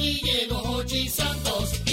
Aquí llegó Hochi Santos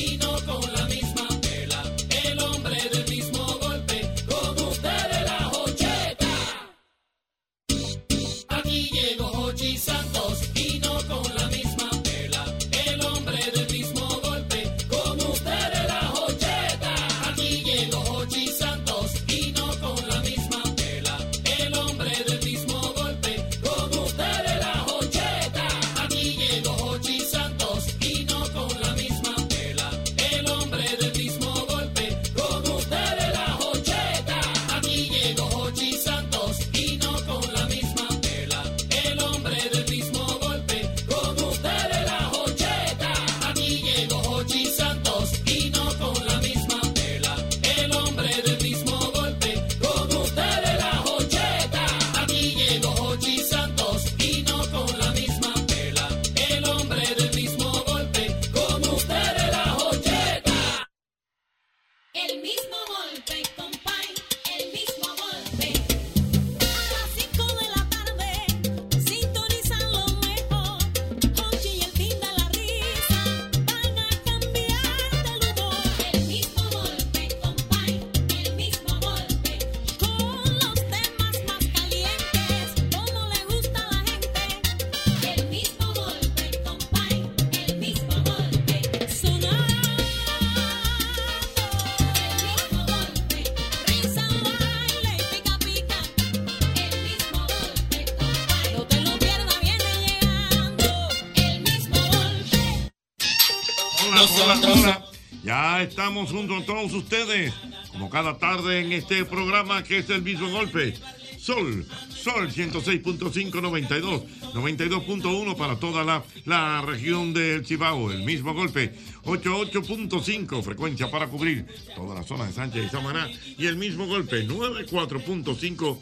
estamos junto a todos ustedes, como cada tarde en este programa que es el mismo golpe. Sol, Sol 106.5, 92, 92.1 para toda la, la región del Cibao. El mismo golpe, 88.5, frecuencia para cubrir toda la zona de Sánchez y Samaná. Y el mismo golpe, 94.5,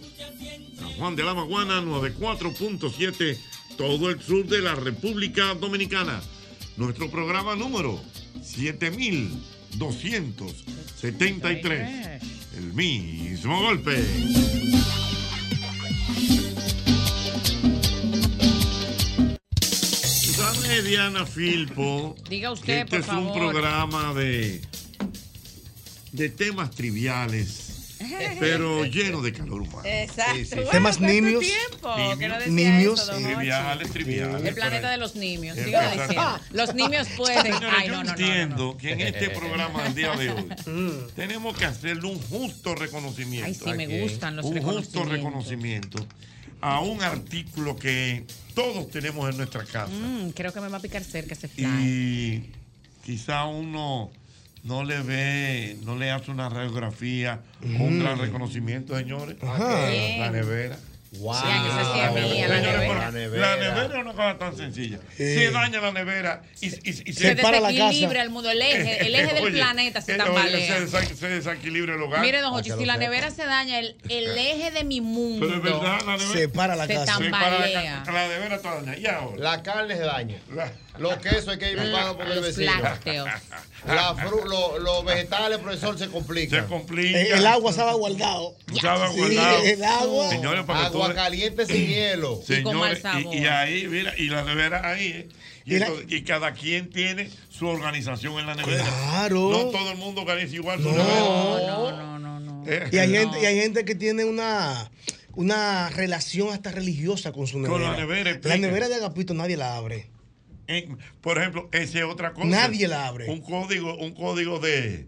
San Juan de la Maguana, 94.7, todo el sur de la República Dominicana. Nuestro programa número 7273. El mismo golpe. ¿Sabe, Diana Filpo? Diga que usted, este por es un programa de, de temas triviales, pero lleno de calor humano. Exacto. Sí, sí. Bueno, Temas ¿cuánto nimios. tiempo Nimios. que no decía Nimios. eso, don Hochi? Triviales, triviales. El planeta de los nimios. Diciendo. Los nimios pueden. Señores, Ay, yo no, no, no, no, entiendo no. que en este programa del día de hoy tenemos que hacerle un justo reconocimiento. Ay, sí, me gustan los un justo reconocimiento a un artículo que todos tenemos en nuestra casa Mm, creo que me va a picar cerca ese fly. y quizá uno no le ve, no le hace una radiografía o un gran reconocimiento, señores. Ajá. La nevera. Wow. Sí, la nevera. La nevera es una cosa tan sencilla. Sí. Se daña la nevera y, y- y Se Se para la desequilibra el mundo, el eje, el eje del planeta se eh, oye, tambalea. Se, desa- se desequilibra el hogar. Mire, don que si la sepa. nevera se daña, el, el eje de mi mundo. Pero es verdad, la nevera. Se para la Se casa. se para la nevera está dañada. Y ahora. La carne se daña. Los quesos hay que ir buscando por el Los vecino. lácteos. La fru- lo- los vegetales, profesor, se complican. se complica. Eh, El agua estaba guardado. Estaba Sí, guardado. el agua. Señores, para que Agua tú- caliente sin hielo. Señores, y, ahí, mira, y la nevera ahí, ¿eh? Y, Y la- esto- y cada quien tiene su organización en la nevera. Claro. No todo el mundo organiza igual su No. nevera. No, no, no, no. Eh, Y hay, No. gente, y hay gente que tiene una, una relación hasta religiosa con su nevera. Con la nevera, La nevera de Agapito nadie la abre. En- por ejemplo, esa es otra cosa. Nadie la abre. Un código, un código de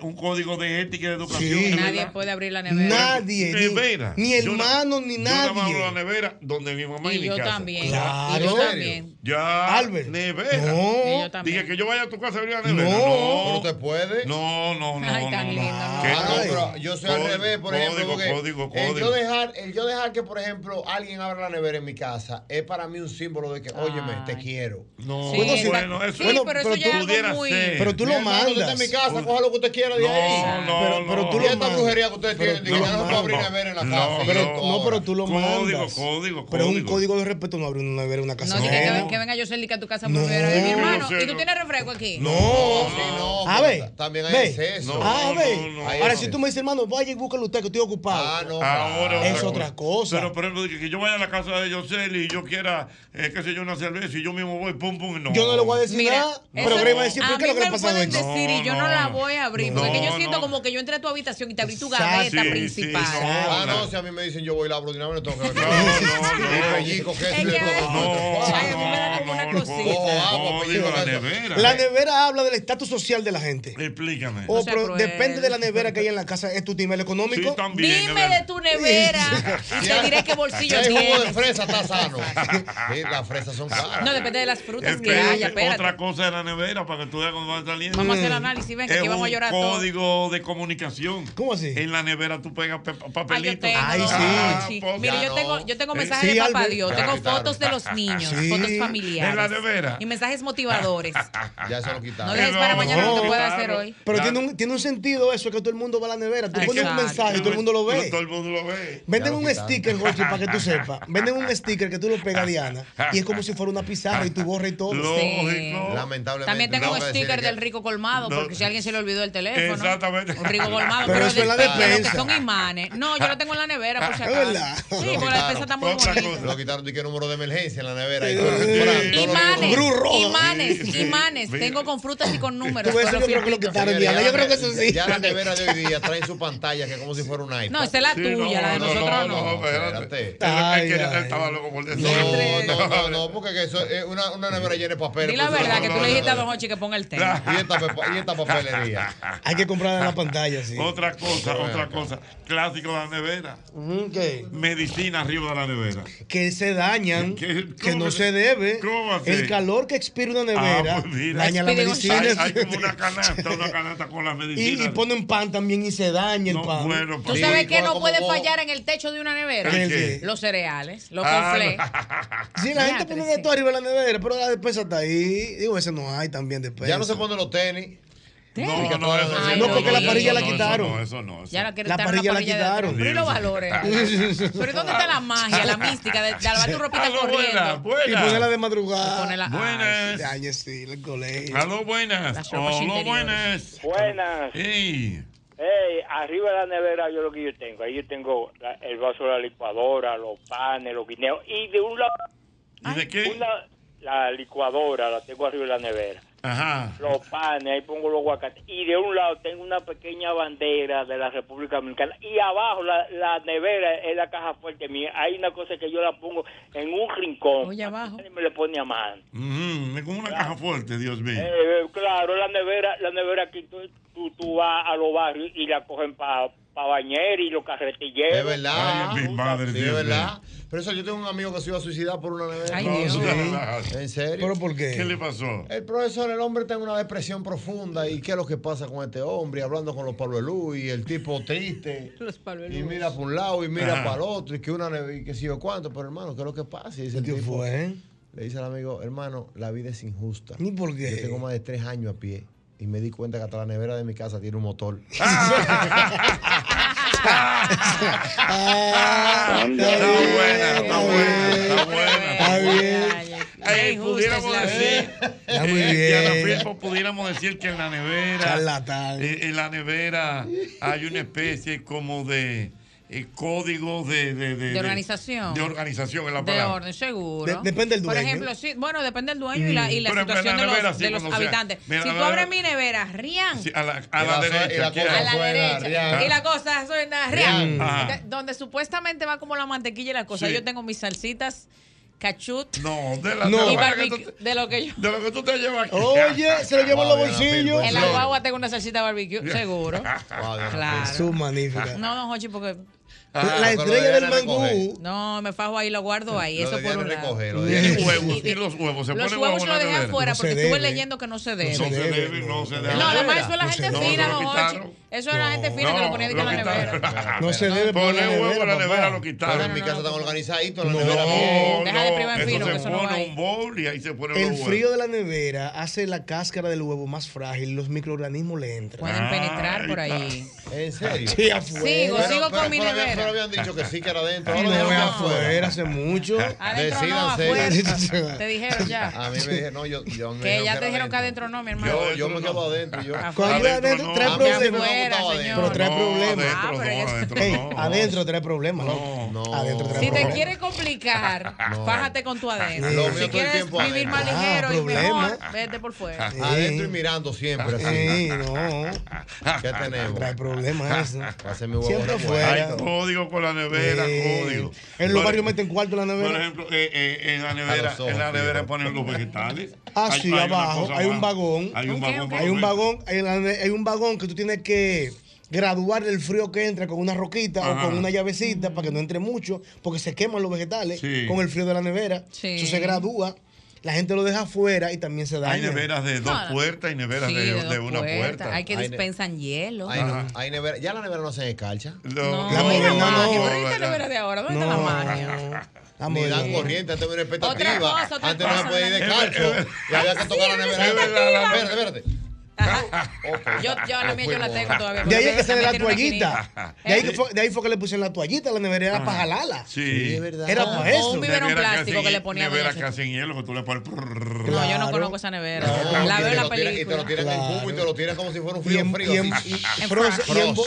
un código de ética y de educación. Sí. ¿es Nadie verdad? puede abrir la nevera. Nadie, ni- Nevera. ni Yo na- hermano, ni Yo nadie. abro la nevera donde mi mamá y, Y mi yo casa. también. Claro. Y yo ¿En también. Ya. Albert. Nevera. Y No. yo también. Dije que yo vaya a tu casa a abrir la nevera. No. No. Pero usted puede. No, no, no. Ay, no, tan no. lindo, no. Yo soy al Código, revés, por ejemplo, Código, porque código, El, código. yo dejar, el yo dejar que, por ejemplo, alguien abra la nevera en mi casa es para mí un símbolo de que, óyeme, te bueno, No, Sí, bueno, exacto. eso Sí, bueno, pero pero eso ya tú es pudiera algo muy... Pero tú lo mandas. en mi casa, coja lo que usted quiera de ahí. No, no, Pero- no. pero tú lo esta mandas. brujería que ustedes Pero tienen, que no puede abrir nevera en la No, casa. Pero, no. pero tú lo Código, mandas. código, Pero es un código. código de respeto no abrir una nevera en una casa. No, No, que, que venga yo a tu casa primera vez, mi hermano. ¿Y tú no. tienes refresco aquí? No. Sí, no, A pero ver, ta- también hay exceso. No, Ah, ve. no, no. Ahí Ahora, si tú me dices, hermano, vaya y búscalo usted que estoy ocupado. Ah, no. Ahora Es otra cosa. Pero, por ejemplo, que, yo vaya a la casa de Yoseli y yo quiera, eh, qué sé yo, una cerveza y yo mismo voy, pum, pum, no. Yo no le voy a decir Mira, nada. Pero Grey va a decir, a ¿por qué mí lo que le me ha pasado decir y yo no, la voy a abrir, No, porque yo siento no. como que yo entré a tu habitación y te abrí tu gaveta sí, principal. sí, no. Ah, no, si a mí me dicen yo voy y la abro de una vez, no tengo que ver. No, no, no. El pellico que Es es que- No, Ay, a mí me da como una no, cosita. Ojo, agua, Código, la nevera. La nevera habla del estatus social de la gente. Explícame. O pero depende de la nevera que hay en la casa, es tu nivel económico. Sí, también. Dime de tu nevera y te diré qué Si bolsillo hay jugo de tienes. fresa, está sano. Las fresas son caras. No, depende de las frutas que haya, otra cosa de la nevera para que tú veas cuando va saliendo. Vamos a hacer el análisis, ven, que aquí vamos a llorar. Código de comunicación. ¿Cómo así? En la nevera tú pegas Ah, papelitos. Ay, no, sí. no, sí. pues, Mire, yo no. tengo, yo tengo mensajes sí, de papá. Dios, tengo fotos de los niños, Sí. fotos familiares. En la nevera. Y mensajes motivadores. Ya se lo No quitaron. dejes para No, mañana lo que no, pueda claro. hacer hoy. Pero Claro. tiene un, tiene un sentido eso, que todo el mundo va a la nevera. Tú pones un mensaje y todo el mundo lo ve. Todo el mundo lo ve. Venden un sticker, Jochi, para que tú sepas. Venden un sticker que tú lo pegas a Diana y es como si fuera una pizarra y tu gorra y todo. Lógico. Lamentablemente. También tengo no un sticker del rico colmado, No. porque si a alguien se le olvidó el teléfono. Exactamente. Un rico colmado. Pero Pero, de, es la despensa. que son imanes. No, yo lo tengo en la nevera, por si Es acaso. verdad. Sí, porque la despensa está muy bonita. Lo quitaron de que número de emergencia en la nevera. Y Imanes, imanes, imanes. Tengo con frutas y con números. Tú ves, con yo creo que lo quitaron, Diana. Yo creo que eso sí. Ya la nevera de hoy día trae su pantalla que es como si fuera un iPad. No, esa es la tuya, la de no, nosotros no, no. no, espérate. No, no, no, no, porque que eso es una, una nevera llena de papel. Di la pues, verdad, no, que no, tú le no, dijiste a. Don Hochi que ponga el tema. Y y esta papelería. Hay que comprarla en la pantalla, sí. Otra cosa, Pero otra cosa. Clásico de la nevera. ¿qué? Medicina arriba de la nevera. Que se dañan, ¿Qué? que ¿Cómo no que- se debe. cómo así? El calor que expira una nevera Ah, pues mira. daña la medicina. Hay, hay como una canasta, una canasta con las Y, medicinas. y ponen pan también y se daña el No, pan. bueno, ¿Tú pues- sabes Sí, qué como- no puede vos. fallar en el techo de una nevera? ¿Qué? ¿Qué? Los cereales, los Ah, conflés. Sí, la gente pone de todo arriba de la nevera, pero la despensa está ahí. Digo, ese no hay también despensa. Ya no se ponen los tenis. No, no, eso Ay, sí, no, porque la eso parrilla no, la eso quitaron. no, Eso no, eso Ya la no. La parrilla la quitaron. Pero ¿y los valores? Pero ¿y dónde está la magia, la mística de, de lavar tu ropita Aló, buenas, corriendo? Y buenas. ponerla de madrugada. Buenas. Ay, sí, el colegio. Aló, buenas. Aló, buenas. Buenas. Ey. Hey, arriba de la nevera yo lo que yo tengo. Ahí yo tengo la- el vaso de la licuadora, los panes, los guineos. Y de un lado, ¿Y de qué? una, la licuadora la tengo arriba de la nevera. Ajá. Los panes, ahí pongo los aguacates. Y de un lado tengo una pequeña bandera de la República Dominicana. Y abajo la, la nevera es la caja fuerte mía. Hay una cosa que yo la pongo en un rincón. Oye, abajo. Nadie me le pone a mano. Ujú, Es como una caja fuerte, Dios mío. Eh, claro, la nevera, la nevera aquí tú, tú, tú vas a los barrios y la cogen para pa bañer y los carretilleros. Es verdad. Ay, mi madre, Sí, es Dios verdad. Pero eso yo tengo un amigo que se iba a suicidar por una nevera. Ay, No, Dios. sí. ¿En serio? ¿Pero por qué? ¿Qué le pasó? El profesor, el hombre en una depresión profunda y qué es lo que pasa con este hombre, y hablando con los Pablo Luz y el tipo triste. Los Pablo Y mira para un lado y mira Ajá. para el otro y que una neve- y que sí o cuánto, pero hermano, ¿qué es lo que pasa? Y dice el ¿Qué tipo, fue? Le dice al amigo, hermano, la vida es injusta. ¿Ni por qué? Yo tengo más de tres años a pie y me di cuenta que hasta la nevera de mi casa tiene un motor. Está buena, está buena, está Está buena. Eh, pudiéramos decir, vida. Está muy eh, bien. Pudiéramos decir que en la nevera, eh, en la nevera hay una especie como de eh, código de, de, De organización. De organización en la De palabra. orden, seguro. De- depende del Por dueño. ejemplo, sí, bueno, depende del dueño y la, y la Por ejemplo, en situación la de los, nevera, sí, de los cuando sea- habitantes. si la tú abres mi nevera, rían. Sí, a la, a la derecha. a la derecha. rian. Y la cosa suena. De- Donde supuestamente va como la mantequilla y la cosa. Yo tengo mis salsitas cachut No, de la No. de la que tú- De lo que yo. de lo que tú te llevas aquí. Oye, se lo llevan los bolsillos. En la guagua tengo una salsita de barbecue, seguro. Claro. Su magnífica. No, no, Jochi, porque. Ah, La estrella del mangú. No, me fajo ahí, lo guardo ahí. Lo eso por un lado. recoger, lo huevos, y los huevos, se Los ponen huevos huevos en lo la dejé afuera No se porque estuve leyendo que no se debe. No se debe, no se debe. No, además eso es la gente fina, lo don quitaron. Jochi. Eso era la gente fina que lo ponía en la nevera. No se debe Poner poner huevo en la nevera lo quitaron. Pero en mi casa están organizaditos, la No. Deja de privar fino, se que eso no pone un bowl y ahí se pone El los frío de la nevera hace la cáscara del huevo más frágil, los microorganismos le entran. Pueden penetrar por ahí. ¿En serio? Sí, afuera. Sigo, sigo con mi nevera. Habían dicho que sí, que era adentro. No, Ahora dijeron afuera, hace mucho. Adentro no, Decídanse. afuera. Te dijeron ya. A mí me dijeron, no, yo, yo Que ya te dijeron que adentro. no, mi hermano. Yo, yo me quedo adentro. Yo. Adentro, ha problemas. Pero trae No, problemas. adentro no, adentro Ey, no. adentro trae problemas. No, adentro trae Si te problemas. quieres complicar, fájate con tu adentro. Si quieres vivir más adentro. ligero Ah, y mejor, vete por fuera. Adentro y mirando siempre. Sí, no. ¿Qué tenemos? Trae problemas eso. Siempre revuelto. Código con la nevera, Sí. código. En los Por- barrios meten cuarto en la Por nevera. ejemplo, eh, eh, en la nevera, ojos, en la nevera fijo. ponen los vegetales. Ah, Hay- sí, hay abajo. Hay un vagón. Hay un vagón. Hay un vagón, hay un vagón que tú tienes que graduar el frío que entra con una roquita Ajá. o con una llavecita para que no entre mucho, porque se queman los vegetales Sí. con el frío de la nevera. Sí. Eso se gradúa. La gente lo deja afuera y también se daña. Hay neveras de dos No, puertas y neveras Sí, de, de de una puertas. puerta. Hay que Hay dispensan hielo. Hay, no- hay nevera. Ya la nevera no se escarcha. No, La moderna no. esta nevera de ahora, ¿dónde está la magia? La Ni dan corriente, antes una Otra expectativa. cosa, otra antes no se podía ir de verdad. Y había que tocar la nevera. Es verdad, la- espérate. Yo, yo la mía yo la tengo todavía. De ahí es que la también tiene una toallita. De ahí, que fue, de ahí fue que le pusieron la toallita a la nevera, era para jalarla. Sí. es verdad. Era para o eso. un biberón plástico que le ponían. Nevera casi en hielo que tú le pones. No, yo no conozco esa nevera. No, la y veo te en la lo tiran- Y te lo película. tiran en cubo y te lo tiran como si fuera un frío frío.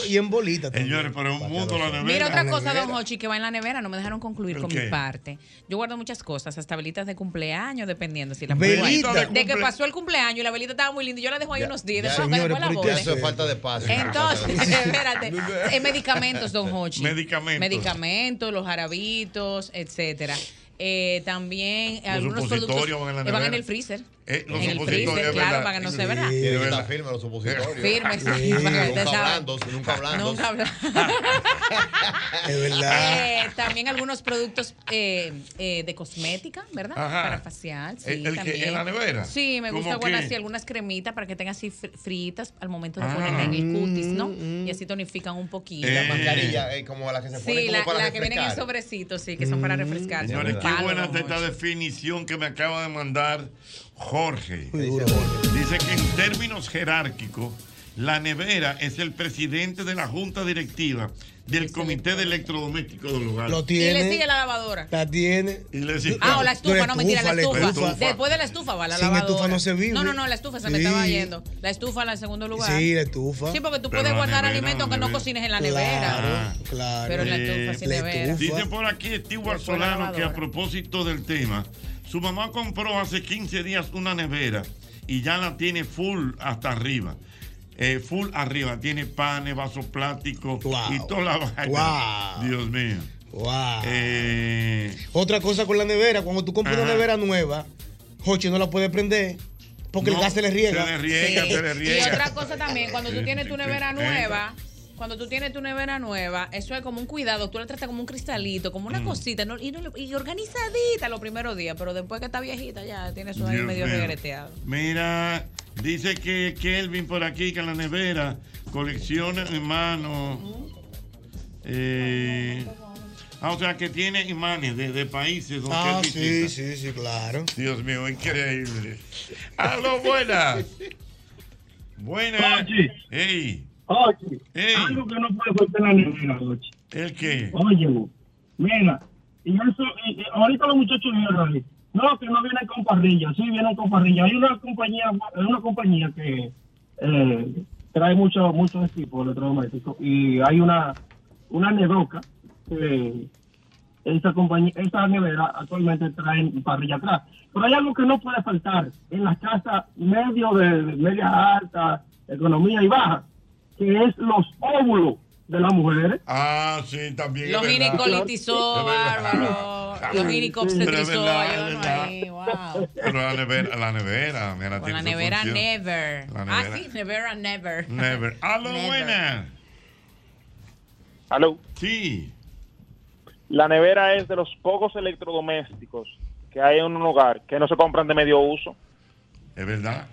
y en, bolita. Señores, pero es un mundo la nevera. Mira otra La cosa, don. Hochi, que va en la nevera. No me dejaron concluir ¿El con mi parte. Yo guardo muchas cosas, hasta velitas de cumpleaños, dependiendo si la. De, que pasó el cumpleaños y la velita estaba muy linda. Yo la dejo ahí Ya, unos días. ya. Señores, la ¿por qué bote. Eso es falta de espacio. Entonces, espérate, eh, medicamentos, don Hochi. Medicamentos. Medicamentos, los jarabitos, etcétera. Eh, también Los algunos productos van en la van en el freezer. Eh, los en el supositorios, freezer, claro, verdad. para que no se vea. Sí. Estar firme los supositorios. Firme, sí, para que Nunca blandos, nunca blandos. Nunca habla. Es verdad. Eh, también algunos productos eh, eh, de cosmética, ¿verdad? Ajá. Para facial. Sí, ¿El- el que también. en la nevera? Sí, me gusta ¿Cómo guardar qué? así algunas cremitas para que tengan así fr- fritas al momento de Ah. ponerla en el cutis, ¿no? Y así tonifican un poquito. Y la Eh. mascarilla, eh, como la que se pone Sí, como la, para la que viene en el refrescar. sobrecito, sí, que son para refrescar. Señores, qué buena esta definición que me acaba de mandar Jorge. Dice que en términos jerárquicos, la nevera es el presidente de la junta directiva del comité de electrodomésticos del hogar. Lo Y le sigue tiene. la lavadora. La tiene. Y le dice- Ah, o la estufa, no mentira, la estufa, estufa. la estufa. Después de la estufa va la Sin lavadora. estufa no se vive. No, no, no, la estufa se me estaba yendo. La estufa la en segundo lugar. Sí, la estufa. Sí, porque tú Pero puedes guardar nevera, alimentos aunque no cocines en la Claro, nevera. claro. Pero en la Eh, estufa sin la nevera. Dice por aquí Stewart Solano que a propósito del tema, su mamá compró hace 15 días una nevera y ya la tiene full hasta arriba. Eh, full arriba, tiene panes, vasos plásticos Wow. y toda la vaina. Wow. Dios mío. Wow. Eh, Otra cosa con la nevera, cuando tú compras una nevera nueva, Jochi no la puede prender porque no, el gas se le riega. Se le riega, Sí. se le Y riega. otra cosa también, cuando tú tienes tu nevera nueva, cuando tú tienes tu nevera nueva, eso es como un cuidado, tú la tratas como un cristalito, como Mm. una cosita, ¿no? y, no le- y organizadita los primeros días, pero después que está viejita ya tiene eso ahí medio regreteado. Mira, dice que Kelvin por aquí, que en la nevera colecciona hermanos. Eh, ah, o sea, que tiene imanes de, de países donde Ah, sí, visita. sí, sí, claro. Dios mío, increíble. Aló, buenas. Buenas. Oye. Oye, Ey. algo que no puede faltar en la nevera, oye. ¿el qué? Oye, mira, y eso, y- y ahorita los muchachos vienen ahí. No, que no vienen con parrilla, sí vienen con parrilla. Hay una compañía, hay una compañía que eh, trae mucho, mucho de electrodomésticos y hay una, una nedoca que esa compañía, esa nevera actualmente trae parrilla atrás. Pero hay algo que no puede faltar en las casas medio de, de media alta, economía y baja, que es los óvulos de las mujeres. Ah, sí, también. Los ginecolitizó, bárbaro. Los ahí, wow. Pero la nevera, la nevera, la nevera Con tiene la nevera. Never. La Ah, nevera. sí, Nevera Never. Never. Aló, buena. Aló. Sí. La nevera es de los pocos electrodomésticos que hay en un hogar que no se compran de medio uso. Es verdad.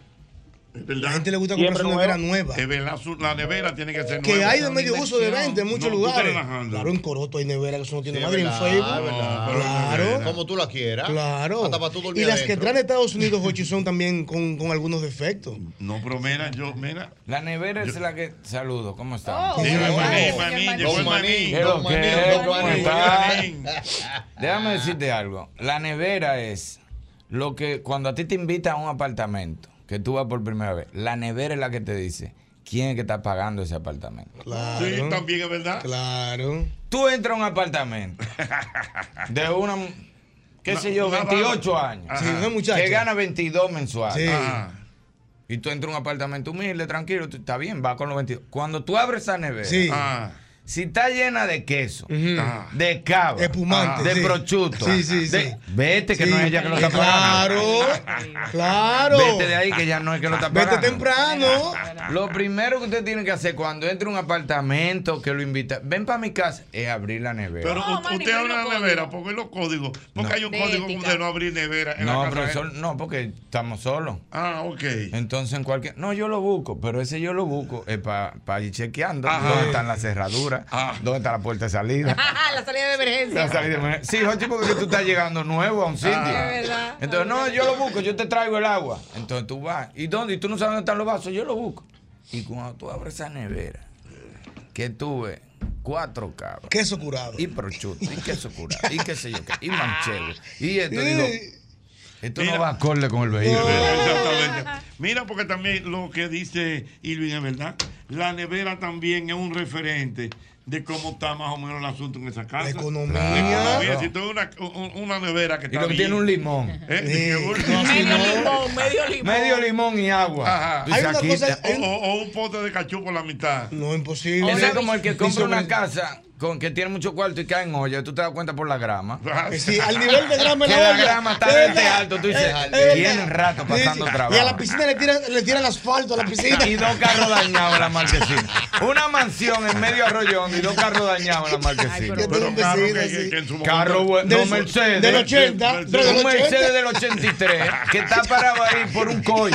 Es verdad. La gente le gusta comprar su nevera nueva. Es verdad, su- la nevera tiene que ser Que nueva. hay de medio uso de venta en muchos No, tú estás lugares. relajando. Claro, en Coroto hay nevera que eso no tiene madre en Facebook. Claro. Como tú la quieras. Claro. Hasta para tú dormir Y las que adentro. traen de Estados Unidos, Jochi, son también con, con algunos defectos. No, pero mira, yo, mira. La nevera es la que. Saludo, ¿cómo están? Oh, Sí, sí, maní, oh, maní, Don llegó el Maní, maní. ¿Qué lo Don que Maní, es? Don ¿Cómo Maní, estás? Maní. Déjame decirte algo. La nevera es lo que cuando a ti te invitan a un apartamento, que tú vas por primera vez, la nevera es la que te dice quién es que está pagando ese apartamento. Sí, también es verdad. Claro. Tú entras a un apartamento de una, qué Una- sé yo, una 28 dama. años, Sí, una muchacha. que gana 22 mensuales. Sí. Y tú entras a un apartamento humilde, tranquilo, tú- está bien, va con los 22. Cuando tú abres esa nevera, Sí. Ah. Si está llena de queso, Ah. de cava, Espumante, de sí. prosciutto, Sí, sí, de- sí. vete que Sí. no es ella que lo está pagando. Claro, claro. Vete de ahí que ya no es que lo está Vete pagando. temprano. Lo primero que usted tiene que hacer cuando entre a un apartamento que lo invita, ven para mi casa, es abrir la nevera. Pero usted abre la nevera, porque los códigos. Porque hay un De código ética. de no abrir nevera en no, la casa. profesor, no, porque estamos solos. Ah, ok. Entonces en cualquier. No, yo lo busco, pero ese yo lo busco es para ir chequeando Ajá. dónde están las cerraduras, dónde está la puerta de salida. la salida de emergencia. La salida de emergencia. Sí, Jochi, porque tú estás llegando nuevo a un sitio. Ah. Es verdad. Entonces, no, yo lo busco, yo te traigo el agua. Entonces tú vas. ¿Y dónde? ¿Y tú no sabes dónde están los vasos? Yo lo busco. Y cuando tú abres esa nevera, que tú ves cuatro cabras. Queso curado. Y prosciutto, y queso curado, y qué sé yo qué, y manchego. Y esto, digo, esto Mira. no va acorde con el vehículo. Exactamente. Mira, porque también lo que dice Irving es verdad. La nevera también es un referente de cómo está más o menos el asunto en esa casa. La economía. economía. Si tú una, un- una nevera que Y está lo que tiene un limón. ¿eh? Sí. Un- Medio limón, medio limón. Medio limón y agua. Ajá. O, o- o un pote de cachú por la mitad. No, imposible. Ese es como el que Y compra una casa con que tiene mucho cuarto y cae en olla. Tú te das cuenta por la grama. Sí, al nivel de grama Que la la grama está Es de este alto. Tú dices, Es- es verdad. tienen rato pasando sí. trabajo. Y a la piscina le tiran, le tiran asfalto a la piscina. Y dos carros dañados en la marquesina. Una mansión en medio arroyón y dos carros dañados en la marquesina. pero Pero carro que- que- en su Carro bueno, Mercedes. del 80, Un pero del 80. Mercedes del 83 que está parado ahí por un COI.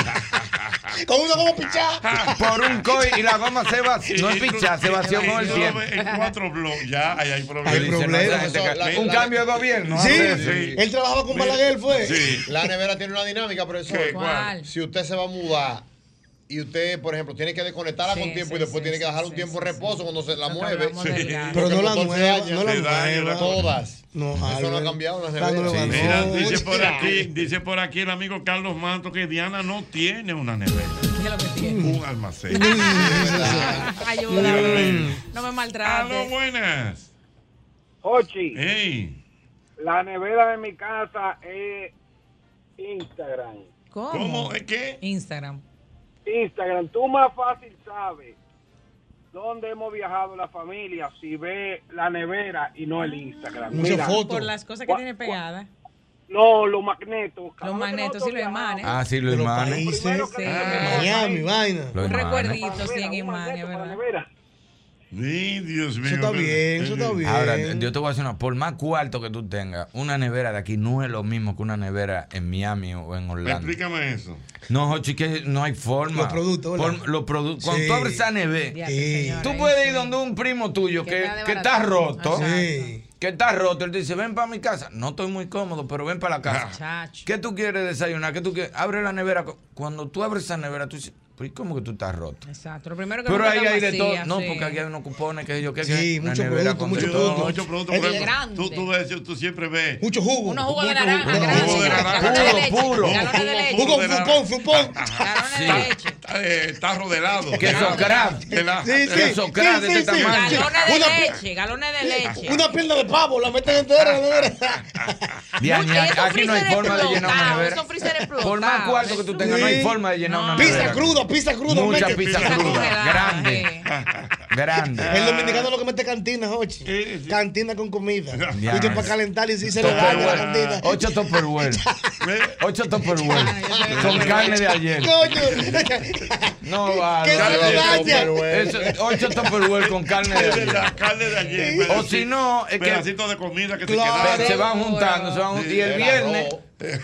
Con una goma pichada. Por un COI y la goma se vació. No es pichada, se vació con el tiempo. En cuatro blogs, ya ahí hay problemas. Hay problemas. La- un la- cambio de gobierno. Sí, sí. él trabajaba con Balaguer, fue. Sí. La nevera tiene una dinámica, profesor. ¿Cuál? Si usted se va a mudar y usted, por ejemplo, tiene que desconectarla Sí, con tiempo sí, y después sí, tiene que dejar sí, un tiempo sí, de reposo cuando se la mueve. Pero no la daña. no la Todas. No, Eso no ha cambiado las neveras. Mira, no. dice por aquí, dice por aquí el amigo Carlos Manto que Diana no tiene una nevera, ¿Qué es lo que tiene? un almacén. Ayuda. Mm. No me Aló, maltrates. buenas. Ochi, Hey, la nevera de mi casa es Instagram. ¿Cómo? ¿cómo es que? Instagram. Instagram, tú más fácil sabes dónde hemos viajado la familia si ve la nevera y no el Instagram. Muchas Mira, fotos. Por las cosas que tiene pegadas. No, los magnetos. Los magnetos y los imanes. Ah, sí, los imanes. Miami, vaina. Los Un recuerdito, sí, en imanes, ¿verdad? Sí, Dios mío. Eso está bien, eso está bien. Ahora, yo te voy a decir una, por más cuarto que tú tengas, una nevera de aquí no es lo mismo que una nevera en Miami o en Orlando. Explícame eso. No, Jochi, que no hay forma. Los productos, ¿verdad? Por- los productos. Cuando tú abres esa nevera, Sí. tú puedes ir donde un primo tuyo Que que, está roto. Sí. Que está roto. Él te dice, ven para mi casa. No estoy muy cómodo, pero ven para la casa. Chacho. ¿Qué tú quieres desayunar? ¿Qué tú quieres? Abre la nevera. Cuando tú abres esa nevera, tú dices, ¿y cómo que tú estás roto? Exacto. Lo primero que Pero ahí está hay de todo. No, sí. porque aquí hay unos cupones que yo que Sí, que una mucho nevera producto, con mucho de Sí, todo. producto. mucho producto. Es Por ejemplo, grande. tú, tú, ves, tú siempre ves. Mucho jugo. Unos jugos de naranja, jugo, de naranja. galones de Puro, leche, puro. galones de leche, Jugo, de la- fupón, fupón. galones Sí. de leche. Eh, de. De la- Sí, sí. Queso craft de este tamaño. Galones de leche, galones de leche. Una pierna de pavo, la meten entera aquí no hay freezer forma de llenar una nevera. esos freezer Por más cuarto que tú tengas, no hay forma de llenar una Pizza nevera. cruda, pizza cruda. Mucha pizza cruda, grande. Sí. grande. El dominicano lo que mete cantina, Jochi. Cantina con comida. Ya. Y que para calentar y si se le daña la cantina. Ocho Tupperware. Ocho Tupperware. Con carne de ayer. Coño. No vale. Que Ocho Tupperware con carne de ayer. La carne de ayer. O si no, es que Pedacitos de comida que Claro. se van juntando, se van juntando. Y el viernes.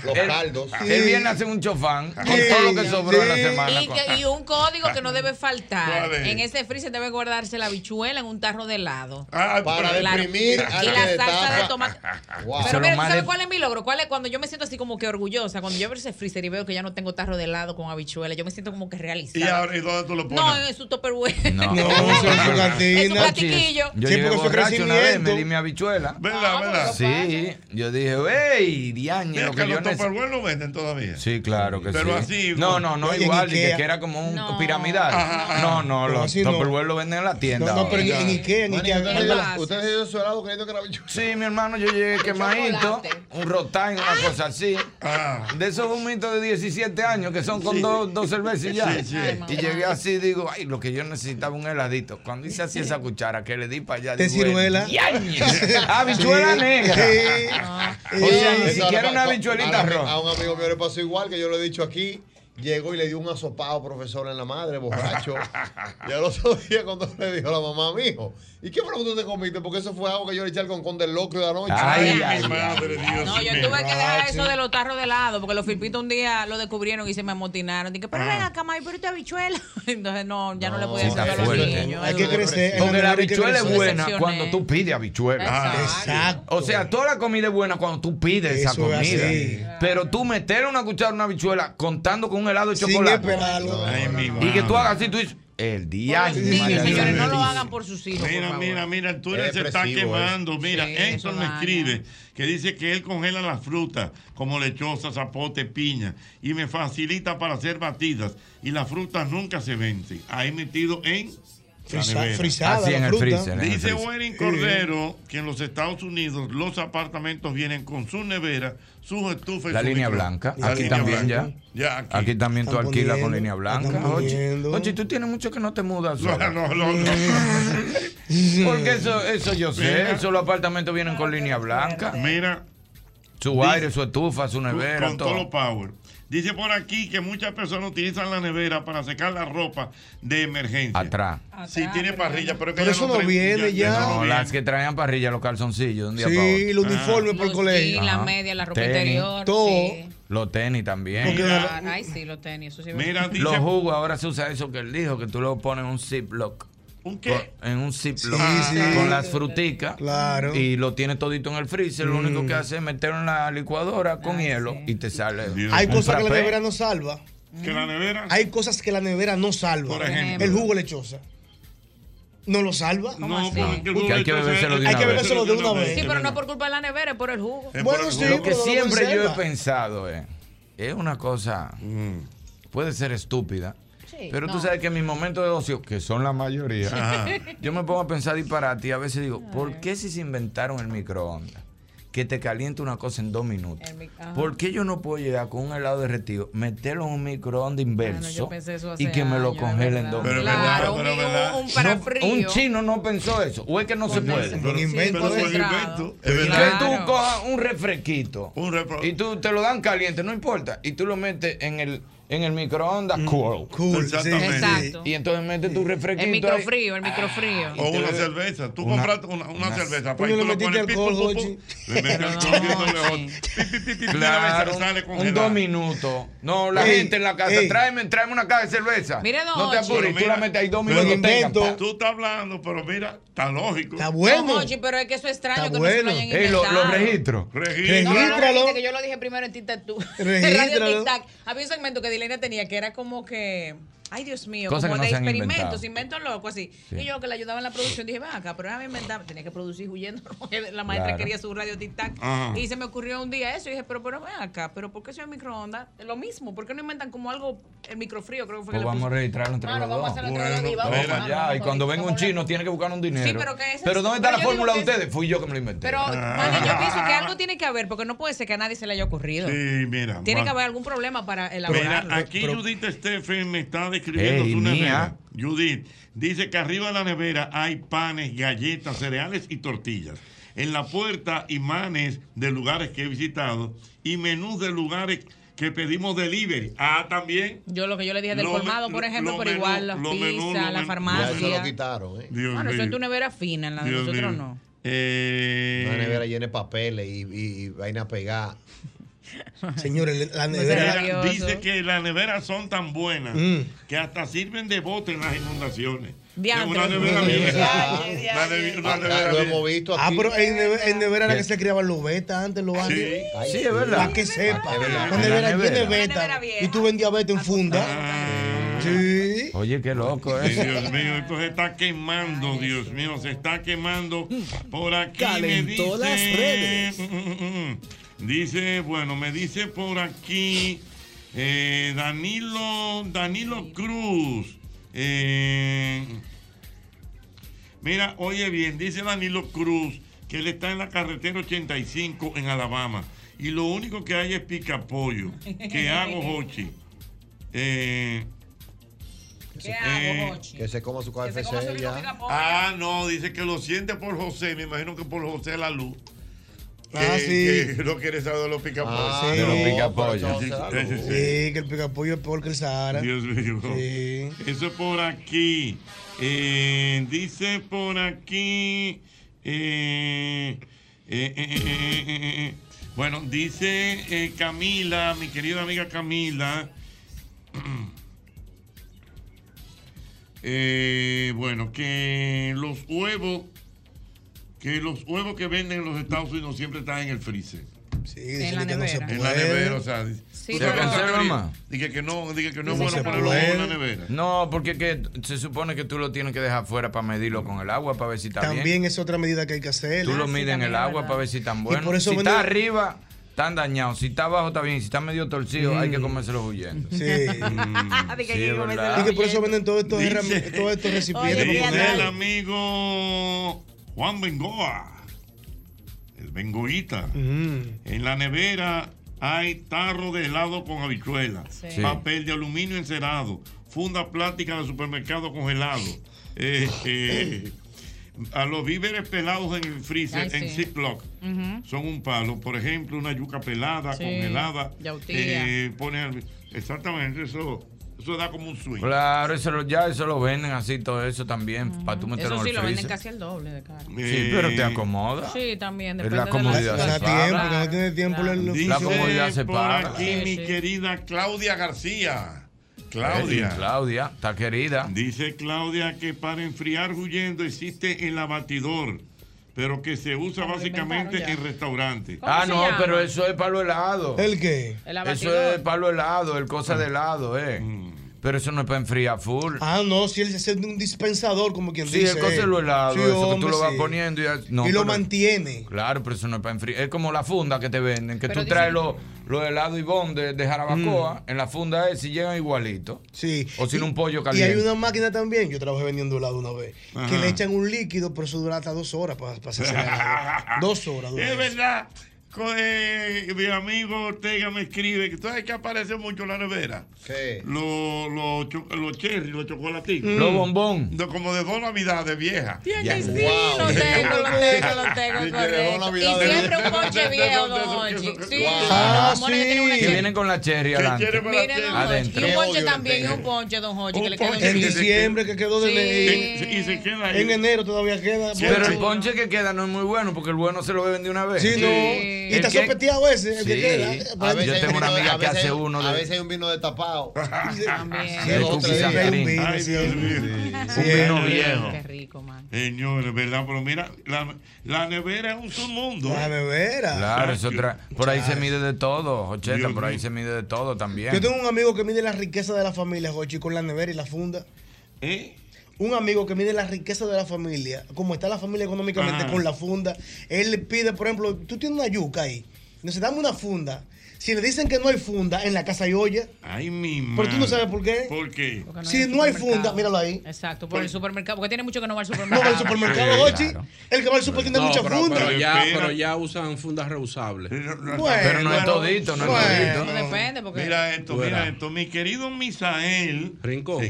los el, caldos. el viernes hacen un chofán con todo lo que sobró en la semana. Y, que- y un código que no debe faltar. En ese freezer debe guardarse la habichuela en un tarro de helado. Ah, Para Claro. deprimir Y la salsa destapa. de tomate. Wow. Pero mira, ¿sabes de- cuál es mi logro? ¿Cuál es cuando yo me siento así como que orgullosa? Cuando yo veo ese freezer y veo que ya no tengo tarro de helado con habichuela, yo me siento como que realizada. ¿Y ahora y dónde tú lo pones? No, en su tupperware. No, No, eso es su Es cantina. un platiquillo. Yo Sí, porque es borracho una vez, crecimiento. me di mi habichuela. ¿Verdad, verdad? Sí, yo dije, ey, diañe, lo que los necesito. Tupperware lo venden todavía. Sí, claro que Pero sí. así, no, no, no en igual, y que, era como un No. piramidal. No, no, No, los así no. Tupperware lo venden en la tienda. No, no, pero en, Ikea, en Ikea. ¿Usted ¿Qué se dio su helado creyendo que era bichuela? Sí, mi hermano, yo llegué quemadito, un rotán, una cosa así. Ah. De esos humitos de 17 años que son con dos, dos cervezas y ya. Sí, sí. Y llegué así, digo, ay, lo que yo necesitaba un heladito. Cuando hice así esa cuchara que le di para allá, Te digo, ciruela. Habichuela Sí. negra. Sí. O sea, ni siquiera una habichuelita roja. A un amigo mío le pasó igual, que yo le he dicho aquí. Llegó y le dio un asopado profesor en la madre, borracho. y al otro día cuando le dijo a la mamá, mijo, ¿y qué fue lo que tú te comiste? Porque eso fue algo que yo le eché al concón del loco de anoche. Ay, Ay, ay, mi madre, Dios No, yo tuve que dejar eso de los tarros de helado, porque los filpitos un día lo descubrieron y se me amotinaron. Dije, pero Ah. ven acá, May, pero esta habichuela. Entonces, no, ya no, le No, podía sí, hacer está a los fuerte. niños. Hay que crecer. en Porque la habichuela es buena cuando tú pides habichuela. Ah, Exacto. O sea, toda la comida es buena cuando tú pides esa Eso comida. Pero tú meter una cuchara en una habichuela contando con un helado de Sin chocolate. esperarlo. Ay, Y que tú hagas así, tú dices, el día. Niños, señores, no lo hagan por sus hijos. Mira, por favor. mira, mira, el Twitter se está quemando. Mira, Sí, Héctor me daña. escribe que dice que él congela las frutas como lechosa, zapote, piña y me facilita para hacer batidas y las frutas nunca se vencen. Ahí metido en Frisa-. Frisada Así en el fruta. freezer. Dice. Werin Cordero que en los Estados Unidos los apartamentos vienen con su nevera, sus estufas y La su línea micro- blanca. La Aquí línea también blanca. ya. Ya, aquí. Aquí también tú alquilas con línea blanca. Oye, oye, tú tienes mucho que no te mudas sola. No, no, no, no. Porque eso, eso yo sé. Mira. Eso los apartamentos vienen con línea blanca. Mira, Su aire, su estufa, su nevera, con todo todo. lo power. Dice por aquí que muchas personas utilizan la nevera para secar la ropa de emergencia. Atrás. Sí, tiene parrilla, pero, que Pero ya eso no viene ya. No, viene. las que traían parrilla, los calzoncillos de un día para Sí, otro. los uniformes para el Los colegio. jeans, la media, la ropa Tenis. interior. Todo. sí. Los tenis también. Porque- Ah, Ay, sí, los tenis. Eso sí Mira, dice, Los jugos, ahora se usa eso que él dijo, que tú lo pones en un ziplock. ¿Un qué? En un ziplock. Sí, sí. Con las fruticas. Claro. Y lo tienes todito en el freezer. Lo único que hace es meterlo en la licuadora con hielo y te sale. Dios. Hay un cosas que la nevera no salva. Que la nevera. Hay cosas que la nevera no salva. Por ejemplo. El jugo lechosa. ¿No lo salva? no, porque hay que bebérselo de Hay una que vez. bebérselo de una vez. Sí, pero no por culpa de la nevera, es por el jugo. Es Bueno, por el sí. Lo que pero no lo siempre yo he pensado es, es una cosa, Mm. puede ser estúpida, Sí, pero tú sabes que en mis momentos de ocio, que son la mayoría, Ajá. yo me pongo a pensar disparate y a veces digo, ¿por qué si se inventaron el microondas? Que te calienta una cosa en dos minutos. ¿Por qué yo no puedo llegar con un helado derretido, meterlo en un microondas inverso y que me lo en dos minutos? Claro, pero un- verdad. un para No, un chino no pensó eso, o es que no se puede. Pero- Un invento. Concentrado. invento. Es Que verdad. tú cojas un refresquito Un y tú te lo dan caliente, no importa, y tú lo metes en el, en el microondas cool. Cool, sí, Exactamente. sí. Exacto. Y entonces metes tu refresquito El ahí. microfrío, el microfrío. O una cerveza. Tú una- compraste una, una una- cerveza. Coño, y tú le lo metiste alcohol. Le metes Pero alcohol no, Claro, sale un dos minutos. No, la Ey, gente en la casa, ey. tráeme, tráeme una caja de cerveza. Mire, don no te apures, Pero tú la mira, metes ahí dos minutos. invento. Tú estás hablando, pero mira, está lógico. Está No, bueno. Jochi, pero es que eso es extraño Está que no se lo hayan Ey, lo- inventado. los registros. Registro. No, no, no, Regístralo. que yo lo dije primero en Tic Tac Tú. En Regístralo. Radio Tic Tac. Había un segmento que Dilena tenía que era como que. Ay, Dios mío, Cosas como que no de experimentos, inventos locos así. Sí. Y yo que le ayudaba en la producción dije, ven acá, pero déjame inventar. Tenía que producir huyendo. La maestra Claro. quería su radio Tic Tac. Ajá. Y se me ocurrió un día eso. Y dije, pero, pero ven acá, pero ¿por qué soy microondas? Lo mismo, ¿por qué no inventan como algo, el microfrío? Creo que fue que Pues le vamos a registrarlo entre Claro, los vamos a hacerlo entre los dos y Bueno, vamos a- ya, y a- cuando venga un a chino tiene que buscar un dinero. pero que ese Pero ¿dónde está pero la fórmula de que- ustedes? Fui yo que me lo inventé. Pero, Manny, yo pienso que algo tiene que haber, porque no puede ser que a nadie se le haya ocurrido. Sí, mira. Tiene que va. haber algún problema para Mira, elaborarlo. aquí Judith Stephen me está describiendo Ey, su mía, nevera. Judith dice que arriba de la nevera hay panes, galletas, cereales y tortillas. En la puerta, imanes de lugares que he visitado y menús de lugares que pedimos delivery. Ah, también. Yo lo que yo le dije del colmado, por ejemplo, lo pero menú- igual las menú, pizzas, la menú. farmacia. Ya eso lo quitaron, ¿eh? Dios Bueno, eso es tu nevera fina, en la de Dios nosotros mío. no. Eh, Una nevera llena de papeles y, y, y vaina pegada. Señores, la nevera. dice que las neveras son tan buenas Mm. que hasta sirven de bote en las inundaciones. Diantre. Una nevera vieja. Ah, nevera lo hemos visto Ah, pero en, en nevera era que se criaban los betas antes, los barrios. Ay, Sí, es verdad. Para que sepa. La nevera llena de beta. Y tú vendías beta en funda. Sí. Oye, qué loco, ¿eh? Dios mío, esto se está quemando, Dios mío, se está quemando. Por aquí me Calentó dice, las redes. Dice, bueno, me dice por aquí eh, Danilo, Danilo Cruz. Eh, mira, oye bien, dice Danilo Cruz que él está en la carretera 85 en Alabama y lo único que hay es picapollo. ¿Qué hago, Jochi? Eh, ¿Qué Eh, hago, Jochi? Que se coma su picapollo. Ah, no, dice que lo siente por José. Me imagino que por José la luz. Que, Ah, sí. que no quiere saber de los picapollos. Ah, Sí. De los picapollos. Sí, sí, sí. Sí, que el picapollo es peor que el Sahara. Dios mío. Sí. Eso es por aquí. Eh, dice por aquí. eh, eh, eh, eh, eh, eh, eh. Bueno, dice eh, Camila, mi querida amiga Camila. eh, bueno, que los huevos, que los huevos que venden en los Estados Unidos siempre están en el freezer. Sí, En dicen la que no se nevera. puede. En la nevera, o sea, Sí, ¿tú pero- sabes ¿Se conserva más? Dije que no, dije que no es bueno ponerlo en la nevera. No, porque que se supone que tú lo tienes que dejar fuera para medirlo con el agua para ver si está También bien. es otra medida que hay que hacer. Tú lo Ah, sí, mides en también el agua para ver si están buenos. por eso si está arriba, están dañados. Si está abajo, está bien. Si está medio torcido, hay que comérselos huyendo. Sí. Que Sí. Y que por eso venden todos estos, todos estos recipientes. Oye, el amigo Juan Bengoa, el Bengoita. Mm. En la nevera hay tarro de helado con habichuela, Sí. papel de aluminio encerado, funda plástica de supermercado congelado. eh, eh, a los víveres pelados en el freezer, Ay, en sí. Ziploc, son un palo. Por ejemplo, una yuca pelada, Sí, congelada. eh, pone- exactamente, eso, eso da como un swing. Claro, eso lo- ya eso lo venden así, todo eso también, para tú meterlo Eso en sí el lo venden casi el doble de caro. Sí, pero te acomoda. Sí, también. Depende la de comodidad. Se paga. tiempo, que no tiene tiempo. Claro. Dice La comodidad se por paga. aquí Sí, mi sí. querida Claudia García. Claudia. Claudia. Claudia, está querida. Dice Claudia que para enfriar huyendo existe el abatidor, pero que se usa básicamente en restaurantes. ¿Cómo Ah, no, llama? pero eso es para lo helado. ¿El qué? El Eso es para lo helado, el cosa de helado, eh. Mm. Pero eso no es para enfriar full. Ah, no, si él se hace un dispensador, como quien sí, dice. el cosa de lo helado, Sí, eso que tú lo vas sí. poniendo y, no, y lo pero- mantiene. Claro, pero eso no es para enfriar. Es como la funda que te venden, que Pero tú traes los los helados y bon de, de jarabacoa. Mm. En la funda es si llegan igualito. Sí. O sin Y- un pollo Y caliente. hay una máquina también, yo trabajé vendiendo helado una vez, que le echan un líquido, pero eso dura hasta dos horas para, para hacerse el helado. Dos horas dura Es verdad. Eh, mi amigo Ortega me escribe que tú sabes que aparece mucho en la nevera. ¿Qué? Los los cho- los cherry, los chocolaticos. Los bombón. De- como de dos navidades viejas. Tiene sí, Wow. lo tengo, lo tengo, lo tengo, correcto. Y siempre un ponche viejo, don Sí. Ah, que sí. Que cherry. vienen con la cherry ¿Qué adelante. Adentro. Hochi. Y un ponche también, y un ponche, don Hochi, que le ponche. En diciembre que quedó de Sí. Y, se queda ahí. En enero todavía queda. Pero el ponche que queda no es muy bueno porque el bueno se lo beben de una vez. Sí, no. Y está que- sopeteado ese, el que Sí. queda. A veces Yo tengo un una amiga a que hace uno A de- veces hay un vino destapado. También. De vino, Ay, sí. Un vino viejo. Qué rico, man. Señores, ¿verdad? Pero mira, la, la nevera es un submundo. La nevera. Claro, es otra. Por ahí se mide de todo, Jocheta, por ahí se mide de todo también. Yo tengo un amigo que mide la riqueza de la familia, Jochi, con la nevera y la funda. ¿Eh? Un amigo que mide la riqueza de la familia, como está la familia económicamente con la funda. Él le pide, por ejemplo, tú tienes una yuca ahí. Dame una funda. Si le dicen que no hay funda, en la casa hay olla. Ay, mi Pero tú no sabes por qué. ¿Por qué? Si no hay funda, míralo ahí. Exacto, por el supermercado, porque tiene mucho que no va al No supermercado. va al supermerado, Ochi. El que va al super tiene No, mucha pero, funda. pero ya, pero ya usan fundas reusables. Pero no es todito, no es todito. No depende, porque. Mira esto, mira esto. Mi querido Misael Rincón.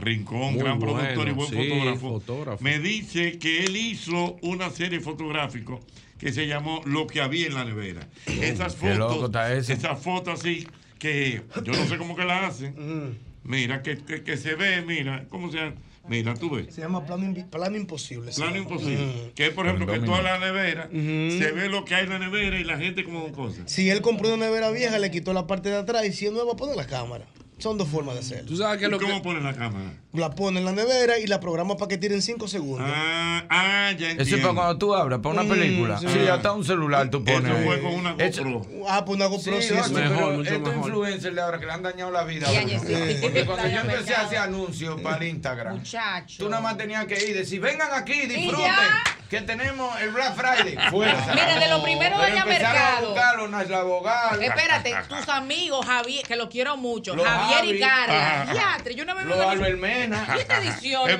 Rincón, Muy gran productor y bueno, buen sí, fotógrafo, fotógrafo. me dice que él hizo una serie fotográfica que se llamó Lo que había en la nevera. Esas Qué loco fotos, esas fotos así que yo no sé cómo que la hacen. Mm. Mira, que, que, que se ve, mira, ¿cómo se llama? Mira, tú ves. Se llama plano, plano imposible. Plano imposible. Mm. Que es, por ejemplo, que toda la nevera se ve lo que hay en la nevera y la gente como cosas. Si él compró una nevera vieja, le quitó la parte de atrás y si es nueva, pone la cámara. Son dos formas de hacerlo. ¿Tú sabes qué es lo ¿Cómo que- pones la cámara? La pone en la nevera y la programa para que tire en 5 segundos. Ah, ah, ya Eso es para cuando tú abras, para una Mm, película. sí. sí. hasta un celular tú pones. Eso fue con una Eso- GoPro. Ah, pues una GoPro Sí, sí, eso. pero estos influencers de ahora que le han dañado la vida. sí, sí, Porque cuando yo empecé a hacer anuncios para el Instagram, Muchacho. tú nada más tenías que ir y decir, vengan aquí, disfruten, ya. Que tenemos el Black Friday. Fuerza. Mira, de lo primero Pero doña empezaron a Mercado. los Bogal. Espérate, tus amigos, Javier, que lo quiero mucho, Los Javier y. Carla. Diatre, yo no me Los veo Albert Mena. ¿Y esta edición?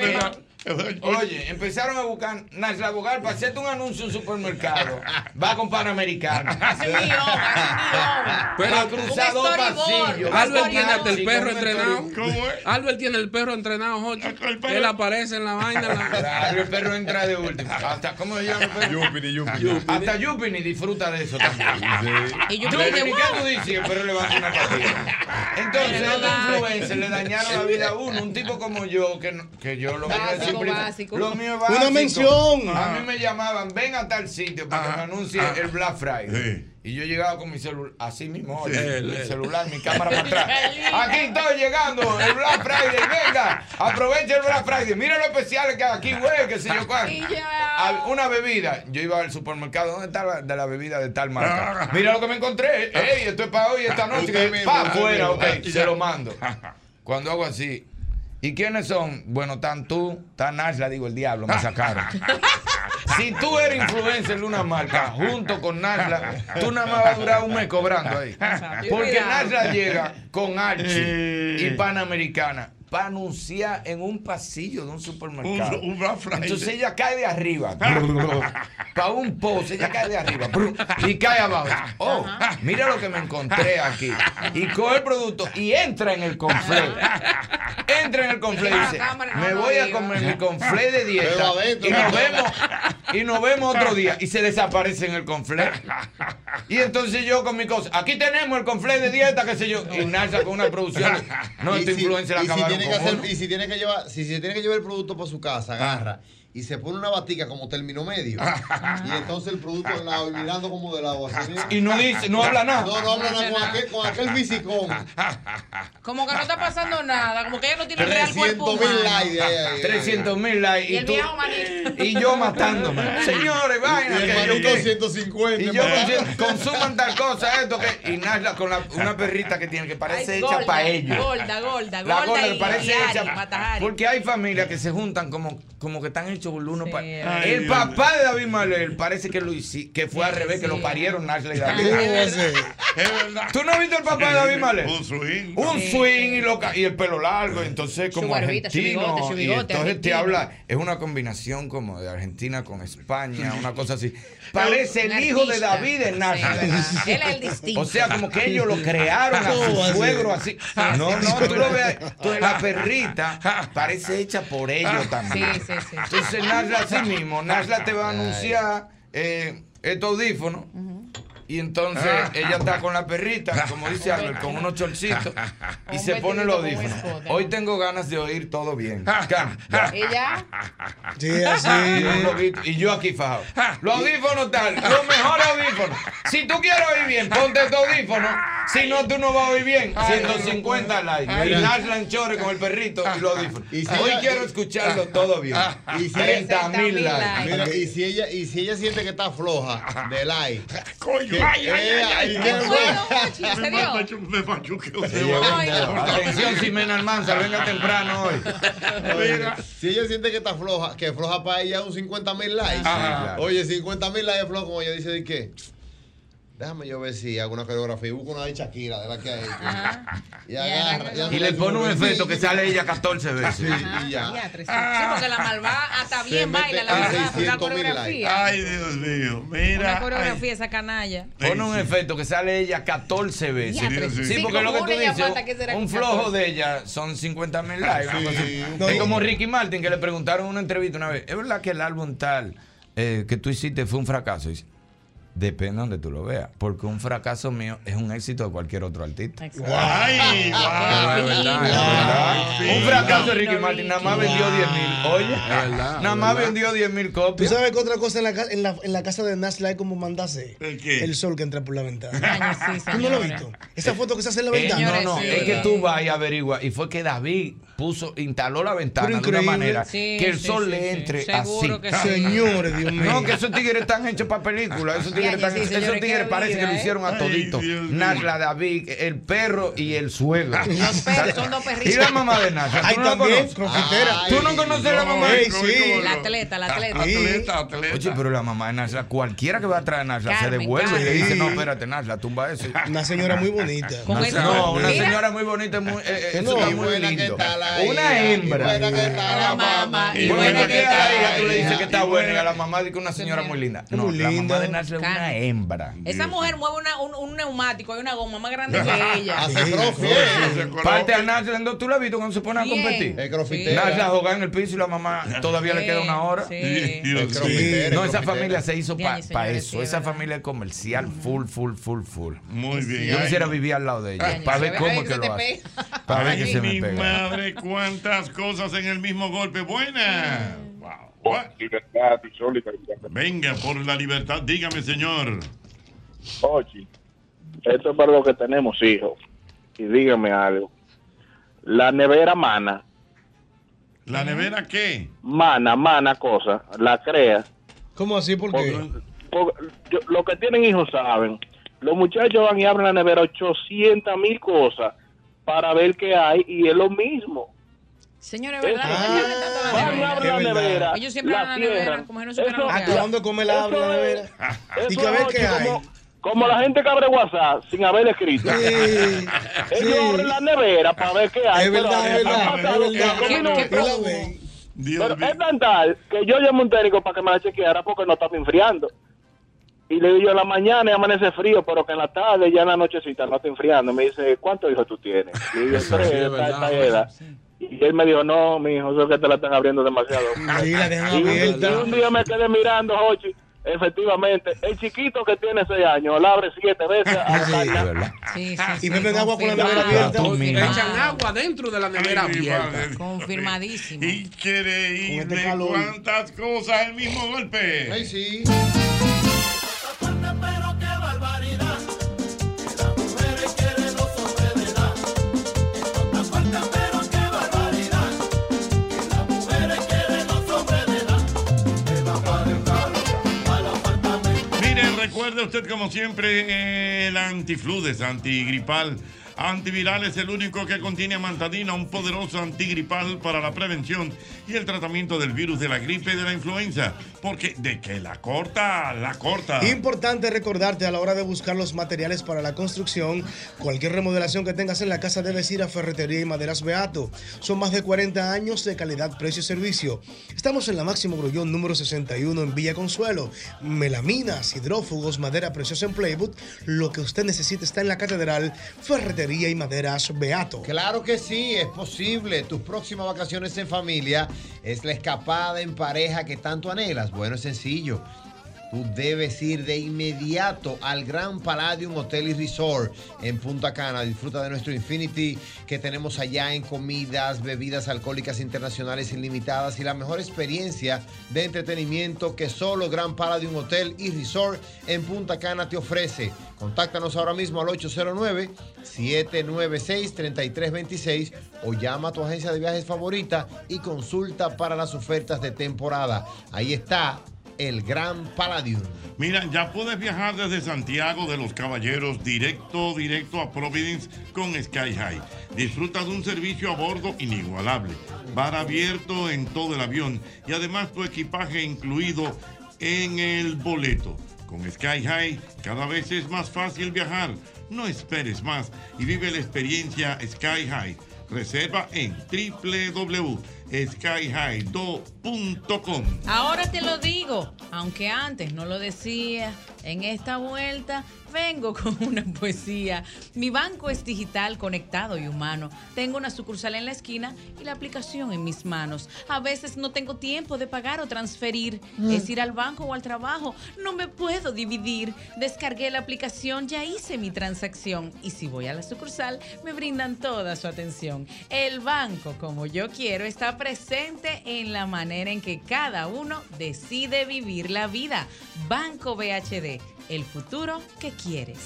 Mi? Oye, empezaron a buscar Nasla Bogal para hacerte un anuncio en un supermercado. Va con Panamericano. Hace un guion. Pero- ha cruzado storyboard. Albert tiene hasta el perro entrenado. ¿Cómo es? Albert tiene el perro entrenado, perro- Él aparece en la vaina. Claro, el perro entra de último. Hasta, ¿cómo se llama el perro? Yupini, Yupini. Hasta Yupini disfruta de eso también. Y ¿qué dije, tú dices? El perro le va a hacer una patilla. Entonces, los da. influencers le dañaron la vida a uno. Un tipo como yo, que, no- que yo lo voy a decir básico. Lo mío es Una básico. mención. A mí me llamaban, ven a tal sitio para que me anuncie el Black Friday. Sí. Y yo llegaba con mi celular, así mismo, Sí. el, el celular, mi cámara para atrás. Aquí estoy llegando, el Black Friday, venga, aprovecha el Black Friday. Mira lo especial que hay aquí, güey, que sé yo. Ah, Una bebida, yo iba al supermercado, ¿dónde está la, de la bebida de tal marca? Mira lo que me encontré, ey, esto es para hoy, esta noche, pa' afuera, ok, se lo mando. Cuando hago así, ¿y quiénes son? Bueno, tan tú, tan Nasla, digo, el diablo, me sacaron. Si tú eres influencer de una marca junto con Nasla, tú nada más vas a durar un mes cobrando ahí. Porque Nasla llega con Archie y Panamericana para anunciar en un pasillo de un supermercado. Un- un. Entonces ella cae de arriba. para un post, ella cae de arriba. y cae abajo. Oh, mira lo que me encontré aquí. Y coge el producto y entra en el conflé. Entra en el conflé y dice, me voy a comer mi conflé de dieta. Y nos ¿no? vemos, y nos vemos otro día. Y se desaparece en el conflé. Y entonces yo con mi cosa, aquí tenemos el conflé de dieta, qué sé yo. Y Narsa con una producción. No, esta influencer la acabaron tiene que con hacer- uno. Y si tiene que llevar, si se tiene que llevar el producto para su casa, agarra y se pone una batica como término medio. y entonces el producto al lado y mirando como de lado. Así. Y no dice, no habla nada. No, no habla nada con aquel, con aquel visicón. Como que no está pasando nada, como que ella no tiene el real 300 cuerpo mil humano. likes. ahí, ahí, ahí. 300 mil likes. Y el tú- viejo maní. y yo matándome. Señores, vayan. Y el que yo manito qué. 150. Y yo consuman tal cosa, esto que. Y Nasla con la- una perrita que tiene que parece Ay, hecha gorda, para ellos. Gorda, gorda, La gorda gorda y que parece y hecha. Matajari. Porque hay familias que se juntan como, como que están hechos el uno para. Ay, El Dios papá de David Malel parece que lo que fue al revés, que lo parieron Nasla y David. ¿Tú no has visto el papá de David Malel? Un swing. Un swing y, lo y el pelo largo, entonces como su argentino. bigote, su y bigote, entonces te habla, es una combinación como de Argentina con España, una cosa así. Parece el hijo de. David en. Él es el distinto. O sea, como que ellos lo crearon a ¿Cómo va su suegro así. No, no, tú lo ves. Entonces la perrita parece hecha por ellos también. Sí, sí, sí. Entonces Nasla así mismo, Nasla te va a anunciar eh, estos audífonos. Y entonces ella está con la perrita, como dice Albert, con unos chorcitos y se pone los audífonos. Hoy tengo ganas de oír todo bien. Ella, Sí, Y así. Y yo aquí fajado. Los audífonos tal, los mejores audífonos. Si tú quieres oír bien, ponte tu audífono. Si no, tú no vas a oír bien. 150 likes. Y Nasla en chore con el perrito y los audífonos. Y Hoy quiero escucharlo todo bien. Y si 30 mil likes. Y si ella, y si ella siente que está floja de like. Coño, ay, ay, ay, Me se dio. machu- Me machuqueo. Se llevó un dedo. Atención, Ximena Almanza, venga temprano hoy. Oye, si ella siente que está floja, que floja para ella un 50 mil likes. Ajá. Oye, 50 mil likes es floja, como ella dice, ¿de qué? Déjame yo ver si hago una coreografía. y Busco una de Shakira, de la que ha hecho. Y agarra. Y le pone un efecto que sale ella 14 veces. Sí, y ya. Sí, porque la malvada hasta bien baila la malvada. Una coreografía. Ay, Dios mío. Mira. Una coreografía esa canalla. Pone un efecto que sale ella 14 veces. Sí, sí. porque lo que tú dices, un flojo 14. de ella son 50 mil likes. es y- como Ricky Martin que le preguntaron en una entrevista una vez, ¿es verdad que el álbum tal eh, que tú hiciste fue un fracaso? Y dice, Depende de donde tú lo veas, porque un fracaso mío es un éxito de cualquier otro artista. Ay, Pero es verdad, es verdad. Un fracaso de Ricky Martin nada más vendió 10 mil. Oye, nada más vendió 10 mil ¿Tú copias. sabes que otra cosa en la, en la, en la casa de Nasla es como mandase? ¿El qué? El sol que entra por la ventana. Ay, sí, ¿Tú no lo has visto? Esa foto que se hace en la Eh, ventana. no, no, sí. es que tú vas y averiguas. Y fue que David puso, instaló la ventana de una manera Sí, que el sol sí, le sí. entre así. que sí. Señores, Dios mío. No, que esos tigres están hechos para películas. Esos tigres, están, sí, esos tigres parece que lo ¿eh? hicieron a Ay, todito. Nasla, David, el perro y el suegro. Los perros son dos perritos. Y la mamá de Nasla. Ay, ¿Tú no también, conoces? confitera. ¿Tú no conoces la mamá? Ey, sí. La atleta, la atleta. Atleta, atleta. Oye, pero la mamá de Nasla, cualquiera que va a traer a Nasla se devuelve y le dice, no, espérate, Nasla, tumba eso. Una señora muy bonita. No, una señora muy bonita, muy, eh, eh, eso No, está muy lindo. Una hembra. buena que está La mamá. Y buena que está tú le dices que está buena y a la mamá dice que una señora muy linda. No, la mamá de Nasla una hembra. Esa mujer mueve una- un, un neumático y una goma más grande que ella. Hace crossfit. Parte a ¿no? ¿tú la has visto cuando se pone a competir? Nasla juega en el piso y la mamá todavía le queda una hora. No, es esa familia se hizo para eso. Esa familia es comercial, full, full, full, full. Muy bien. Yo quisiera vivir al lado de ella, para ver ve- cómo que lo hace. Para ver que se me mi pega. madre, cuántas cosas en el mismo golpe. Buena. Libertad. Venga, por la libertad, dígame, señor. Oye, esto es para los que tenemos hijos. Y dígame algo. La nevera mana, ¿La nevera qué? mana, mana cosa, la crea. ¿Cómo así? ¿Por qué? Porque, los que tienen hijos saben. Los muchachos van y abren la nevera 800 mil cosas para ver qué hay y es lo mismo. Señores, Van la Es verdad. nevera. Ellos siempre la abren la nevera, como si no supieran la abre la nevera. Y que a ver es qué hay. como, como la gente que abre WhatsApp sin haber escrito. Sí, Ellos sí. abren la nevera para ver qué hay. Es verdad, es verdad, es verdad. cinco ¿Qué- minutos. qué Y la ven. Dios Pero mío. es tan tal que yo llamo a un técnico para que me la chequeara porque no estaba enfriando. Y le digo yo en la mañana y amanece frío, pero que en la tarde ya en la nochecita no está enfriando. Me dice, ¿cuántos hijos tú tienes? Y le digo, tres, sí es esta, verdad, esta ¿verdad? edad. Y él me dijo, no, mi hijo, eso es que te la están abriendo demasiado. Sí, la dejan y, abierta. y un día me quedé mirando, Jochi, efectivamente, el chiquito que tiene seis años, la abre siete veces. al Sí. verdad. Sí, sí, Y sí, beben agua con la nevera abierta. Echan agua dentro de la nevera Ay, abierta. Confirmadísimo. Increíble. Este. Cuántas cosas el mismo golpe. Ay, sí. Recuerde usted como siempre el antifludes, antigripal. Antiviral es el único que contiene amantadina, un poderoso antigripal para la prevención y el tratamiento del virus de la gripe y de la influenza. Porque de que la corta, la corta. Importante recordarte a la hora de buscar los materiales para la construcción, cualquier remodelación que tengas en la casa debes ir a Ferretería y Maderas Beato. Son más de 40 años de calidad, precio y servicio. Estamos en la Máximo Grullón número 61 en Villa Consuelo. Melaminas, hidrófugos, madera preciosa en Playwood. Lo que usted necesita está en la Catedral Ferretería y Maderas Beato. Claro que sí, es posible. Tus próximas vacaciones en familia es la escapada en pareja que tanto anhelas. Bueno, es sencillo. Tú debes ir de inmediato al Gran Palladium Hotel y Resort en Punta Cana. Disfruta de nuestro Infinity que tenemos allá en comidas, bebidas alcohólicas internacionales ilimitadas y la mejor experiencia de entretenimiento que solo Gran Palladium Hotel y Resort en Punta Cana te ofrece. Contáctanos ahora mismo al 809-796-3326 o llama a tu agencia de viajes favorita y consulta para las ofertas de temporada. Ahí está el Gran Palladium. Mira, ya puedes viajar desde Santiago de los Caballeros directo, directo a Providence con Sky High. Disfruta de un servicio a bordo inigualable, bar abierto en todo el avión y además tu equipaje incluido en el boleto. Con Sky High cada vez es más fácil viajar. No esperes más y vive la experiencia Sky High. Reserva en www.skyhigh2.com. Ahora te lo digo, aunque antes no lo decía, en esta vuelta vengo con una poesía. Mi banco es digital, conectado y humano. Tengo una sucursal en la esquina y la aplicación en mis manos. A veces no tengo tiempo de pagar o transferir. Mm. Es ir al banco o al trabajo. No me puedo dividir. Descargué la aplicación, ya hice mi transacción. Y si voy a la sucursal, me brindan toda su atención. El banco, como yo quiero, está presente en la manera en que cada uno decide vivir la vida. Banco BHD, el futuro que quieres.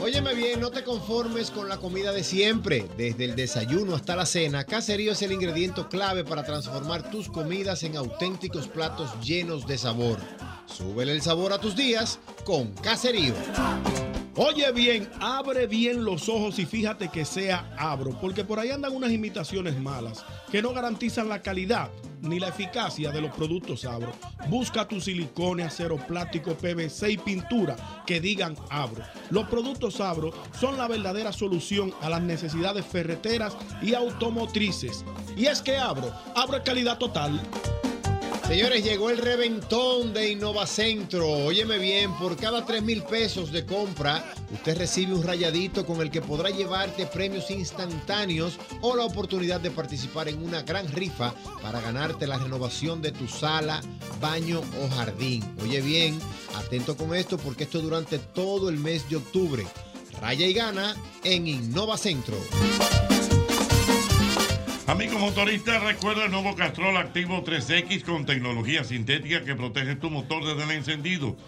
Óyeme bien, no te conformes con la comida de siempre. Desde el desayuno hasta la cena, Caserío es el ingrediente clave para transformar tus comidas en auténticos platos llenos de sabor. Súbele el sabor a tus días con Caserío. Oye bien, abre bien los ojos y fíjate que sea Abro, porque por ahí andan unas imitaciones malas que no garantizan la calidad ni la eficacia de los productos Abro. Busca tu silicone, acero plástico, PVC y pintura que digan Abro. Los productos Abro son la verdadera solución a las necesidades ferreteras y automotrices. Y es que Abro, Abro calidad total. Señores, llegó el reventón de Innovacentro. Óyeme bien, por cada 3 mil pesos de compra, usted recibe un rayadito con el que podrá llevarte premios instantáneos o la oportunidad de participar en una gran rifa para ganarte la renovación de tu sala, baño o jardín. Oye bien, atento con esto porque esto durante todo el mes de octubre. Raya y gana en Innovacentro. Amigos motoristas, recuerda el nuevo Castrol Activo 3X con tecnología sintética que protege tu motor desde el encendido.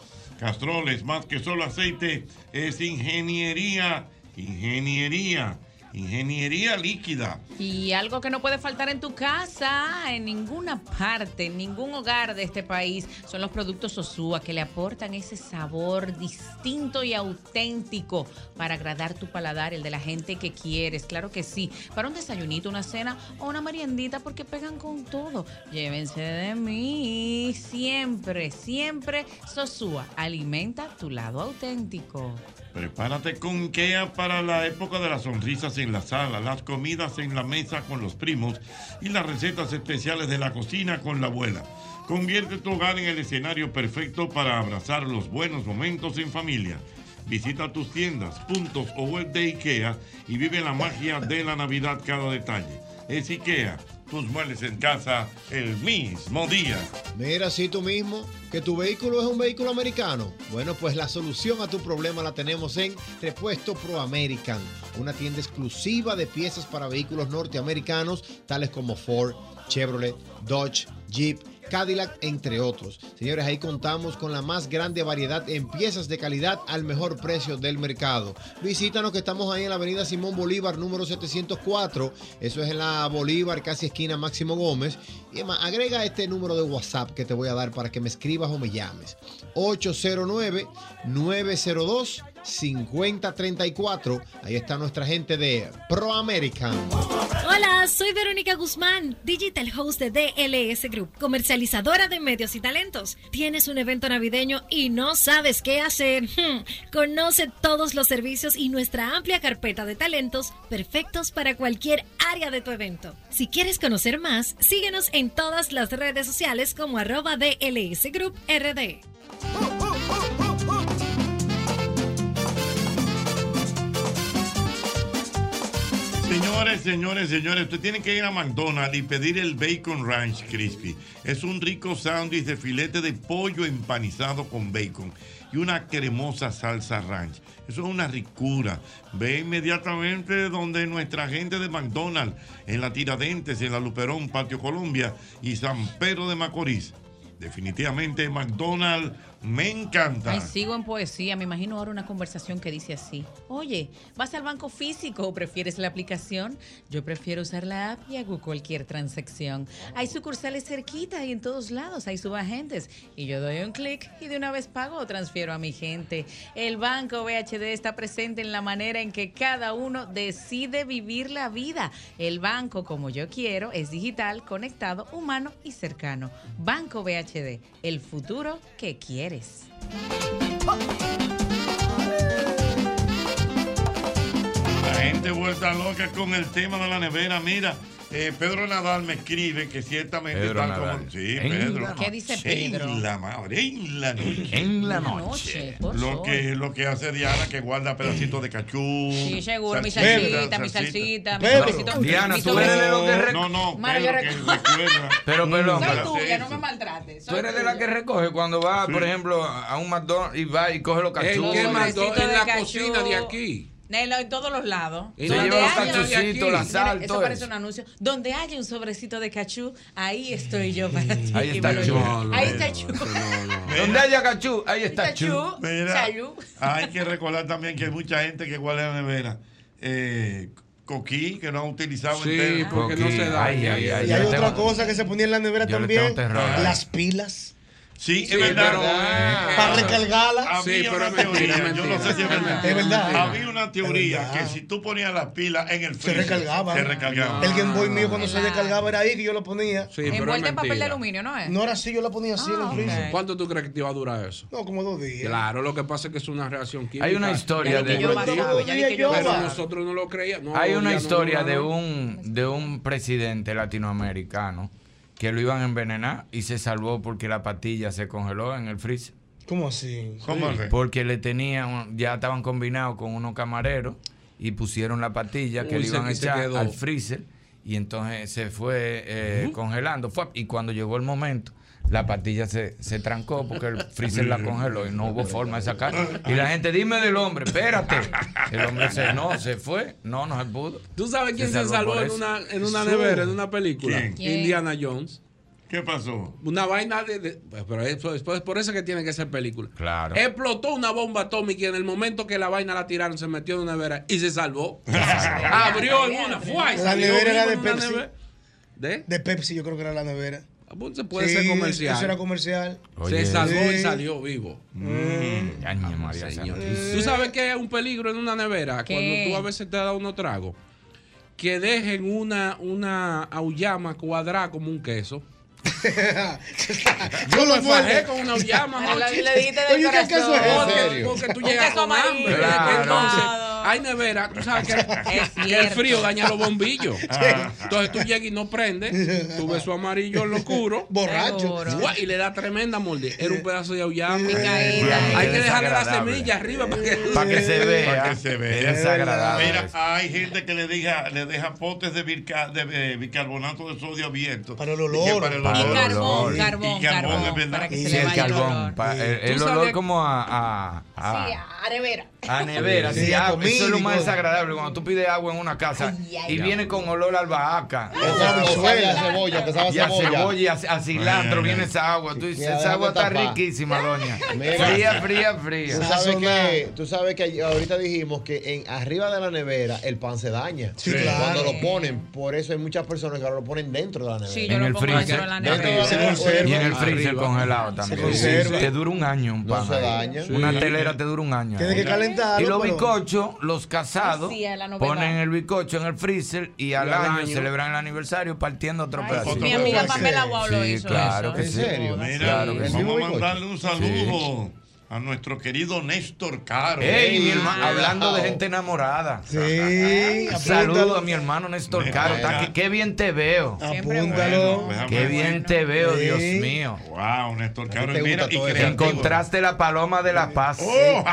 Castrol es más que solo aceite, es ingeniería, ingeniería, ingeniería líquida. Y algo que no puede faltar en tu casa, en ninguna parte, en ningún hogar de este país, son los productos Sosúa que le aportan ese sabor distinto y auténtico para agradar tu paladar, el de la gente que quieres. Claro que sí, para un desayunito, una cena o una meriendita, porque pegan con todo. Llévense de mí. Siempre, siempre Sosúa. Alimenta tu lado auténtico. Prepárate con IKEA para la época de las sonrisas en la sala, las comidas en la mesa con los primos y las recetas especiales de la cocina con la abuela. Convierte tu hogar en el escenario perfecto para abrazar los buenos momentos en familia. Visita tus tiendas, puntos o web de IKEA y vive la magia de la Navidad cada detalle. Es IKEA, tus muebles en casa el mismo día. Mira, si tú mismo, que tu vehículo es un vehículo americano. Bueno, pues la solución a tu problema la tenemos en Repuesto Pro American, una tienda exclusiva de piezas para vehículos norteamericanos, tales como Ford, Chevrolet, Dodge, Jeep. Cadillac, entre otros. Señores, ahí contamos con la más grande variedad en piezas de calidad al mejor precio del mercado. Visítanos que estamos ahí en la avenida Simón Bolívar, número 704. Eso es en la Bolívar, casi esquina Máximo Gómez. Y además, agrega este número de WhatsApp que te voy a dar para que me escribas o me llames. 809-902-5034. Ahí está nuestra gente de Pro American. Hola, soy Verónica Guzmán, Digital Host de DLS Group, comercializadora de medios y talentos. Tienes un evento navideño y no sabes qué hacer. Hmm, Conoce todos los servicios y nuestra amplia carpeta de talentos perfectos para cualquier área de tu evento. Si quieres conocer más, síguenos en todas las redes sociales como arroba DLS Group RD. Señores, señores, señores, usted tiene que ir a McDonald's y pedir el Bacon Ranch Crispy. Es un rico sándwich de filete de pollo empanizado con bacon y una cremosa salsa ranch. Eso es una ricura. Ve inmediatamente donde nuestra gente de McDonald's, en la Tiradentes, en la Luperón, Patio Colombia y San Pedro de Macorís. Definitivamente McDonald's Me encanta. Ay, sigo en poesía. Me imagino ahora una conversación que dice así. Oye, ¿vas al banco físico o prefieres la aplicación? Yo prefiero usar la app y hago cualquier transacción. Hay sucursales cerquita y en todos lados hay subagentes. Y yo doy un clic y de una vez pago o transfiero a mi gente. El banco VHD está presente en la manera en que cada uno decide vivir la vida. El banco, como yo quiero, es digital, conectado, humano y cercano. Banco VHD, el futuro que quieres. La gente vuelta loca con el tema de la nevera. Mira, eh, Pedro Nadal me escribe que ciertamente Pedro están Nadal. como. Sí, En Pedro. la- ¿Qué dice En Pedro? la madre, en la noche. En la noche. por Lo que, lo que hace Diana, que guarda pedacitos de cachú. Sí, seguro, mi salsita, mi salsita, mi Pedro. sobrecito. Diana, tú eres de lo que sobrecito. re- No, no, Pedro, que recuerdo. recuerda. Pero, perdón, Soy pero- tuya, no me maltrates. Tú eres de la que recoge cuando va, por ejemplo, a un McDonald's y va y coge los ¿En cachos. qué? Sobrecito En la cachú. cocina de aquí. Nelo, en todos los lados. Y Donde lleva los haya- cachucitos, la sal, Mira, todo Eso parece eso. un anuncio. Donde haya un sobrecito de cachú, ahí estoy yo para ti. Ahí está Chu. llevo. No, no, Ahí no, está no, Chu. Donde haya cachú, ahí está Chu. Salud. hay que recordar también que hay mucha gente que guarda en la nevera. Eh, coquí, que no han utilizado Sí, entero. porque no se da. Ay, ay, ay, Y hay otra tengo- cosa que se ponía en la nevera yo también. Las pilas. Sí, es verdad. pero, ah, Para recargarlas. Había Sí, pero una es mentira, teoría, yo no sé si es verdad. Es verdad. Había una teoría que si tú ponías las pilas en el Se freezer, recargaba. Se recargaba. El Game Boy mío cuando se ¿Verdad? recargaba era ahí que yo lo ponía. Sí, pero es Envuelta en papel de aluminio, ¿no es? No era así, yo la ponía así en Ah, el freezer. ok. ¿Cuánto tú crees que te iba a durar eso? No, como dos días. Claro, lo que pasa es que es una reacción química. Hay una historia de. yo Pero yo nosotros no lo creíamos. No, Hay una historia de un, de un presidente latinoamericano que lo iban a envenenar y se salvó porque la patilla se congeló en el freezer. ¿Cómo así? ¿Cómo así? Porque le tenían, ya estaban combinados con unos camareros y pusieron la patilla que Uy, le iban a echar quedó. al freezer y entonces se fue eh, congelando. Fue, y cuando llegó el momento, la patilla se, se trancó porque el freezer la congeló y no hubo forma de sacar. Y la gente, dime del hombre, espérate. El hombre se, no, se fue, no, no se pudo. ¿Tú sabes quién se salvó en una, en una nevera, en una película? ¿Quién? ¿Quién? Indiana Jones. ¿Qué pasó? Una vaina de. de- pues, pero eso, es por- por eso que tiene que ser película. Claro. Explotó una bomba atómica y en el momento que la vaina la tiraron se metió en una nevera y se salvó. Abrió en una. ¡fua! y La nevera era de Pepsi. nevera. ¿De? De Pepsi, yo creo que era la nevera. Se puede Sí, ser comercial. Eso era comercial. Oye, se salvó Sí. y salió vivo. Mm, Añe María Señor. ¿Tú sabes qué es un peligro en una nevera? ¿Qué? Cuando tú a veces te das unos tragos. Que dejen una, una auyama cuadrada como un queso. Yo lo fajé con una. Lo- Jochi. lo dijiste del Oye, ¿qué queso es corazón. ese? Porque, porque tú llegas con hambre. Claro. Entonces, hay nevera, tú sabes que, Es que el frío daña los bombillos. Ah. Entonces tú llegas y no prendes, tú ves su amarillo en lo oscuro Borracho. Y le da tremenda mordida. Era un pedazo de auyama. Hay que dejarle la semilla arriba para que, Para que se vea. Para que se vea. Es desagradable. Mira, eso. hay gente que le deja, le deja potes de, eh, bicarbonato de sodio abierto. Para el olor. que Para el Para Y carbón, olor. carbón, Y carbón, para que se le el vaya el carbón. olor. el olor como a, a, a- Sí, a nevera. a nevera. Sí, sí, a ah, comida eso es lo más desagradable cuando tú pides agua en una casa Ay, ay, y ay. viene con olor a albahaca. O sabe a cebolla, que sabe a Y a cebolla. a, cilantro viene esa agua. Tú dices, Mira, esa agua está riquísima, doña. Mira. Fría, fría, fría. Tú sabes, que, tú sabes que ahorita dijimos que en arriba de la nevera el pan se daña. Sí, claro. Cuando lo ponen, por eso hay muchas personas que ahora lo ponen dentro de la nevera. Sí, yo En lo el pongo freezer. dentro de la nevera. Se. Y en el freezer congelado también. Te dura un año un No pan. se ahí. daña. Una telera te dura un año. Tiene que calentarlo. Y los bizcochos, los casados, novedad. ponen el bizcocho en el freezer y al Y al año, año. celebran el aniversario partiendo otro Ay, pedacito. mi amiga Pamela. Guau lo Sí, hizo claro eso. que ¿En sí. serio? Mira, Claro que sí. vamos a mandarle un saludo a nuestro querido Néstor Caro. Mi hablando de gente enamorada. Sí, Saludo a mi hermano Néstor Mira, Caro. Qué bien te veo. Apúntalo. Bueno, Qué bien te veo, Sí. Dios mío. Wow, Néstor Caro. Mira, y creativo. Encontraste la paloma de la paz. Oh,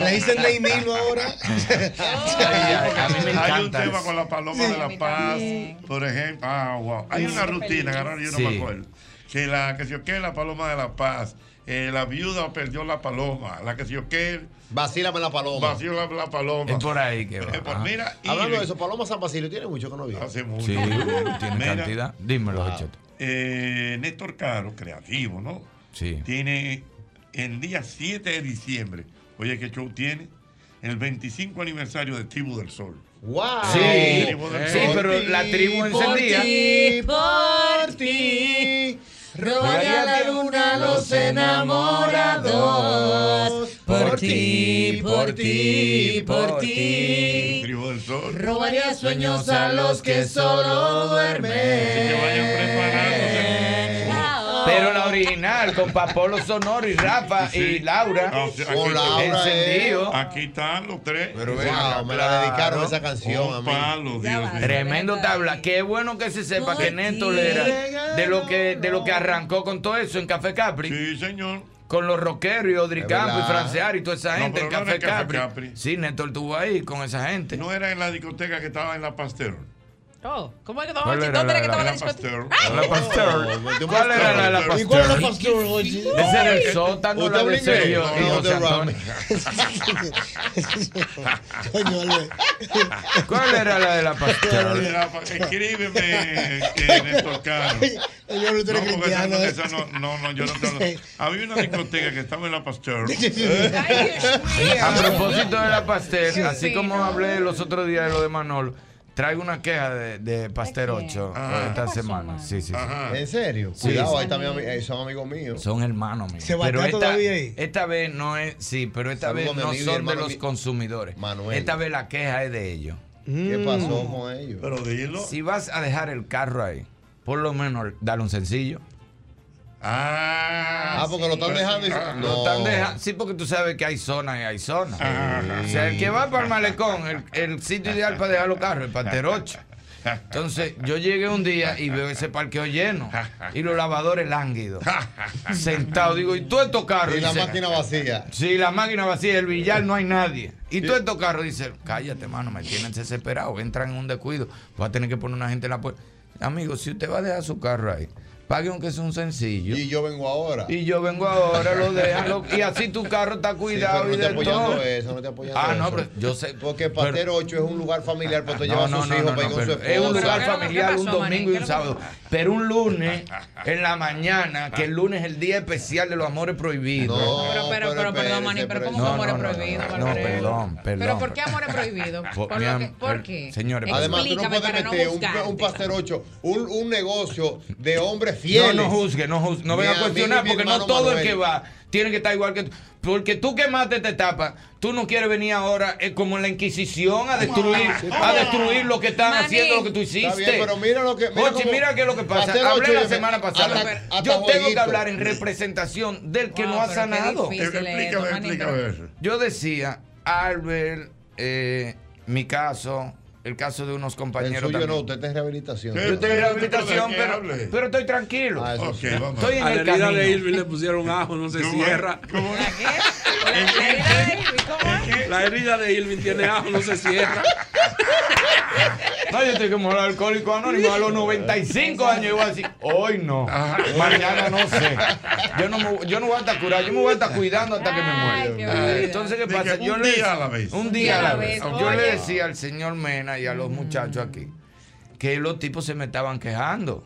Le dicen Neymilo ahora. Ay, ay, a mí me Hay un tema con la paloma de la paz, por ejemplo. Ah, wow. Hay una rutina, yo no Sí. me acuerdo. Que la que se la paloma de la paz. Eh, la viuda perdió la paloma. La que se yo qué, Vacílame la paloma. vació la, paloma. Es por ahí que va. Eh, pues Ajá. mira, y- Hablando de eso, Paloma San Basilio tiene mucho que no viene. Hace mucho. Sí, uh, tiene Mira, cantidad. Dímelo. Jocheto. eh, Néstor Caro, creativo, ¿no? Sí. Tiene el día 7 de diciembre. Oye, ¿qué show tiene? El 25 aniversario de Tribu del Sol. ¡Wow! Sí, sí, pero la tribu encendía. por ti. Robaría a la luna los enamorados. Por ti, por ti, por ti. Robaría sueños a los que solo duermen. Original, con Papolo Sonoro y Rafa y Laura. Ah, o sea, aquí- Con Laura, encendido. Aquí están los tres. Pero Wow, me la dedicaron esa canción a Un mí. palo, Dios mío. Tremendo tabla. Qué bueno que se sepa que Néstor era de lo que, de lo que arrancó con todo eso en Café Capri. Sí, señor. Con los rockeros y Odri Campo y. Francear y toda esa No, gente en no Café, en Café Capri. Capri. Sí, Néstor estuvo ahí con esa gente. No era en la discoteca que estaba en la Pasteur. Oh, ¿cómo es que era ¿Dónde era que estaba En la discoteca? Pasteur. La Pasteur. ¿Cuál era la de la ¿Y ¿Y cuál es la Pasteur? oye? Ese era el sótano, ¿Usted la de? Sergio No, de Ale. ¿Cuál era la de la Pasteur? Escríbeme, eh, Néstor Caro. Yo no No, estoy porque esa cristiano. no, esa no, no, no, yo no te. Había una discoteca que estaba en la Pasteur. A propósito de la Pastel, Qué así como hablé los otros días de lo de Manolo, traigo una queja de, de Pastel 8 Ajá. esta ¿Qué pasó, semana. Sí, sí, sí. ¿En serio? Sí, Cuidado, sí. ahí también ami- eh, son amigos míos. Son hermanos míos. ¿Se pero esta, todavía ahí? esta vez no es, sí, pero esta Saludos vez mi no amigo y son de hermano los mi- consumidores. Manuel. Esta vez la queja es de ellos. ¿Qué pasó Mm. con ellos? Pero dilo. Si vas a dejar el carro ahí, por lo menos dale un sencillo. Ah, Ah, porque lo están dejando. y- Ah, Lo están dejando- sí, porque tú sabes que hay zonas y hay zonas. O sea, el que va para el malecón, el, el sitio ideal para dejar los carros, el Panterocho. Entonces, yo llegué un día y veo ese parqueo lleno y los lavadores lánguidos, sentados. Digo, ¿y tú estos carros? Y la Dice, máquina vacía. Sí, la máquina vacía, el billar no hay nadie. Y todos estos carros dicen, cállate, mano, me tienen desesperado, entran en un descuido, voy a tener que poner una gente en la puerta. Amigo, si usted va a dejar su carro ahí, pague aunque sea un sencillo. Y yo vengo ahora. Y yo vengo ahora, lo dejan, lo- y así tu carro está Sí, cuidado pero no y te de apoyando todo. eso, no te apoyando Ah, no, eso. pero yo sé. Porque pero- Patero 8 es un lugar familiar, pero tú no, llevas a no, sus no, hijos no, para ir no, con su pero es un esposa. lugar ¿Qué pasó, familiar un domingo y ¿Qué un sábado. Pero un lunes en la mañana, que el lunes es el día especial de los amores prohibidos. No, Pero, pero, pero, perdón, espérese, Manín, pero ¿cómo espérese. que amor es no, perdón, perdón. ¿Pero por qué amor es prohibido? Por- ¿Por, mi lo am- que- por eh, qué? señores, Además, tú no puedes meter un, Pastor 8, un, negocio de hombres No, fieles. no juzgue, no juzgue, no venga a cuestionar mi porque no todo el que va tiene que estar igual que tú. Porque tú quemaste esta etapa, tú no quieres venir ahora eh, como en la Inquisición a destruir, a destruir lo que están haciendo, lo que tú hiciste. Está bien, pero mira lo que. Mira Oye, cómo- mira qué es lo que pasa. Hablé la yo- semana pasada. hasta- hasta Yo tengo que hablar en representación del que Wow, no ha sanado. Explícame, explícame eso. Yo decía, Albert, eh, mi caso, el caso de unos El compañeros suyo no, también. usted está en rehabilitación. Yo estoy en rehabilitación, ¿De qué pero, pero estoy tranquilo. Ah, eso Ok, sí. vamos. Estoy en A la el herida camino. de Irving le pusieron ajo, no se cierra. ¿Cómo? ¿La? ¿La la herida? ¿Cómo? La herida de Irving tiene ajo, no se cierra. No, yo estoy como el alcohólico anónimo a los 95 años. Yo voy a decir, hoy no, Ajá. mañana no sé. Yo no, me, yo no voy a estar curado, yo me voy a estar cuidando hasta que me muera. Entonces, ¿qué pasa? Yo un le- día a la vez. Un día a la vez. Yo le decía al señor Mena y a los muchachos aquí que los tipos se me estaban quejando.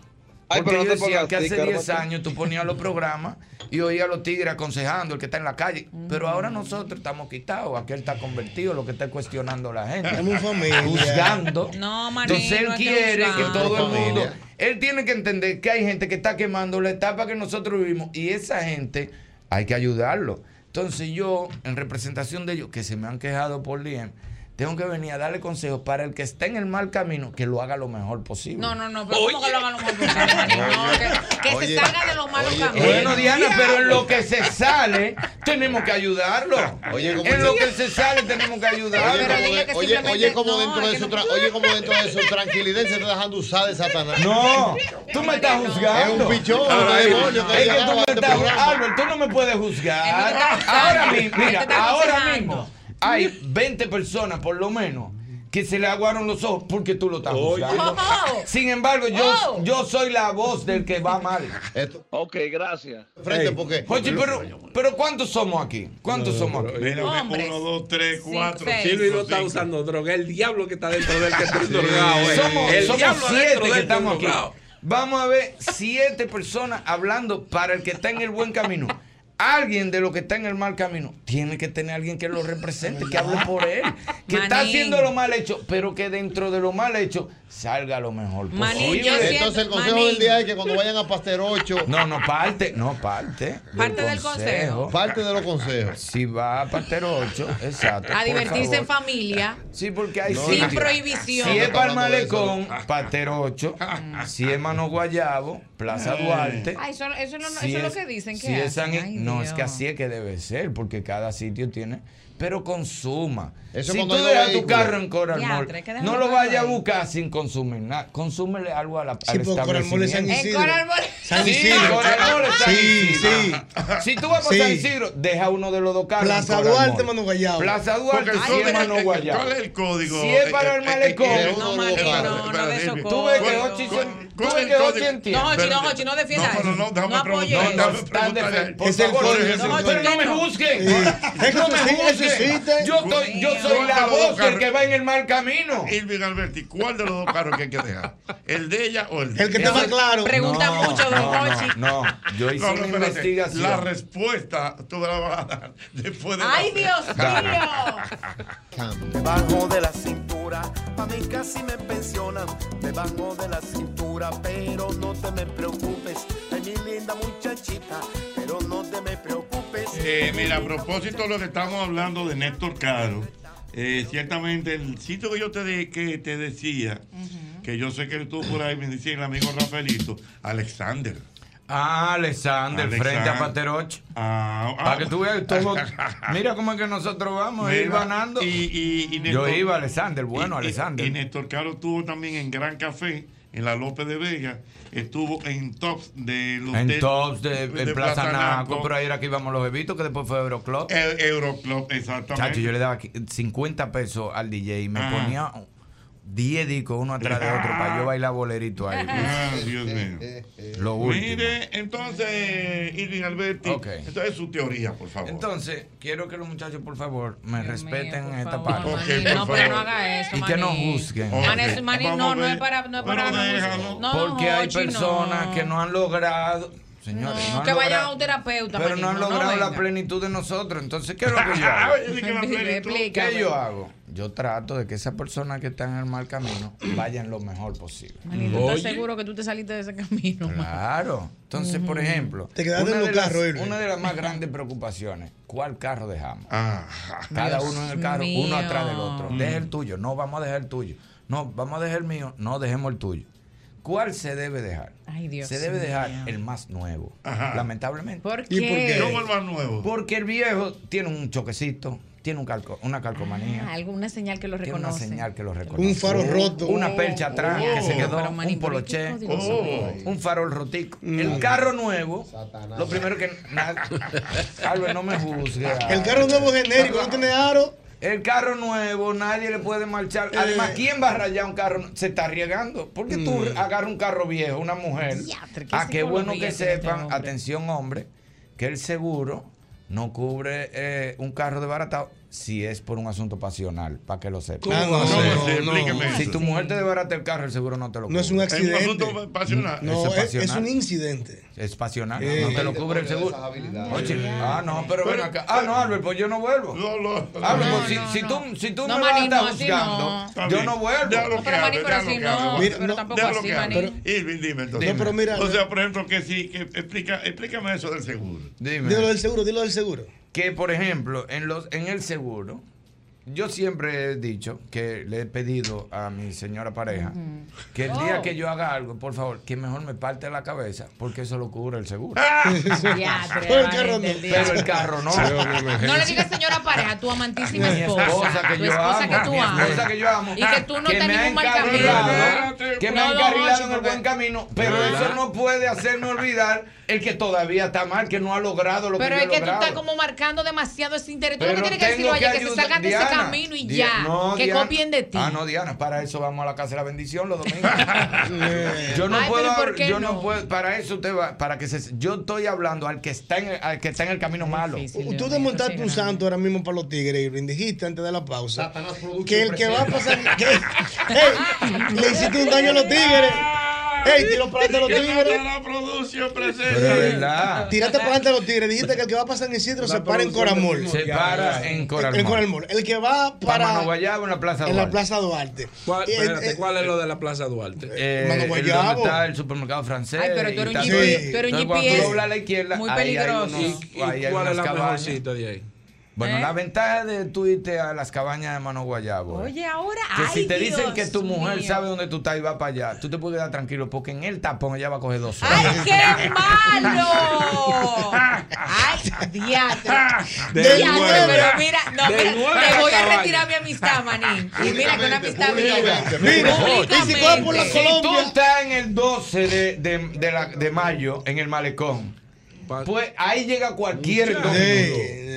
Ay, Porque pero yo decía que hace sticker, 10 Martín. años tú ponías los programas y oías a los tigres aconsejando, el que está en la calle. Pero ahora nosotros estamos quitados, aquel está convertido, lo que está cuestionando la gente. Estamos familia. Juzgando. No, Manín, Entonces él que quiere que juzgar. todo el mundo. Él tiene que entender que hay gente que está quemando la etapa que nosotros vivimos y esa gente hay que ayudarlo. Entonces yo, en representación de ellos, que se me han quejado por DM, tengo que venir a darle consejos para el que esté en el mal camino, que lo haga lo mejor posible. No, no, no, pero ¿cómo que lo hagan lo más posible? No, que, que Oye. se salga de los malos Oye, caminos. Bueno, Diana, pero en lo que se sale, tenemos que ayudarlo. Oye, como en lo que se sale, tenemos que ayudarlo. como, oye, como no, dentro de su no- oye, como dentro de su tranquilidad se está dejando usar de Satanás. No, tú me estás juzgando. Es un pichón, Ay, un demonio que Es que llegaba tú me este estás. Albert, tú no me puedes juzgar. Ahora mismo, mira, ahora mismo hay 20 personas por lo menos que se le aguaron los ojos porque tú lo estás Oye. juzgando. Oh. Sin embargo, yo, Oh. yo soy la voz del que va mal. Esto, Ok, gracias. frente, Ey. porque. Oye, pero, pero ¿cuántos somos aquí? ¿Cuántos somos aquí? Mira, uno, dos, tres, cuatro, Silvio no está usando droga. El diablo que está dentro del que está drogado. eh. Somos, el somos diablo siete que estamos aquí. Vamos a ver siete personas hablando para el que está en el buen camino. Alguien de lo que está en el mal camino tiene que tener alguien que lo represente, que hable por él, que está haciendo lo mal hecho, pero que dentro de lo mal hecho salga lo mejor Manín, posible. yo siento- Entonces el consejo Manín. del día es que cuando vayan a Pastel 8, No, no, parte, no, parte. Parte del consejo. parte de los consejos. Si va a Partero 8, exacto. A divertirse en familia. Sí, porque hay No, Sin prohibición. Si es para el malecón, Partero 8. Si es Mano Guayabo, Plaza Duarte. Ay, eso, eso, no- Si eso es lo que dicen que si es hacen. San- Ay, no, es que así es que debe ser, porque cada sitio tiene. Pero consuma. Eso si tú dejas tu carro en Coral Mall, Diantre, no lo vayas a buscar sin consumir nada. Consúmele algo a la, Sí, al Coral Mall es San establecimiento. En Isidro. Coral Mall. San Sí. Coral Mall es San Sí, Isidro. sí. Si tú vas por Sí. San Isidro, deja uno de los dos carros. Plaza Duarte. Mano Guayabo. Plaza Duarte, Porque si es ¿cuál Mano es el- Guayabo. ¿Cuál es el código? Si es para el Eh, eh, malecón. eh, No, no, no socorro. Tú ves que No, Hochi, no. Hochi, no defienda No, no, no, déjame No preguntar, preguntarle. Es el pero no me no. juzguen. No me juzguen. Yo, soy la ¿Cuál de los voz del que va en el mal camino. Irving Alberti, ¿cuál de los dos carros que hay que dejar? ¿El de ella o el de El que esté más claro. Pregunta mucho, don no, Hochi. no, no, yo hice una investigación. La respuesta tú la vas a dar después de Ay, Dios mío. Debajo de la cintura, pa' mí casi me pensionan. Debajo de la cintura, pero no te me preocupes. Ay, mi linda muchachita, pero no te me preocupes. Eh, mira, a propósito de lo que estamos hablando de Néstor Caro, eh, ciertamente el sitio que yo te, de- que te decía, que yo sé que estuvo por ahí, me decía el amigo Rafaelito, Alexander. Ah, Alexander, Alexander. frente a Pateroch. Ah, ah. Para que tú veas todo. Mira cómo es que nosotros vamos a ir Mira, ganando. Y, y- y Yo iba, Alexander, bueno, Alexander. Y, Néstor Caro estuvo también en Gran Café, en la López de Vega, estuvo en Tops de los En Tops de, Plaza Plaza Naco, Naco. pero ahí era que íbamos los bebitos, que después fue Euroclub. El Euroclub, exactamente. Chacho, yo le daba qui- 50 pesos al DJ y me ponía 10 discos uno atrás de otro para yo bailar bolerito ahí. Ah, Dios mío. Lo último. Mire, entonces, Irving Alberti, Ok. entonces su teoría, por favor. Entonces, quiero que los muchachos, por favor, me respeten por en esta favor, parte. No, pero no haga eso, Y que no juzguen. Ok. Manín, Manín, Vamos no, no es para, no es para no, Porque hay personas no. que no han logrado, señores, No, no que vayan a un terapeuta, pero no han no logrado la plenitud de nosotros. Entonces, ¿qué es lo que yo hago? ¿Qué yo hago? Yo trato de que esa persona que está en el mal camino vaya en lo mejor posible. Manín, ¿tú estás seguro que tú te saliste de ese camino? Claro. Entonces, por ejemplo, Te quedaste una, en de las, una de las más grandes preocupaciones, ¿cuál carro dejamos? Ah, Cada Dios uno en el carro, mío. uno atrás del otro. Deja el tuyo, no vamos a dejar el tuyo. No, vamos a dejar el mío, no dejemos el tuyo. ¿Cuál se debe dejar? Ay, Dios se debe dejar el más nuevo, Ajá. lamentablemente. ¿Por ¿Y por qué? qué? ¿Cómo el más nuevo? Porque el viejo tiene un choquecito, tiene un calco, una calcomanía. Ah, alguna señal que lo tiene una reconoce. señal que lo reconoce. Un faro roto. Una percha atrás Oh. que se quedó, Pero, Manín, un ¿por qué poloché, Oh. un farol rotico. Mm. El carro nuevo, Satanás. lo primero que... Albert, no me juzgue. El carro nuevo genérico, no tiene aro. El carro nuevo, nadie le puede marchar. Además, Eh. ¿quién va a rayar un carro? Se está arriesgando. Porque tú Mm. agarras un carro viejo, una mujer. Diatre, qué Ah, qué bueno que este sepan, hombre. atención hombre, que el seguro no cubre eh, un carro desbaratado si es por un asunto pasional, para que lo sepan. Ah, no, ¿Cómo no, no. Explíqueme Si tu mujer te desbarata el carro, el seguro no te lo cubre. No es un Es un accidente. asunto pasional. No, es es, es pasional. un incidente. Es pasional, Eh. no te lo cubre el seguro. Oye, ah, no, pero, Pero- ven acá. Ah, no, Albert, pues yo no vuelvo. No, no. Albert, No, pues, si, no, si no. tú, si tú No, me vas a estar no, no. Está yo no vuelvo. Déjalo No, que pero Manín, hable, pero no. Mira, Pero no, tampoco Déjalo así. Manín. Irving, dime entonces. No, pero mira- O sea, por ejemplo, que sí, que explica, explícame eso del seguro. Dime. Dilo del seguro, dilo del seguro. Que por ejemplo en los en el seguro yo siempre he dicho que le he pedido a mi señora pareja que el día Oh. que yo haga algo por favor que mejor me parte la cabeza porque eso lo cubre el seguro Pero el carro no. pero el carro no No le digas señora pareja, tu amantísima mi esposa. esposa que tu yo esposa amo que tú mi amas. esposa que yo amo Y que tú no que ha ningún mal camino. que me ha No, no, encarrilado en el buen camino pero ¿Verdad? eso no puede hacerme olvidar el que todavía está mal que no ha logrado lo Pero que es yo he que tú logrado. estás como marcando demasiado ese interés. Tú lo que Pero tienes que tengo decirlo a ella es que se ayudar- salgan de ese Diana, camino y Di- ya. no, que Diana. copien de ti. Ah, no, Diana, para eso vamos a la casa de la bendición los domingos. yo no Ay, puedo, ¿por qué yo no? no? puedo, para eso usted va, para que se, yo estoy hablando al que está en el, al que está en el camino malo. Difícil. Tú te montaste sí, un grande. santo ahora mismo para los tigres, Irving. Dijiste antes de la pausa que el que va a pasar. que- Ey, le hiciste un daño a los tigres. ¡Ey, tiro para adelante los tigres! la producción presente. Tírate para adelante los tigres. Dijiste que el que va a pasar en Isidro la se para en Coramol. Se para en Coramol. En Coramol. El que va para. Para Manoguayabo en la Plaza Duarte. En la Plaza Duarte. ¿Cuál, espérate, eh, ¿cuál es lo de la Plaza Duarte? Eh, Manoguayabo. Eh, donde está el supermercado francés. Ay, pero tú eres un, sí. tú eres un GPS. Muy peligroso. Unos, ¿Y, ahí ¿Cuál es la mejor cita de ahí? Bueno, ¿Eh? la ventaja de tú irte a las cabañas de Mano Guayabo. Oye, ahora. Que ay, si te dicen que tu mujer sabe dónde tú estás y va para allá, tú te puedes quedar tranquilo porque en el tapón ella va a coger dos horas. ¡Ay, qué malo! ¡Ay, diablo! Pero mira, no, mira, te voy a retirar mi amistad, manín. Y mira que una amistad mía. Mira, si por la Colombia. tú estás en el 12 de, de, de, la, de mayo en el Malecón, pues ahí llega cualquier domingo.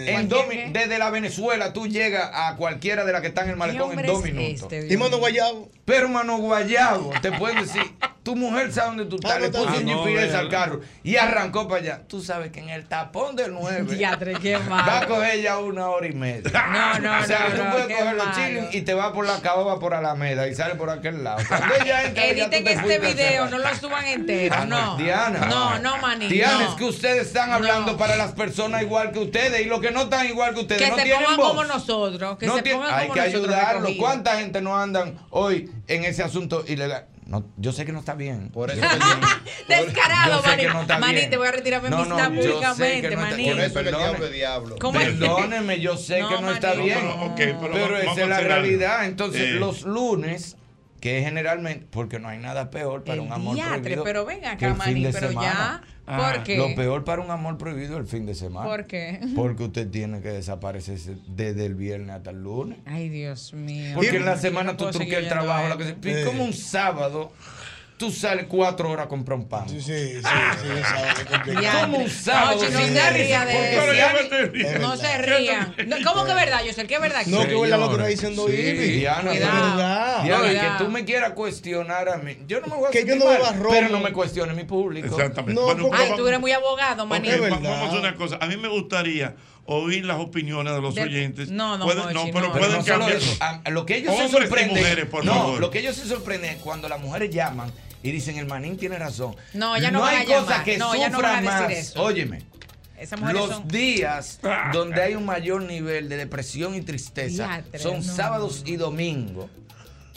Desde la Venezuela tú llegas a cualquiera de las que están en el malecón en dos minutos. Este, y mano guayabo. Pero mano guayabo, te pueden decir, tu mujer sabe dónde tú estás, ah, le puso un GPS al carro y arrancó para allá. Tú sabes que en el tapón del 9 Diatre, qué malo. va a coger ya una hora y media. No, no, O sea, no, tú no, puedes coger los chiles y te vas por la caoba por Alameda y sale por aquel lado. Cuando ella entra, Editen ya este video, no lo suban entero, ah, no. Diana. No, no, maní. Diana, no. es que ustedes están hablando para las personas igual que ustedes y los que no están igual que ustedes que no se tienen pongan voz. como nosotros. Que no se pongan como que nosotros ayudarlos. ¿Cuánta gente no andan hoy en ese asunto y ilegal. No, yo sé que no está bien. Por eso Descarado, Mani. No Mani, te voy a retirarme no, no, públicamente, Mani. Por eso diablo diablo. Perdóneme, yo sé que no está bien. Pero, esa es la realidad. Entonces, los lunes que generalmente, porque no hay nada peor para un amor diatre, prohibido pero venga acá, que pero ya Ah, lo peor para un amor prohibido el fin de semana. ¿Por qué? Porque usted tiene que desaparecerse desde el viernes hasta el lunes. Ay, Dios mío. Porque en la semana no tú truques el trabajo. La eh. Como un sábado tú sales cuatro horas a comprar un pan. Sí, sí, sí, sí, sí ¿Cómo un sábado? No, si no, ría de eso. no se rían. ¿Cómo que es verdad, Yo sé que es verdad? No, que verdad lo que está diciendo Ivy. Diana, Diana, que tú me quieras cuestionar a mí. Yo no me voy a Que yo no me barro. Pero no me cuestione mi público. Exactamente. Ay, tú eres muy abogado, manito. Vamos a hacer una cosa. A mí me gustaría oír las opiniones de los oyentes. No, no, pueden, no, pero, pueden no cambiar. Eso. Lo que ellos se sorprenden. No, lo que ellos se sorprenden es cuando las mujeres llaman y dicen, el manín tiene razón. No, ya no, hay a cosa que no, sufran no más. Eso. Óyeme. Los días ah, donde hay un mayor nivel de depresión y tristeza son sábados y domingos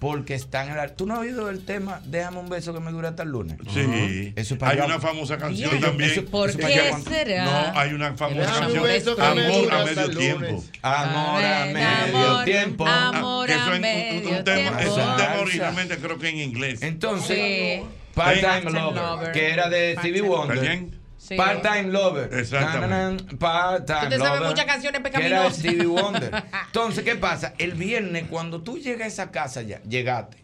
porque están en la... ¿Tú no has oído el tema Déjame un beso que me dura hasta el lunes? Sí. Eso es para hay una famosa canción también. ¿Por qué será? No, hay una famosa canción. amor a medio tiempo. Amor a medio tiempo. Amor ah, a medio tiempo. Es un tema originalmente creo que en inglés. Entonces, Part-Time Lover, que era de Stevie Wonder. Part-time lover. Exactamente. Part-time lover. sabe muchas canciones pecaminosas. Era Stevie Wonder. Entonces, ¿qué pasa? El viernes, cuando tú llegas a esa casa ya, llegaste.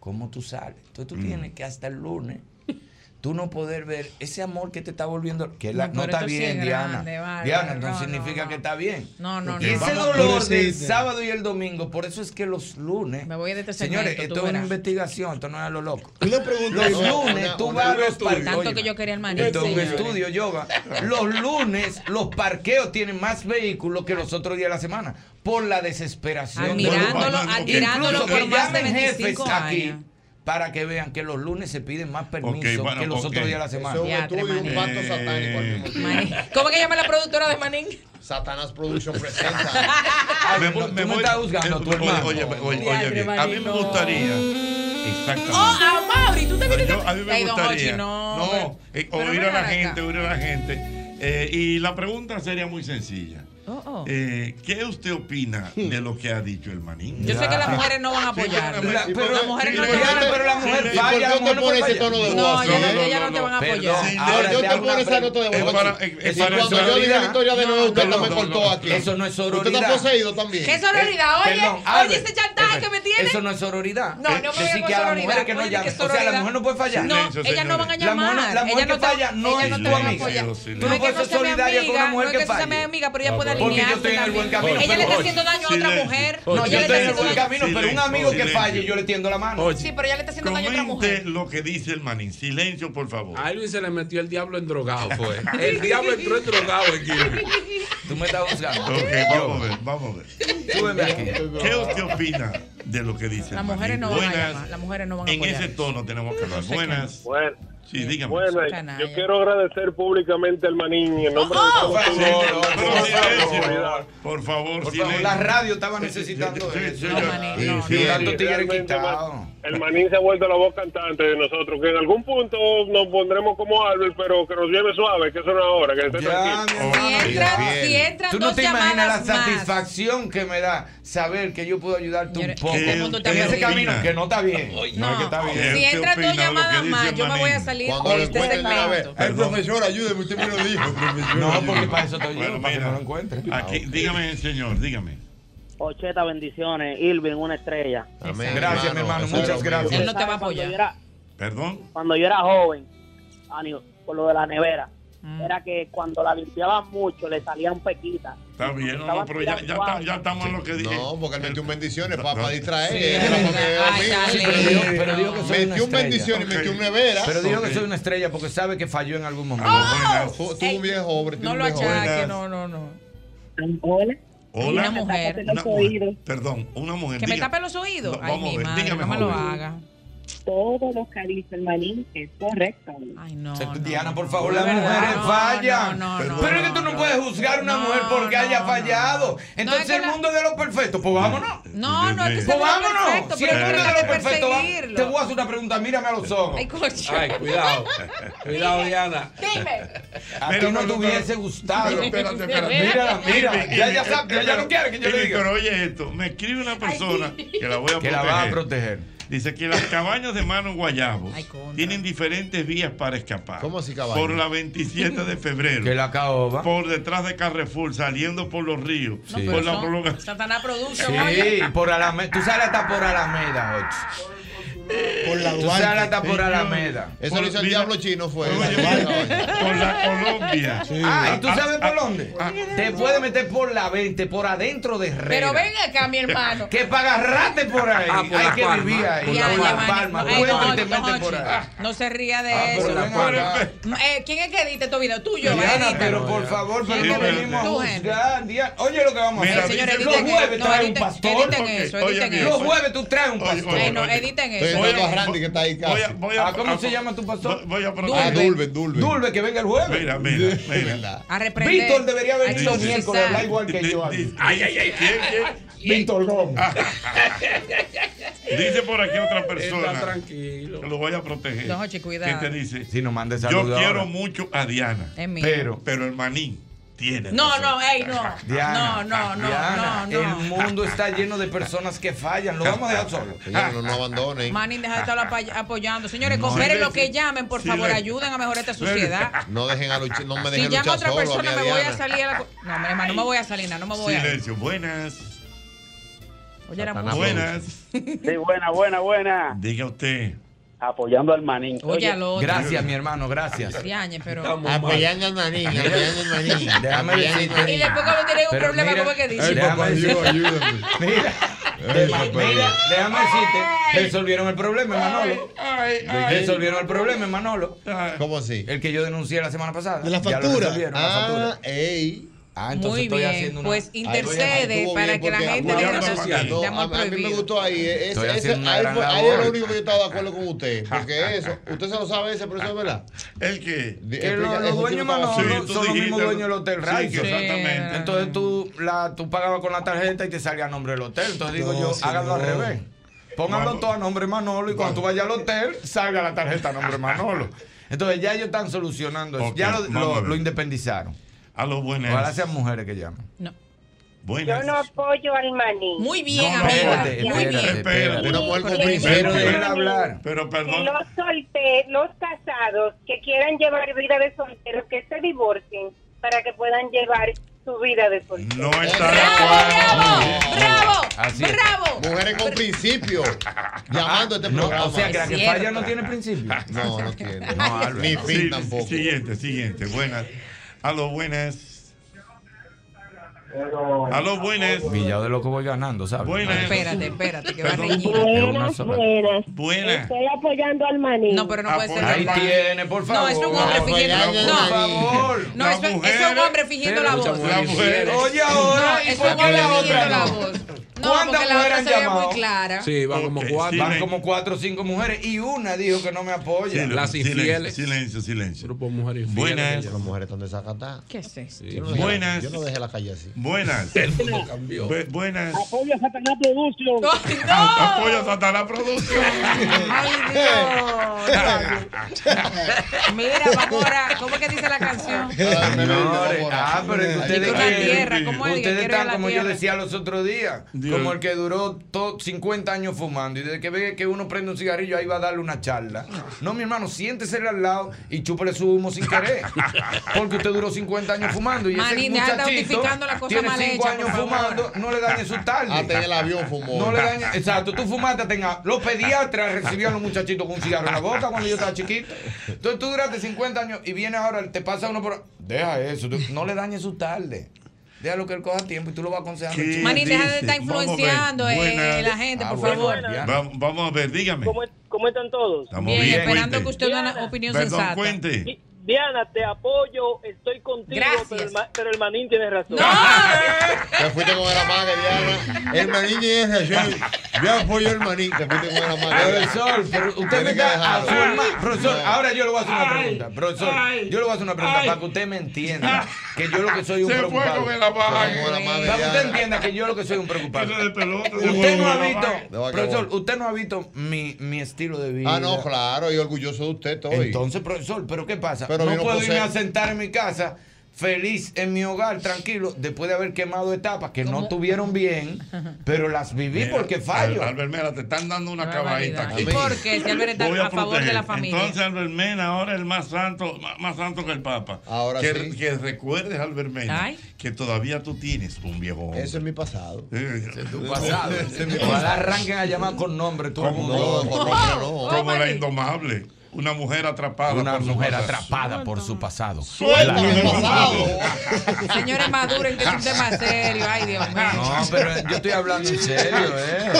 ¿Cómo tú sales? Entonces tú mm. tienes que hasta el lunes tú no poder ver ese amor que te está volviendo, que la, no, está bien, Diana. Diana, no, significa que está bien. No, no, no. Ese dolor del sábado y el domingo, por eso es que los lunes. Me voy a este Señores, esto es una investigación, esto no es a lo loco. Una pregunta. Los lunes tú vas a los parqueos. Esto es un estudio, yoga. Los lunes, los parqueos tienen más vehículos que los otros días de la semana. Por la desesperación. Admirándolo, admirándolo por más de 25 jefes años. aquí para que vean que los lunes se piden más permisos okay, bueno, que los okay. otros días de la semana. Eso ya, tú y un pacto satánico al mismo tiempo. ¿Cómo que llama la productora de Manín? Satanás Production presenta. Ay, me, me voy, me juzgando, tu hermano. Oye, oye, oye, oye bien, a mí me gustaría. Exactamente. Oh, a Mauri, tú también. Yo, a mí me gustaría. no, no eh, oír a la gente, oír a la gente. Eh, y la pregunta sería muy sencilla. Oh, oh. Eh, ¿Qué usted opina hmm. de lo que ha dicho el manín? Yo sé que las ah. mujeres no van a apoyar. Sí, la, pero las mujeres no van a apoyar. Pero la mujer sí, falla. ¿Por qué te pones ese tono de voz? No, ellas no, no, no, no, te van a apoyar. Si Ahora, yo te pongo esa nota de voz. Es para, es para cuando yo dije la historia de nuevo, usted no, me cortó aquí. Eso no es sororidad. Usted está poseído también. ¿Qué sororidad? Oye, oye este chantaje que me tiene. Eso no es sororidad. No, no me voy a poner que no O sea, la mujer no puede fallar. No, ellas no van a llamar. La mujer que falla no es tu amiga. Tú no puedes ser solidaria con una mujer que falla. No es que sea mi amiga, pero ella puede porque yo estoy en el buen camino. Ella le está haciendo daño a otra mujer. No, yo estoy en el buen camino, pero un amigo que falle, yo le tiendo la mano. Sí, pero ella le está haciendo daño a otra mujer. lo que dice el manín. Silencio, por favor. A Elvin se le metió el diablo en drogado, fue. Pues. El diablo entró en drogado aquí. Tú me estás buscando. Ok, vamos a ver, vamos a ver. Súbeme aquí. ¿Qué usted opina de lo que dice Las mujeres no van a llamar. Las mujeres no van a En ese tono tenemos que hablar. Buenas. Buenas. Sí, dígame. Bueno, yo quiero agradecer públicamente al Manín por favor, por favor, la radio estaba necesitando eso. No, no, no, el manín se ha vuelto la voz cantante de nosotros, que en algún punto nos pondremos como Albert, pero que nos lleve suave, que eso no ahora, que esté ya, tranquilo. Si entran, si entran Tú no dos te imaginas la satisfacción que me da saber que yo puedo ayudarte un poco. En ese camino, que no está bien. No, no. Si entran dos llamadas más, yo me voy a salir Cuando de este segmento. El profesor, ayúdeme, usted me lo dijo. Profesor, no, porque para eso te ayudo, bueno, para que no lo encuentre. Aquí, ah, dígame, señor, dígame. Ocheta, bendiciones. Irving, una estrella. Amén. Gracias, hermano. mi hermano. Muchas gracias. Él no te va a apoyar. Cuando era, Perdón. Cuando yo era joven, por lo de la nevera mm. era que cuando la limpiaban mucho le salían pequitas. Está bien, no, no pero ya, ya, está, ya, estamos en lo que dije. No, porque él metió un bendiciones para, para distraer. Sí, sí, pero dijo, que soy Metió un bendición y metió un nevera. Pero dijo que soy una estrella porque sabe que falló en algún momento. Ah, Tuvo un viejo pobre. No lo achaque, no, no, no. ¿Hola? Hola. Una mujer. Perdón, una mujer. Que me diga, tape los oídos. Ay, mi no me lo haga todo lo que el manín es correcto. Ay, no, Diana, por favor, no, las mujeres fallan. Pero es que tú no puedes juzgar a una mujer porque haya fallado. Entonces, el mundo la... de los perfectos, pues vámonos. No, no, es que Pues vámonos. Perfecto, si el mundo de los perfectos, va... te voy a hacer una pregunta. Mírame a los ojos. Ay, coche. Ay, cuidado. cuidado, Diana. Dime. A ti no te hubiese gustado. Espérate, espérate. Mira, mira. Ya, ya, ya, no quiere que yo le diga. Pero oye esto, me escribe una persona que la voy a proteger. Que la va a proteger Dice que las cabañas de Mano Guayabos tienen diferentes vías para escapar. ¿Cómo así? Por la 27 de febrero. que la caoba. Por detrás de Carrefour, saliendo por los ríos. Sí. Por la prolongación. Satanás Sí, por Alameda. Tú sales hasta por Alameda. Por la Duarte. Sara está por Alameda. Eso lo hizo el diablo chino, fue. Por la Colombia. Ah, ¿y tú sabes por dónde? Te puede meter por la 20, por adentro de Herrera. Pero ven acá, mi hermano. Que para agarrarte por ahí. Hay que vivir ahí. No se ría de ah, eso. Eh, ¿Quién es que edita tu video? Tuyo, Pero por favor, pero no venimos a juzgar. Oye, lo que vamos a hacer. Los jueves trae un pastor. Los jueves tú traes un pastor. No, editen eso voy a, Randy que está ahí casi. Voy a, voy a, ¿Cómo se llama tu pastor? Voy a Dulve. Ah, Dulve, Dulve. Dulve, que venga el jueves. Mira, mira, mira. A reprender. Víctor debería venir los miércoles, hablar igual que yo. Ay, ay, ay. ¿Quién, quién? Víctor Gómez. Ah, dice por aquí otra persona. Está tranquilo. Que lo voy a proteger. Don Jochi, cuidado. Que te dice. Si nos mandes Yo quiero ahora. mucho a Diana. Es mío. Pero, pero el maní. No, no, ey, no. No, no, no, no, no, El mundo está lleno de personas que fallan. Lo vamos a dejar solo. no, no abandonen. Manin, deja de estar apoyando. Señores, no, lo que llamen, por favor, ayuden a mejorar esta sociedad. No dejen a luchar, no me dejen Si llama a otra persona, me voy a salir a la. No, no me voy a salir, no me voy a. Silencio, buenas. Oye, era muy buenas. Sí, buena, buena, buena. Diga usted apoyando al manín. Gracias, mi hermano, gracias. Apoyando al manín, apoyando al manín. Déjame decirte. Y después cuando tienen un problema, mira, ¿cómo que dicen? Eh, déjame. Ayúdame. Mira. Mira, déjame decirte, resolvieron el problema, Manolo. Resolvieron el problema, Manolo. ¿Cómo así? El que yo denuncié la semana pasada. De la factura. Ya ah, la factura. Ey. Ah, Muy bien, pues intercede para que la gente de social. A, mí me gustó ahí. Es, ese, ahí, es lo único que yo estaba de acuerdo con usted. Porque eso, usted se lo sabe ese, pero este, eso es verdad. ¿El qué? Que los, dueños Manolo son los mismos dueños del hotel sí, Rice. Exactamente. Entonces tú, la, tú pagabas con la tarjeta y te salía a nombre del hotel. Entonces digo yo, sí, hágalo al revés. Pónganlo todo a nombre Manolo y cuando tú vayas al hotel, salga la tarjeta a nombre Manolo. Entonces ya ellos están solucionando eso. Ya lo independizaron. A los buenos. Ahora sean mujeres que llaman. No. Buenas. Yo no apoyo al maní. Muy bien, no. Espérate, Muy espérate, bien. Espérate, una mujer hablar. Pero perdón. Los solteros, los casados que quieran llevar vida de solteros, que se divorcien para que puedan llevar su vida de soltero. No está de acuerdo. Bravo, bravo, bravo. Mujeres con principio. Llamando a este programa. No, o sea, que la que falla no tiene principio. No, no tiene. No, Ni fin tampoco. Siguiente, siguiente. Buenas. Aló, buenas. Aló, buenas. Villado de loco voy ganando, ¿sabes? Buenas. Espérate, espérate, que va a reñir. Buenas, buenas. Estoy apoyando al maní. No, pero no puede ser. Ahí tiene, por favor. No, es un hombre fingiendo la voz. No, por favor. No, es, un hombre fingiendo la voz. Oye, ahora. es un hombre fingiendo la voz otra han se ve llamado? muy clara. Sí, van como cuatro. Van como cuatro o cinco mujeres y una dijo que no me apoya. Silencio, Las infieles. Silencio, silencio. Grupo de mujeres infieles. Buenas. Las mujeres están desacatadas. ¿Qué es eso? Yo no dejé- Buenas. Yo no dejé la calle así. Buenas. El mundo cambió. Bu- buenas. Apoya Satanás Production. Apoya a Satanás Producción. Ay, Dios. Mira, vamos ahora. ¿Cómo es que dice la canción? Señores, ah, pero ustedes, ustedes están como yo decía los otros días, Dios. Como el que duró to- 50 años fumando y desde que ve que uno prende un cigarrillo ahí va a darle una charla. No, mi hermano, siéntese al lado y chúpele su humo sin querer. Porque usted duró 50 años fumando y Manín, ese muchachito la cosa tiene mal 5 hecha, años fumando, no le dañe su tarde. Hasta en el avión fumó. No le dañe, exacto, tú fumaste, tenga, los pediatras recibían a los muchachitos con un cigarro en la boca cuando yo estaba chiquito. Entonces tú duraste 50 años y viene ahora, te pasa uno por... Deja eso, tú- no le dañes su tarde. Déjalo que él coja tiempo y tú lo vas aconsejando. ¿Qué chico. Manín, deja de estar a influenciando eh, Buenas. la gente, Ah, por bueno, favor. Va- vamos a ver, dígame. ¿Cómo, cómo están todos? Estamos Bien, bien. esperando que usted dé una opinión Perdón, sensata. cuente. Di- Diana, te apoyo, estoy contigo, Gracias. pero el, pero el manín tiene razón. Te fuiste con el amague, Diana. El manín tiene razón. Yo apoyo el manín. Te fuiste con el amague. Profesor, pero usted me está dejarlo. afirma- Profesor, No. ahora yo le voy a hacer una pregunta. Profesor, ay, yo le voy a hacer una pregunta ay. para que usted me entienda que yo lo que soy un Se fue preocupado. con el amague. Con el amague, Para que usted entienda que yo lo que soy un preocupado. Usted no ha visto, profesor, usted no ha visto mi, mi estilo de vida. Ah, no, claro. Y orgulloso de usted estoy. Entonces, profesor, ¿pero qué pasa? Pero no puedo irme a sentar en mi casa feliz en mi hogar, tranquilo, después de haber quemado etapas que no tuvieron bien, pero las viví Mira, porque fallo. Al- Albert Mena, te están dando una barbaridad. aquí. ¿Y por qué? Si Albert está Voy a favor de la familia. Entonces, Albert Mena ahora es el más santo, más, más santo que el Papa. Ahora que, sí. que recuerdes, Albert Mena, Ay. que todavía tú tienes un viejo hombre. Eso es mi pasado. Tu pasado. Ese es mi Ojalá pasado. arranquen a llamar con nombre todo el Como, mundo. No, con nombre no. como la Marín. indomable. Una mujer atrapada Una por su mujer pasado. atrapada por su pasado. Suéltame el pasado. Señores maduren, que es un tema serio. Ay, Dios mío. No, pero yo estoy hablando en serio, ¿eh?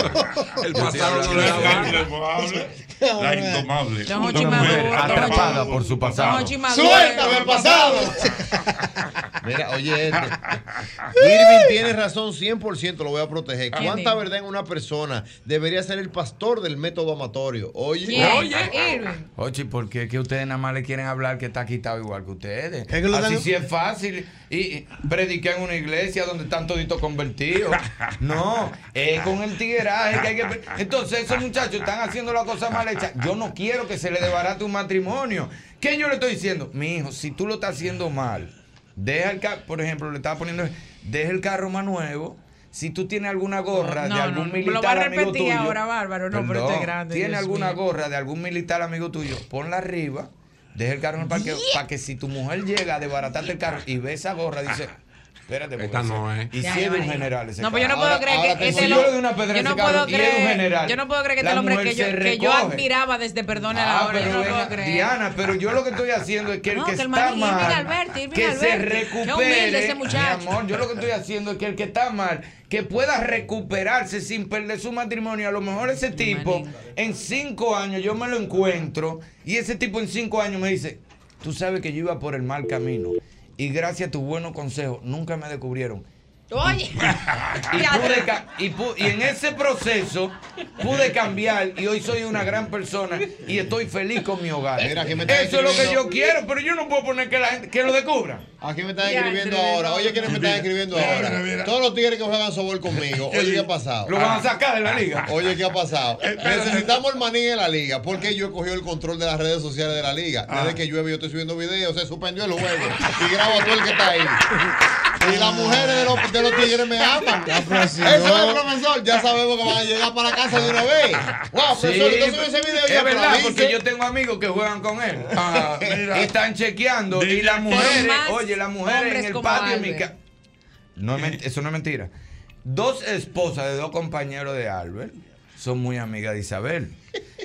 El pasado no le. La indomable. La indomable. Don Maduro. Atrapada por su pasado. Suéltame el pasado. Mira, oye, este. Irving tiene razón 100%, lo voy a proteger. ¿Quién ¿Cuánta verdad en una persona debería ser el pastor del método amatorio? Oye, ¿Quién? Oye. Irving. Oye, ¿por qué que ustedes nada más le quieren hablar que está quitado igual que ustedes? Es que Así dan- sí es fácil. Y, y predicar en una iglesia donde están toditos convertidos. No, es con el tigueraje que hay que... Entonces esos muchachos están haciendo la cosa mal hecha. Yo no quiero que se le desbarate un matrimonio. ¿Qué yo le estoy diciendo? Mi hijo, si tú lo estás haciendo mal, deja el carro, por ejemplo, le estaba poniendo, deja el carro más nuevo. Si tú tienes alguna gorra No, de algún no, militar lo va a amigo repetir tuyo, ahora, Bárbaro. No, pero este es grande, Tiene alguna mío. gorra de algún militar amigo tuyo, ponla arriba, deja el carro en el parqueo, para que si tu mujer llega a desbaratarte el carro y ve esa gorra, dice, espérate, Esta no es. Y si es de un general ese No, pues yo no puedo creer que te- este yo le doy una pedra yo a no ese puedo creer, general, yo no puedo creer que este hombre que yo, que yo admiraba desde Perdone la Ah, hora, yo no puedo creer. Diana, pero yo lo que estoy haciendo es que el que, está mal, que se recupere, humilde ese mi amor, yo lo que estoy haciendo es que el que está mal, que pueda recuperarse sin perder su matrimonio. A lo mejor ese tipo, en cinco años yo me lo encuentro y ese tipo en cinco años me dice, tú sabes que yo iba por el mal camino y gracias a tu buenos consejos nunca me descubrieron. Oye, Y, pude y, pu- y en ese proceso pude cambiar y hoy soy una gran persona y estoy feliz con mi hogar. Mira, aquí me está Eso es lo que yo quiero, pero yo no puedo poner que la gente que lo descubra. Aquí me están escribiendo ahora. Oye, ¿quiénes me están escribiendo Mira, ahora? mira. Todos los tigres que juegan softball conmigo. Oye, ¿qué ha pasado? Lo van a sacar de la liga. Oye, ¿qué ha pasado? Espérate. Necesitamos el maní en la liga. Porque yo he cogido el control de las redes sociales de la liga. Ah. Desde que llueve yo estoy subiendo videos, se suspendió el juego. Y grabo a todo el que está ahí. Y las mujeres de los, los tigres me aman. Eso es, profesor. Ya sabemos que van a llegar para casa de una vez. Wow, Sí, profesor, usted subió ese video ya es verdad, porque yo tengo amigos que juegan con él. Ah, mira. Y están chequeando. Y las mujeres, oye, las mujeres en el patio de mi casa. No es eso no es mentira. Dos esposas de dos compañeros de Albert son muy amigas de Isabel.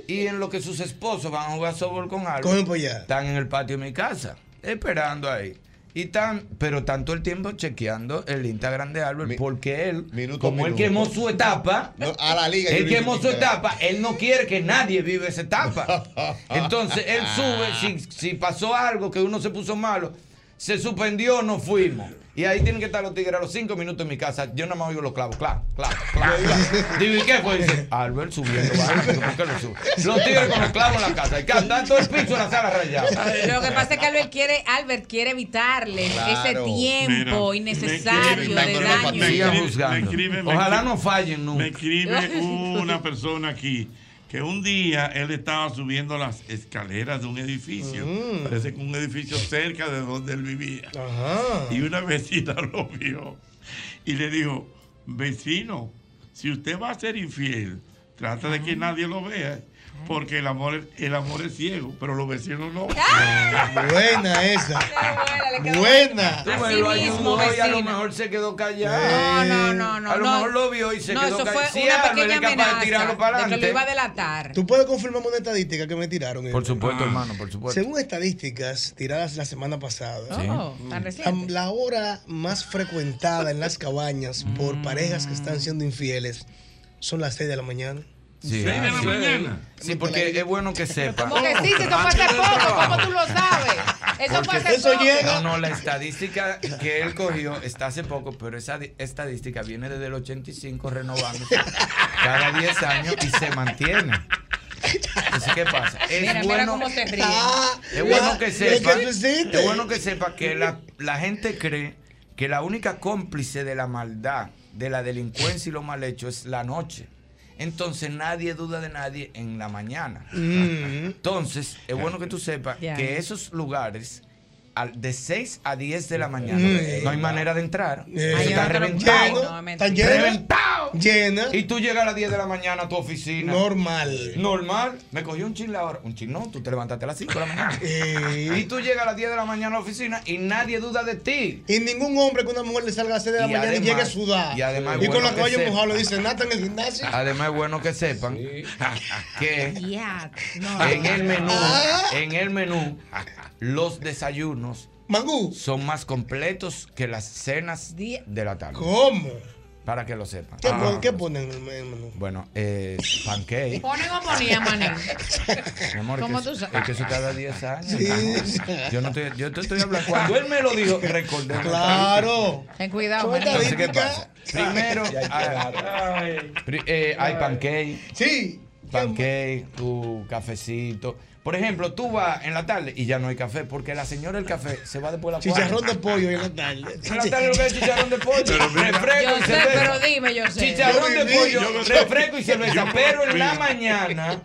Y en lo que sus esposos van a jugar softball con Albert, están en el patio de mi casa, esperando ahí. Y tan, pero tanto el tiempo chequeando el Instagram de Albert, Mi- porque él, minuto como él quemó su etapa, No, a la liga. él quemó su etapa, él no quiere que nadie viva esa etapa. Entonces él sube, si, si pasó algo que uno se puso malo, se suspendió, no fuimos. Y ahí tienen que estar los tigres a los cinco minutos en mi casa. Yo nada más oigo los clavos. Clac, clac, clac, clac. Digo, ¿y qué fue? Dice, Albert subiendo. vaina, pero ¿por qué lo sube? Los tigres con los clavos en la casa. Y cantan todo el piso en la sala rayado. Lo que pasa es que Albert quiere, Albert quiere evitarle Claro. ese tiempo Mira, innecesario me de daño. me Sigan escribe- juzgando. me escribe- me Ojalá escribe- no fallen nunca. Me escribe una persona aquí que un día él estaba subiendo las escaleras de un edificio. Mm. Parece que un edificio cerca de donde él vivía. Y una vecina lo vio y le dijo, vecino, si usted va a ser infiel, trata de que nadie lo vea. Porque el amor, el amor es ciego, pero los vecinos no. Buena esa. Buena. Tú me lo ayudó y a lo mejor se quedó callado. No, no, no, no. A lo no. mejor lo vio y se no, quedó eso callado. fue Sí, una Albert pequeña es capaz de amenaza tirarlo para de que lo adelante. iba a delatar. ¿Tú puedes confirmarme una estadística que me tiraron? Por supuesto, Ah. hermano, por supuesto. Según estadísticas tiradas la semana pasada, Sí. Oh, tan reciente. la, la hora más frecuentada en las cabañas por parejas que están siendo infieles son las 6 de la mañana. Sí, de la sí. mañana. Sí, porque es bueno que sepa. ¿Cómo que sí? Si eso fue hace poco, ¿cómo tú lo sabes? Eso fue hace poco. No, no, la estadística que él cogió está hace poco, pero esa estadística viene desde el 85 renovándose cada 10 años y se mantiene. Entonces, ¿qué pasa? Es Mira, mira bueno, cómo se ríe. es bueno que ¿qué sepa, es bueno que sepa que la, la gente cree que la única cómplice de la maldad, de la delincuencia y lo mal hecho es la noche. Entonces nadie duda de nadie en la mañana. Mm. Entonces, es bueno que tú sepas que esos lugares, de 6 a 10 de la mañana, Mm. no hay manera de entrar. Eh, está no, reventado. no, no, ¿Están llenos? Reventado. Llena. Y tú llegas a las 10 de la mañana a tu oficina. Normal. Normal. Me cogió un chin la hora. Un chin, no, tú te levantaste a las 5 de la mañana. Eh. Y tú llegas a las 10 de la mañana a la oficina y nadie duda de ti. Y ningún hombre que una mujer le salga a las 6 de la Y mañana y además- llegue a sudar. y además con bueno que caballos sepa. mojados le dicen, Nata en el gimnasio. Además es bueno que sepan que Ya, no. en el menú, Ah. en el menú, los desayunos Mangú. son más completos que las cenas de la tarde. ¿Cómo? Para que lo sepan. ¿Qué, Ah. qué ponen en el menú? Bueno, eh, pancake. ¿Ponen o ponían, manín? Mi amor, ¿Cómo que tú sabes? Es que eso cada 10 años. Sí. Yo no estoy, yo te estoy hablando. Cuando él me lo dijo, recordé. Claro. Ten cuidado. Entonces, ¿qué pasa? Primero, hay, pri- eh, hay pancake. Sí. Pancake, tu cafecito. Por ejemplo, tú vas en la tarde y ya no hay café porque la señora del café se va después de la Chicharrón cuadra. de pollo en la tarde. En la tarde lo que es chicharrón de pollo, refresco Yo y sé, cerveza. pero dime, yo sé. Chicharrón de pollo, refresco y cerveza. pero en la mañana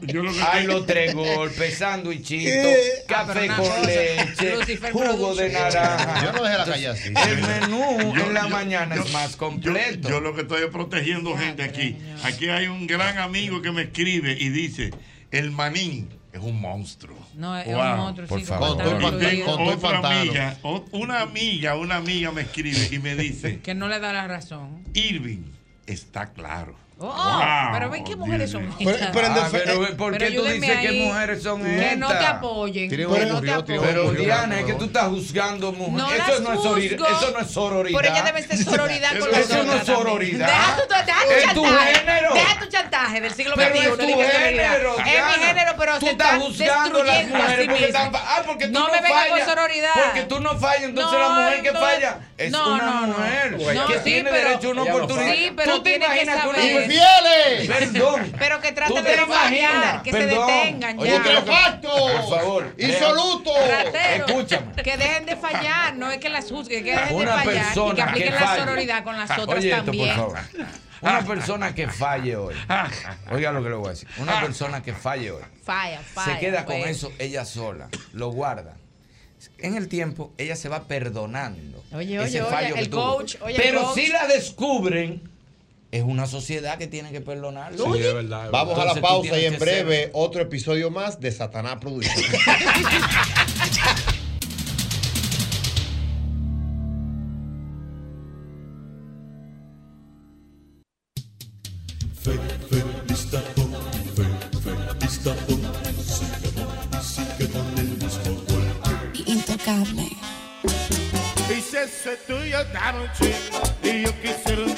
hay los tres golpes, sándwichito, Eh, ah, café una con leche, jugo de naranja. Yo no dejé la calle así. El menú en la mañana es más completo. Yo, yo lo que estoy es protegiendo gente aquí. Aquí hay un gran amigo que me escribe y dice, el manín es un monstruo. No, es Wow. un monstruo, por sí, favor. Con Y otra amiga, una amiga, una amiga me escribe y me dice, Que no le da la razón. Irving está claro. Oh, Wow, pero ven qué mujeres son Dios Pero- estas. pero en Ah, pero ¿por qué Pero tú dices que ahí. mujeres son Que no te estas? apoyen. Tiene Que no te apoyen. Pero. Diana, es que tú estás juzgando mujeres. No eso, las no es eso no es sororidad. Pero ella debe ser sororidad con Eso las no es sororidad. Deja tu, deja tu Es tu chantaje. género. Deja tu chantaje del siglo Pero XXI. es tu género, Es mi género, pero tú se estás están juzgando a las mujeres sí porque mismas. están ah, porque tú No me vengas con fallas, sororidad. Porque tú no fallas, entonces la mujer que falla es no, una no, no. mujer No, que sí, tiene pero- derecho a una oportunidad. Sí, pero ¿Tú te imaginas que ¡Infieles! Perdón. Pero que ¿Tú traten te de no fallar, imaginas? que se Perdón. detengan Oye. Por favor. ¡Insoluto! Ratero. Escúchame. Que dejen de fallar, no es que las juzguen, que dejen de fallar y que apliquen que la sororidad con las otras Oye esto, también. por favor. Una persona que falle hoy. Oiga lo que le voy a decir. Una persona que falle hoy. Falla, falla. se queda con pues. eso ella sola. Lo guarda. En el tiempo, ella se va perdonando. Oye, ese oye, fallo oye, que el tuvo. coach, oye, el Pero coach. si la descubren, es una sociedad que tiene que perdonarlo. Sí, es verdad. Vamos a la pausa y en ser- breve otro episodio más de Satanás Productions. y yo quisiera un.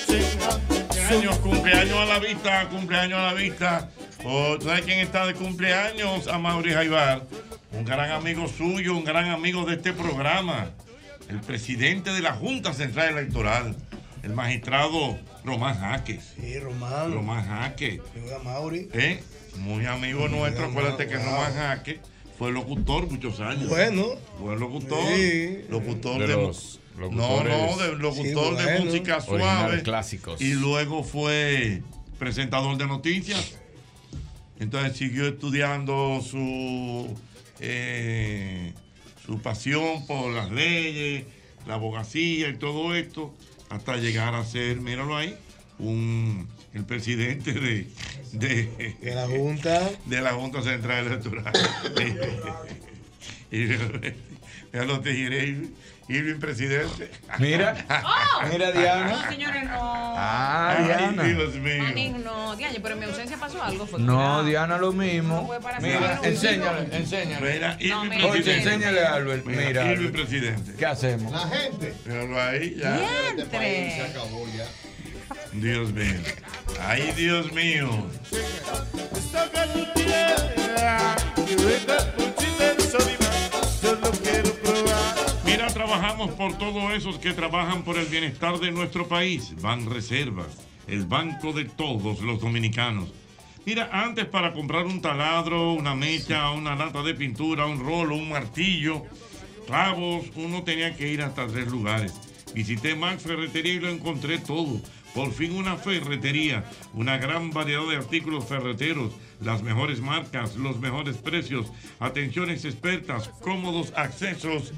Cumpleaños, cumpleaños a la vista, cumpleaños a la vista. Oh, ¿tú ¿Sabes quién está de cumpleaños? A Mauri Jaibar. Un gran amigo suyo, un gran amigo de este programa. el presidente de la Junta Central Electoral, el magistrado Román Jaques. Sí, Román. Román Jaques. Mauri. ¿Eh? Muy amigo nuestro, acuérdate que wow. Román Jaques fue locutor muchos años. Bueno. Fue locutor. Sí. Locutor De de, los locutores no, de locutor Sí, de música suave. clásicos. Y luego fue presentador de noticias. Entonces siguió estudiando su, eh, su pasión por las leyes, la abogacía y todo esto, hasta llegar a ser, míralo ahí, un, el presidente de, de, De la Junta. de la Junta Central Electoral. y ya lo te diré, Irving presidente. Mira, mira Diana. No, señores, no. Ah, Ay, Diana. Dios mío. No, Diana, pero en mi ausencia pasó algo. Fue No, que- Diana lo mismo. fue para Mira, enséñale, enséñale. Mira, No, Irving mira, Oye, presidente. enséñale a Albert. Mira, Mira, Irving Albert. presidente. ¿qué hacemos? La gente. Míralo ahí, ya. Este país se acabó ya. Dios mío. Ay, Dios mío. Trabajamos por todos esos que trabajan por el bienestar de nuestro país. Ban Reservas, el banco de todos los dominicanos. Mira, antes para comprar un taladro, una mecha, una lata de pintura, un rolo, un martillo, clavos, uno tenía que ir hasta tres lugares. Visité Max Ferretería y lo encontré todo. Por fin una ferretería, una gran variedad de artículos ferreteros, las mejores marcas, los mejores precios, atenciones expertas, cómodos accesos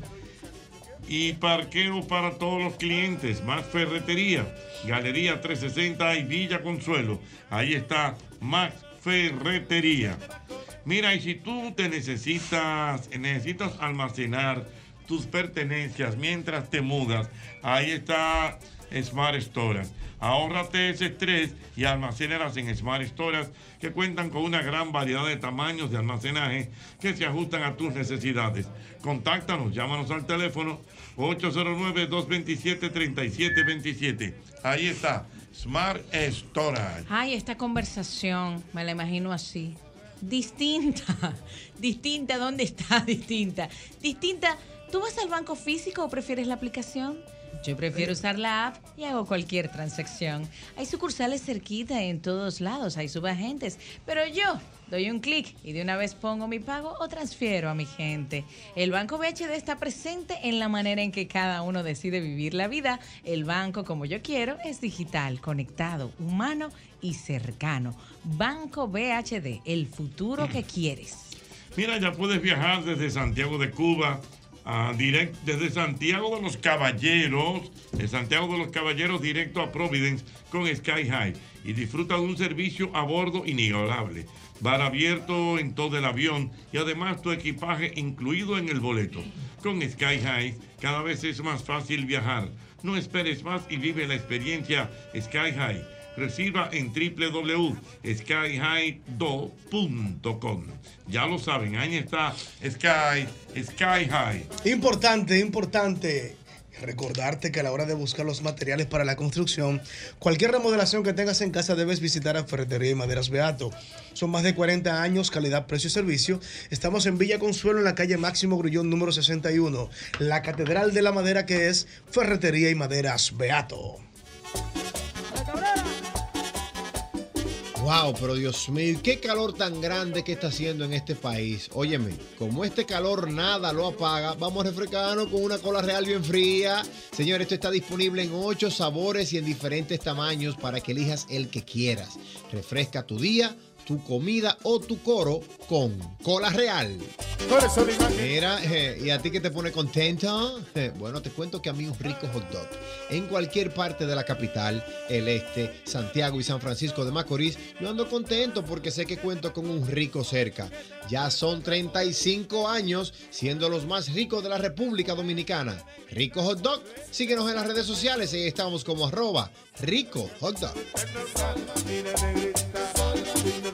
y parqueo para todos los clientes. Más Ferretería, Galería 360 y Villa Consuelo. Ahí está Max Ferretería. Mira, y si tú te necesitas, necesitas almacenar tus pertenencias mientras te mudas, ahí está Smart Storage. Ahórrate ese estrés y almacénalas en Smart Storage que cuentan con una gran variedad de tamaños de almacenaje que se ajustan a tus necesidades. Contáctanos, llámanos al teléfono 809-227-3727. Ahí está, Smart Storage. Ay, esta conversación, me la imagino así. Distinta. Distinta, ¿dónde está distinta? Distinta, ¿tú vas al banco físico o prefieres la aplicación? Yo prefiero usar la app y hago cualquier transacción. Hay sucursales cerquita en todos lados, hay subagentes, pero yo doy un clic y de una vez pongo mi pago o transfiero a mi gente. El Banco BHD está presente en la manera en que cada uno decide vivir la vida. El banco como yo quiero es digital, conectado, humano y cercano. Banco BHD, el futuro que quieres. Mira, ya puedes viajar desde Santiago de Cuba a direct, desde Santiago de los Caballeros, de Santiago de los Caballeros directo a Providence con Sky High y disfruta de un servicio a bordo inigualable. Bar abierto en todo el avión y además tu equipaje incluido en el boleto. Con Sky High cada vez es más fácil viajar. No esperes más y vive la experiencia Sky High. Reciba en www.skyhigh2.com. Ya lo saben, ahí está Sky, Sky High. Importante, importante. Recordarte que a la hora de buscar los materiales para la construcción, cualquier remodelación que tengas en casa debes visitar a Ferretería y Maderas Beato. Son más de 40 años, calidad, precio y servicio. Estamos en Villa Consuelo, en la calle Máximo Grullón número 61, la Catedral de la Madera que es Ferretería y Maderas Beato. Wow, pero Dios mío, qué calor tan grande que está haciendo en este país. Óyeme, como este calor nada lo apaga, vamos a refrescarnos con una cola real bien fría. Señor, esto está disponible en ocho sabores y en diferentes tamaños para que elijas el que quieras. Refresca tu día, tu comida o tu coro con cola real. Mira, eh, ¿y a ti qué te pone contento? Eh, bueno, te cuento que a mí un rico hot dog en cualquier parte de la capital, el este, Santiago y San Francisco de Macorís, yo ando contento porque sé que cuento con un rico cerca. Ya son 35 años siendo los más ricos de la República Dominicana. Rico Hot Dog, síguenos en las redes sociales y estamos como arroba rico hot dog.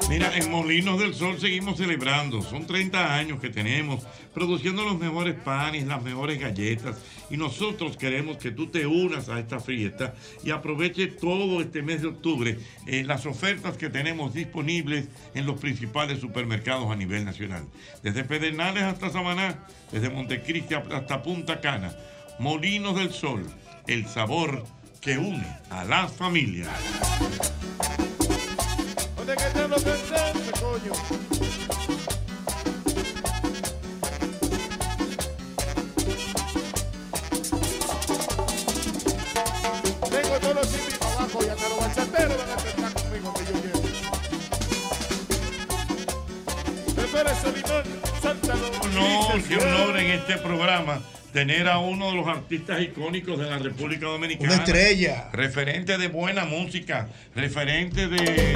Mira, en Molinos del Sol seguimos celebrando. Son 30 años que tenemos produciendo los mejores panes, las mejores galletas. Y nosotros queremos que tú te unas a esta fiesta y aproveche todo este mes de octubre eh, las ofertas que tenemos disponibles en los principales supermercados a nivel nacional. Desde Pedernales hasta Samaná, desde Montecristi hasta Punta Cana. Molinos del Sol, el sabor que une a la familia. ¿Dónde que te lo coño? Tengo todos los sitios abajo y hasta los bachateros van a empezar conmigo que yo quiero. Prepara ese limón, sáltalo. dices, qué honor en este programa tener a uno de los artistas icónicos de la República Dominicana. Una estrella. Referente de buena música, referente de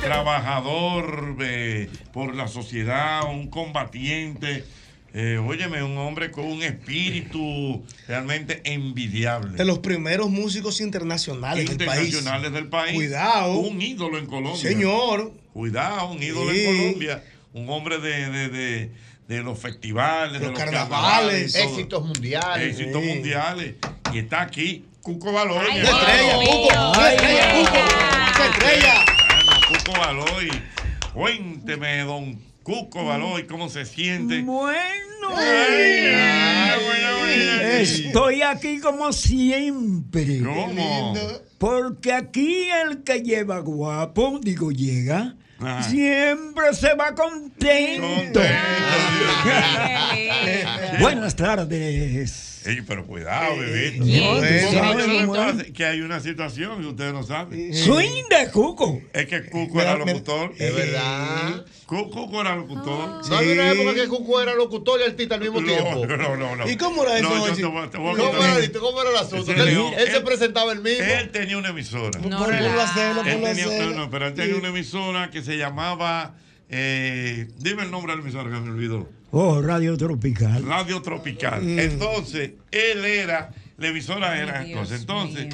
trabajador eh, por la sociedad, un combatiente. Eh, óyeme, un hombre con un espíritu realmente envidiable. De los primeros músicos internacionales, del país. internacionales del país. Cuidado. Un ídolo en Colombia. Señor. Cuidado, un ídolo Sí. en Colombia. Un hombre de, de, de, de los festivales, de Los los carnavales. Éxitos mundiales. Éxitos Sí. mundiales. Y está aquí Cuco Baloy. Ay, estrella, Cuco. Ay, Estrella, Cuco. Ay, Estrella. Bueno, Cuco Baloy. Cuénteme, don Cuco Baloy, cómo se siente. Bueno. Ay, bueno, bueno. Estoy aquí como siempre. ¿Cómo? Porque aquí el que lleva guapo, digo, llega, Siempre se va contento. Buenas tardes. Ey, pero cuidado, bebé. Bien, Porque bien, lo que hay una situación que ustedes no saben. Swing de Cuco. Es que Cuco era locutor. Es verdad. Cu- Cuco era locutor. No había una época que Cuco era locutor y artista al mismo No, tiempo. no, no, no. ¿Y cómo era eso, No, yo Ochi? te voy- te voy a ¿Cómo era, ¿Cómo era el asunto? Él, se presentaba el mismo. Él tenía una emisora. No, Por- no, pero él tenía una emisora que se llamaba. eh, dime el nombre de la emisora que me olvidó. Oh, Radio Tropical. Radio Tropical. Mm. Entonces, él era, la emisora era cosa. Entonces,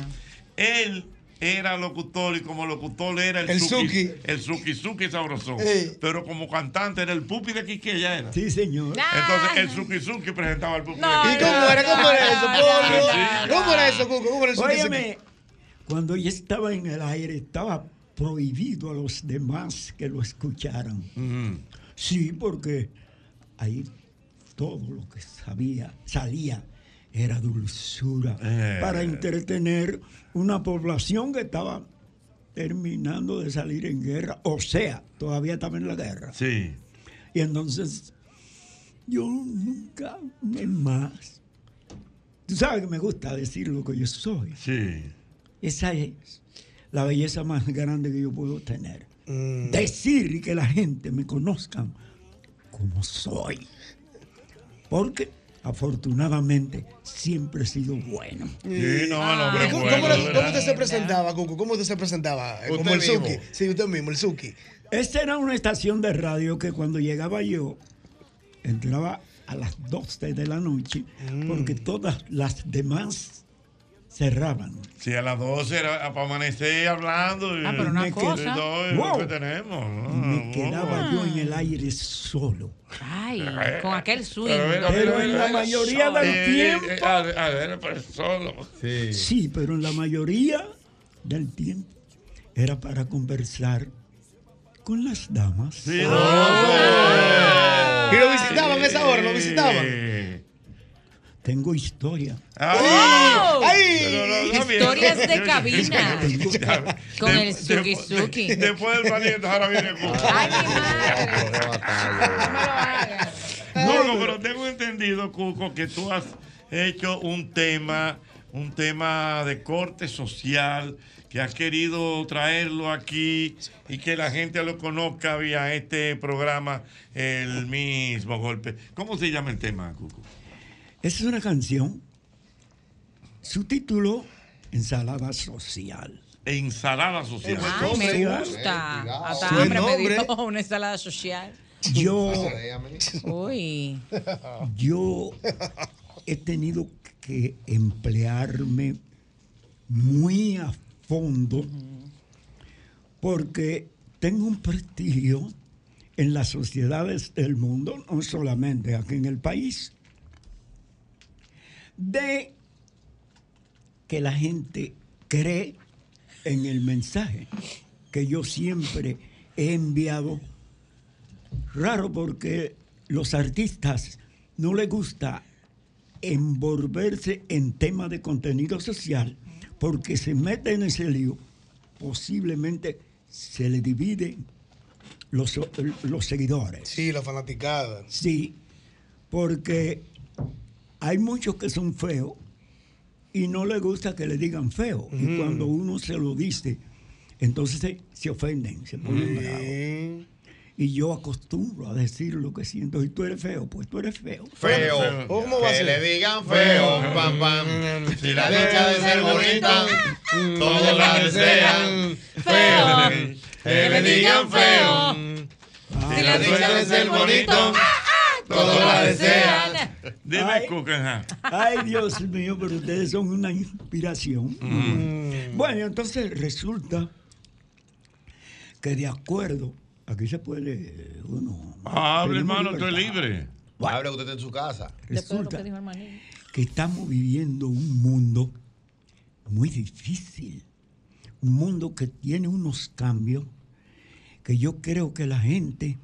él era locutor y como locutor era el, El Suki, Suki. el Suki Suki sabrosón. Pero como cantante era el Pupi de Quiqueya era. Sí, señor. Entonces, el Suki Suki presentaba al Pupi No, de ¿Y cómo era? ¿Cómo era eso. ¿Cómo era eso, Cuco? ¿Cómo era eso? Óyeme, cuando yo estaba en el aire, estaba prohibido a los demás que lo escucharan. Sí, porque ahí todo lo que sabía, salía era dulzura Eh. para entretener una población que estaba terminando de salir en guerra, o sea, todavía estaba en la guerra. Sí. Y entonces yo nunca me más. Tú sabes que me gusta decir lo que yo soy. Sí. Esa es la belleza más grande que yo puedo tener. Decir y que la gente me conozca como soy. Porque afortunadamente siempre he sido bueno. Sí, no, ¿Y ¿Cómo, bueno, usted se presentaba, Cuco? ¿Cómo usted se presentaba? Eh, Como el mismo. Suki. Sí, usted mismo, el Suki. Esta era una estación de radio que cuando llegaba yo, entraba a las 12 de la noche, porque todas las demás cerraban. Sí, a las 12 era para amanecer hablando. y- Ah, pero una cosa. Lo Wow. que tenemos. Me quedaba Wow. yo en el aire solo. Ay, con aquel swing. Pero, Pero en la mayoría del eh, tiempo- eh, a ver, a ver, pues solo. Sí. pero en la mayoría del tiempo era para conversar con las damas. ¿Y lo visitaban a esa hora? ¿Lo visitaban? Tengo historia. ¡Oh! Pero no, no, Historias de cabina. Con el Suki Suki. Después del valiente, ahora viene Cuco. Ay, mi No, no, pero tengo entendido, Cuco, que tú has hecho un tema, un tema de corte social, que has querido traerlo aquí y que la gente lo conozca vía este programa, el mismo golpe. ¿Cómo se llama el tema, Cuco? Es una canción. Su título, Ensalada Social. Ensalada social. Ay, me gusta. Hasta hambre me dio una ensalada social. Yo, Uy. yo he tenido que emplearme muy a fondo porque tengo un prestigio en las sociedades del mundo, no solamente aquí en el país, de que la gente cree en el mensaje que yo siempre he enviado. Raro porque los artistas no les gusta envolverse en temas de contenido social, porque se mete en ese lío, posiblemente se le dividen los, los seguidores. Sí, la fanaticada. Sí, porque hay muchos que son feos y no les gusta que le digan feo. Y Ujú. cuando uno se lo dice, entonces se, se ofenden, se ponen bravos. Y yo acostumbro a decir lo que siento. Y tú eres feo, pues tú eres feo. Feo. ¿Cómo va a que ser? le digan feo, pam, pam. Si la dicha de ser bonita, todos la desean. Feo. Que le digan feo. Si la dicha de ser bonito, todos la desean. Dime, Ay. Cuca, ajá. Ay, Dios mío, pero ustedes son una inspiración. Mm. Bueno, entonces resulta que de acuerdo, aquí se puede uno. Hable, tenemos hermano, tú eres libertad. libre. Hable usted en su casa. Resulta que estamos viviendo un mundo muy difícil, un mundo que tiene unos cambios que yo creo que la gente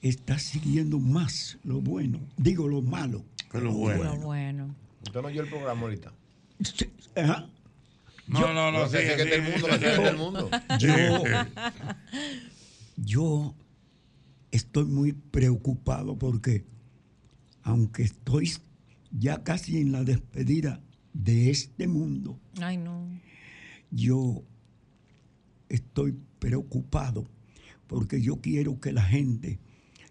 está siguiendo más lo bueno, digo lo malo. Que lo bueno. Lo bueno. Usted no oyó el programa ahorita. Ajá. No, no, no, que sigue, sigue del mundo, sigue del mundo. Yo, yo estoy muy preocupado porque, aunque estoy ya casi en la despedida de este mundo, Ay, no. yo estoy preocupado porque yo quiero que la gente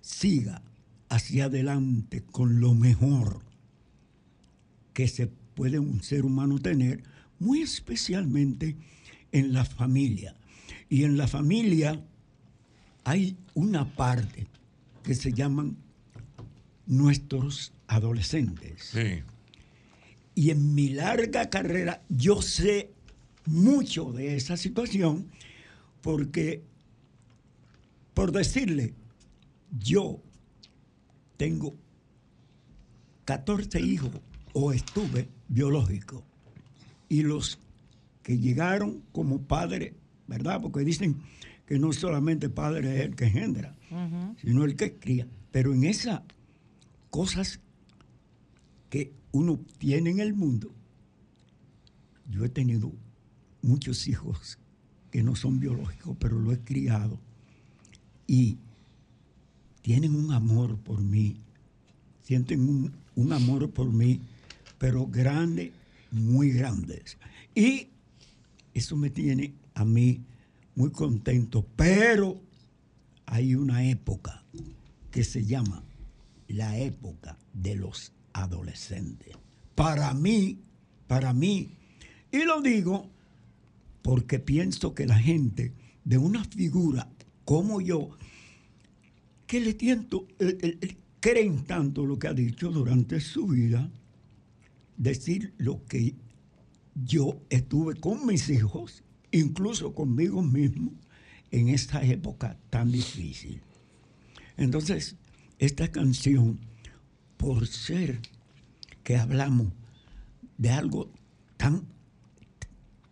siga hacia adelante con lo mejor que se puede un ser humano tener, muy especialmente en la familia. Y en la familia hay una parte que se llaman nuestros adolescentes. Sí. Y en mi larga carrera yo sé mucho de esa situación porque, por decirle, yo tengo 14 hijos o estuve biológico y los que llegaron como padre, ¿verdad? Porque dicen que no solamente padre es el que engendra, sino el que cría. Pero en esas cosas que uno tiene en el mundo, yo he tenido muchos hijos que no son biológicos, pero lo he criado y tienen un amor por mí, sienten un, amor por mí, pero grande, muy grande. Y eso me tiene a mí muy contento, pero hay una época que se llama la época de los adolescentes. Para mí, para mí, y lo digo porque pienso que la gente de una figura como yo, que le tiento, eh, eh, eh, creen tanto lo que ha dicho durante su vida, decir lo que yo estuve con mis hijos, incluso conmigo mismo, en esta época tan difícil. Entonces, esta canción, por ser que hablamos de algo tan,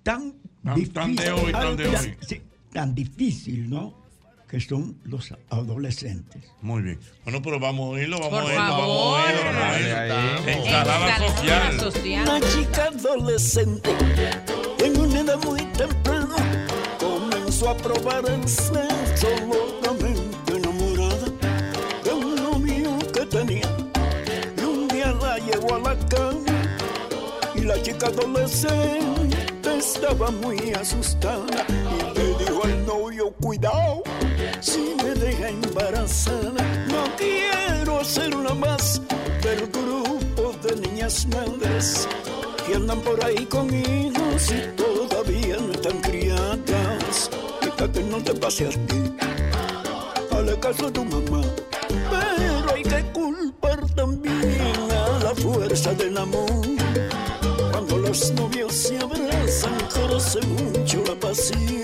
tan Tan- difícil, tan de hoy, tan de tan- hoy. sí, tan difícil, ¿no? Que son los adolescentes. Muy bien. Bueno, pero vamos a oírlo, vamos Por a oírlo, vamos favor. a oírlo. vamos a oírlo. Ahí Ensalada social. Una chica adolescente en una edad muy temprana comenzó a probar el sexo locamente enamorada de un novio que tenía y un día la llevó a la cama y la chica adolescente estaba muy asustada y le dijo al novio cuidado si me deja embarazada no quiero una más del grupo de niñas madres que andan por ahí con hijos y todavía no están criadas. Y que no te pase a ti, hazle caso a tu mamá. Pero hay que culpar también a la fuerza del amor. Cuando los novios se abrazan, crece mucho la pasión.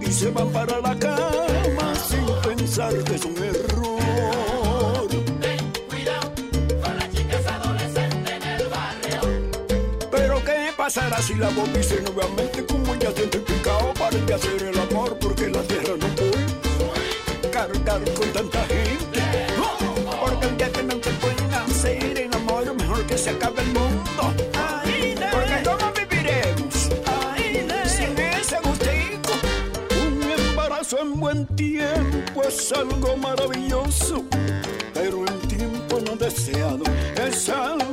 Y se van para la cama si la voz dice nuevamente como ya siente picado para de hacer el amor porque la tierra no puede cargar con tanta gente. Porque el día que no te pueden hacer el amor mejor que se acabe el mundo. Porque no viviremos sin ese gustico. Un embarazo en buen tiempo es algo maravilloso. Pero el tiempo no deseado es algo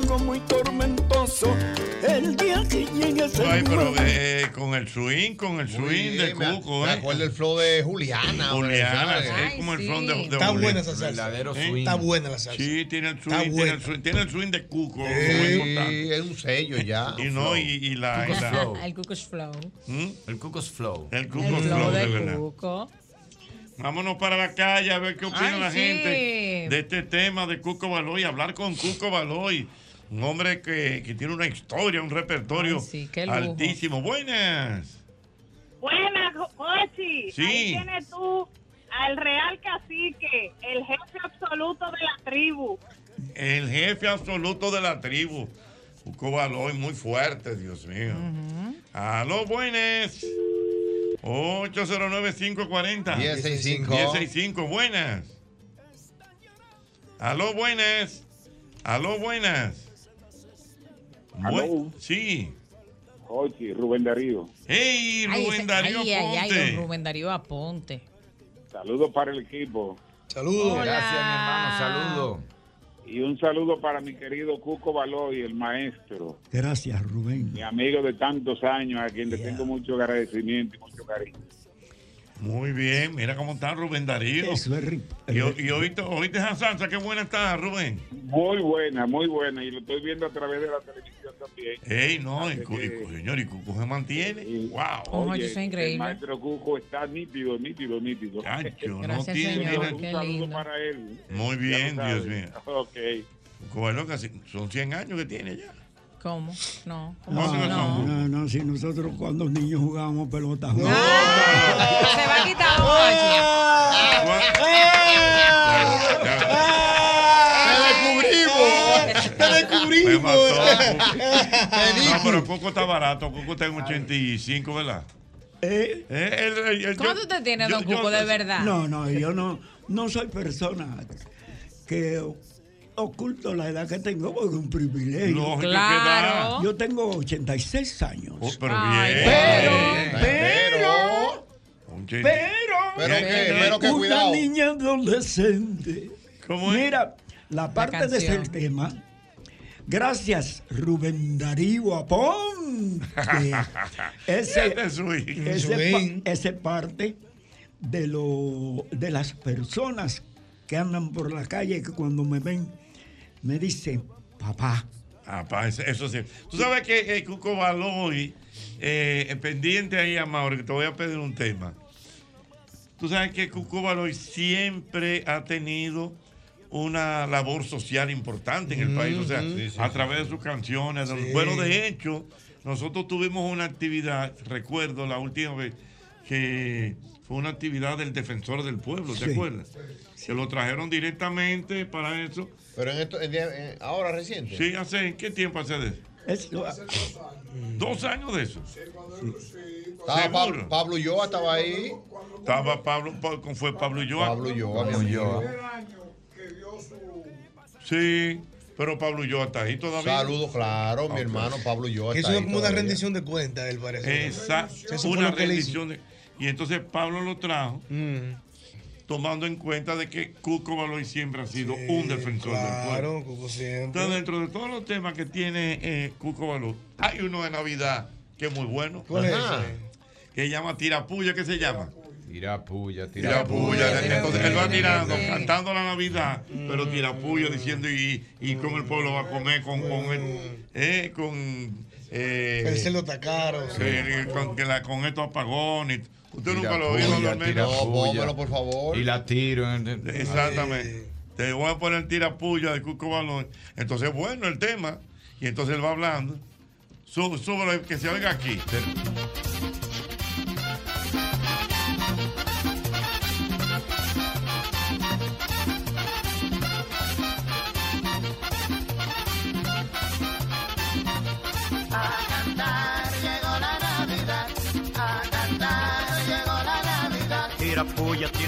pero eh, con el swing, con el swing de Cuco, me ¿eh? acuerdo el flow de Juliana, Juliana, es como el flow de, de Está Juliana. buena esa salsa. Verdadero swing. Está buena la salsa. Sí, tiene el swing, tiene el swing, tiene el swing de Cuco. Sí, muy importante. es un sello ya. Y no, y, y la... y Cuco's la- Flow. El Cuco's Flow. ¿Mm? El Cuco's Flow. El Cuco's flow Flow, de de verdad. Cuco. Vámonos para la calle a ver qué opina Ay, la sí. gente de este tema de Cuco Baloy, hablar con Cuco Baloy, un hombre que, que tiene una historia, un repertorio Ay, sí, altísimo. Buenas. Buenas, Ochi. Sí. Ahí tienes tú al real cacique, el jefe absoluto de la tribu. El jefe absoluto de la tribu. Cuco Baloy, muy fuerte, Dios mío. Aló, buenas. 809-540. 1065. 1065, buenas. Aló, buenas. Aló, buenas. Bu- Sí. Ochi, Rubén Darío. ¡Hey, Ay, Rubén Darío ay, ay, ay, Rubén Darío Aponte. Saludos para el equipo. Saludos. Hola. Gracias, mi hermano. Saludos. Y un saludo para mi querido Cuco Baloy, el maestro, Gracias, Rubén. mi amigo de tantos años, a quien le tengo mucho agradecimiento y mucho cariño. Muy bien, mira cómo está Rubén Darío. Eso es ri- Y, y oíste, oíste esa salsa, qué buena está, Rubén. Muy buena, muy buena. Y lo estoy viendo a través de la televisión también. Ey, no, y, y que- señor, y Cuco se mantiene. Wow. Oye, El maestro Cuco está nítido, nítido, nítido. no Gracias, tiene- señor. tiene- Un saludo para él. Muy bien, Dios mío. Ok. Cuco Baloy casi- son 100 años que tiene ya. ¿Cómo? No. ¿cómo No, no, no, no, si nosotros cuando niños jugábamos pelota juntos. Se va a quitar ¡Te Me mató. Te No, pero Coco está barato. Coco está en 85, ¿verdad? Eh, el- el- el- ¿Cuánto yo- usted tiene, yo- don Cuco, de verdad? No, no, yo no, no soy persona que oculto la edad que tengo porque es un privilegio. Lógico que Claro. da. Yo tengo 86 años. Oh, pero Ay, bien. Pero, pero, pero, Pero que- pero que una cuidado. niña adolescente. Mira, la parte de ese tema. Gracias, Rubén Darío Aponte. Ese, swing. ese, ese parte de, lo, de las personas que andan por la calle que cuando me ven me dicen, papá. Papá, eso, eso sí. Tú sabes que eh, Cuco Baloy, eh, pendiente ahí a Mauro, que te voy a pedir un tema. Tú sabes que Cuco Baloy siempre ha tenido una labor social importante en el país, o sea. Sí, sí, a sí. través de sus canciones. de- Sí. Bueno, de hecho, nosotros tuvimos una actividad, recuerdo la última vez, que fue una actividad del defensor del pueblo, ¿te Sí. acuerdas? Que lo trajeron directamente para eso. Pero en esto, en día- en- ahora reciente. Sí, hace, ¿qué tiempo hace de eso? Dos años de eso. Estaba Seguro. Pablo, Pablo Ulloa estaba ahí. Estaba Pablo, Pa- ¿cómo fue Pablo Ulloa? Pablo Ulloa, mi amigo. Sí, pero Pablo Ulloa está ahí todavía. Saludos, claro, mi hermano Pablo Ulloa. Eso está es como una rendición de cuentas, él parece. Exacto. Una que rendición de- Y entonces Pablo lo trajo, tomando en cuenta de que Cuco Baloy siempre ha sido un defensor del pueblo. Claro, Cuco siempre. Entonces, dentro de todos los temas que tiene eh, Cuco Baloy, hay uno de Navidad que es muy bueno. ¿Cuál es ese? Que llama Tirapuya, ¿qué se llama? Tirapuya, Tirapuya. Entonces él va tirando, cantando la Navidad, pero tirapuya diciendo y, y cómo el pueblo va a comer con, con el, eh, con eh, El cerdo está caro. con, que la- con estos apagones. Usted nunca lo oído, Almeida? tirapuya. por favor. Y la tiro. en el- Exactamente. Te voy a poner tirapuya de Cuco Balón. Entonces, bueno, el tema. Y entonces él va hablando. Sú- Súbelo, que se oiga aquí.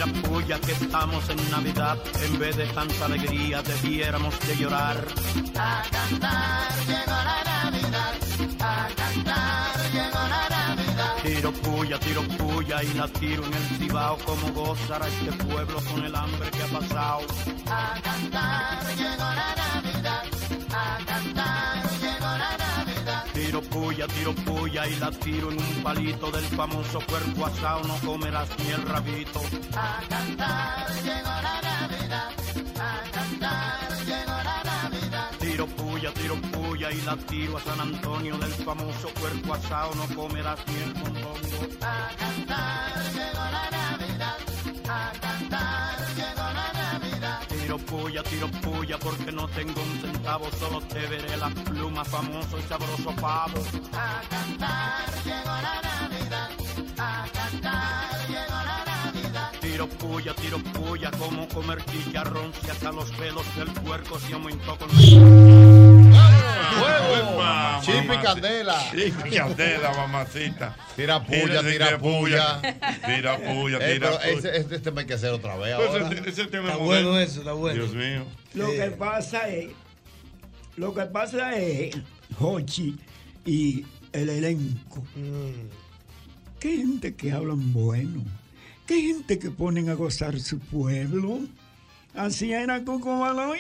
Puya, puya que estamos en Navidad. En vez de tanta alegría debiéramos de llorar. A cantar llegó la Navidad. A cantar llegó la Navidad. Tiro puya, tiro puya y la tiro en el cibao. Como gozará este pueblo con el hambre que ha pasado. A cantar llegó la Navidad. A cantar puya, tiro puya y la tiro en un palito del famoso cuerpo asado. No comerás ni el rabito. A cantar llegó la Navidad. A cantar llegó la Navidad. Tiro puya, tiro puya y la tiro a San Antonio del famoso cuerpo asado. No comerás ni el mondongo. A cantar llegó la Navidad. Puya, tiro puya porque no tengo un centavo. Solo te veré las plumas, famoso y sabroso pavo. A cantar llegó la Navidad. A cantar llegó la Navidad. Tiro puya, tiro puya, como comer chicharrón si hasta los pelos del puerco se aumentó con Epa, Chip y mamacita. candela. Mamacita. Tira puya, tira puya. Tira puya, Eh, tira pero puya. este tema hay que hacer otra vez Pues ahora. ese- ese tema Está es bueno eso, está bueno. Dios mío. Lo que pasa es, lo que pasa es, Hochi y el elenco, qué gente que hablan bueno, qué gente que ponen a gozar su pueblo. Así era Coco Baloy.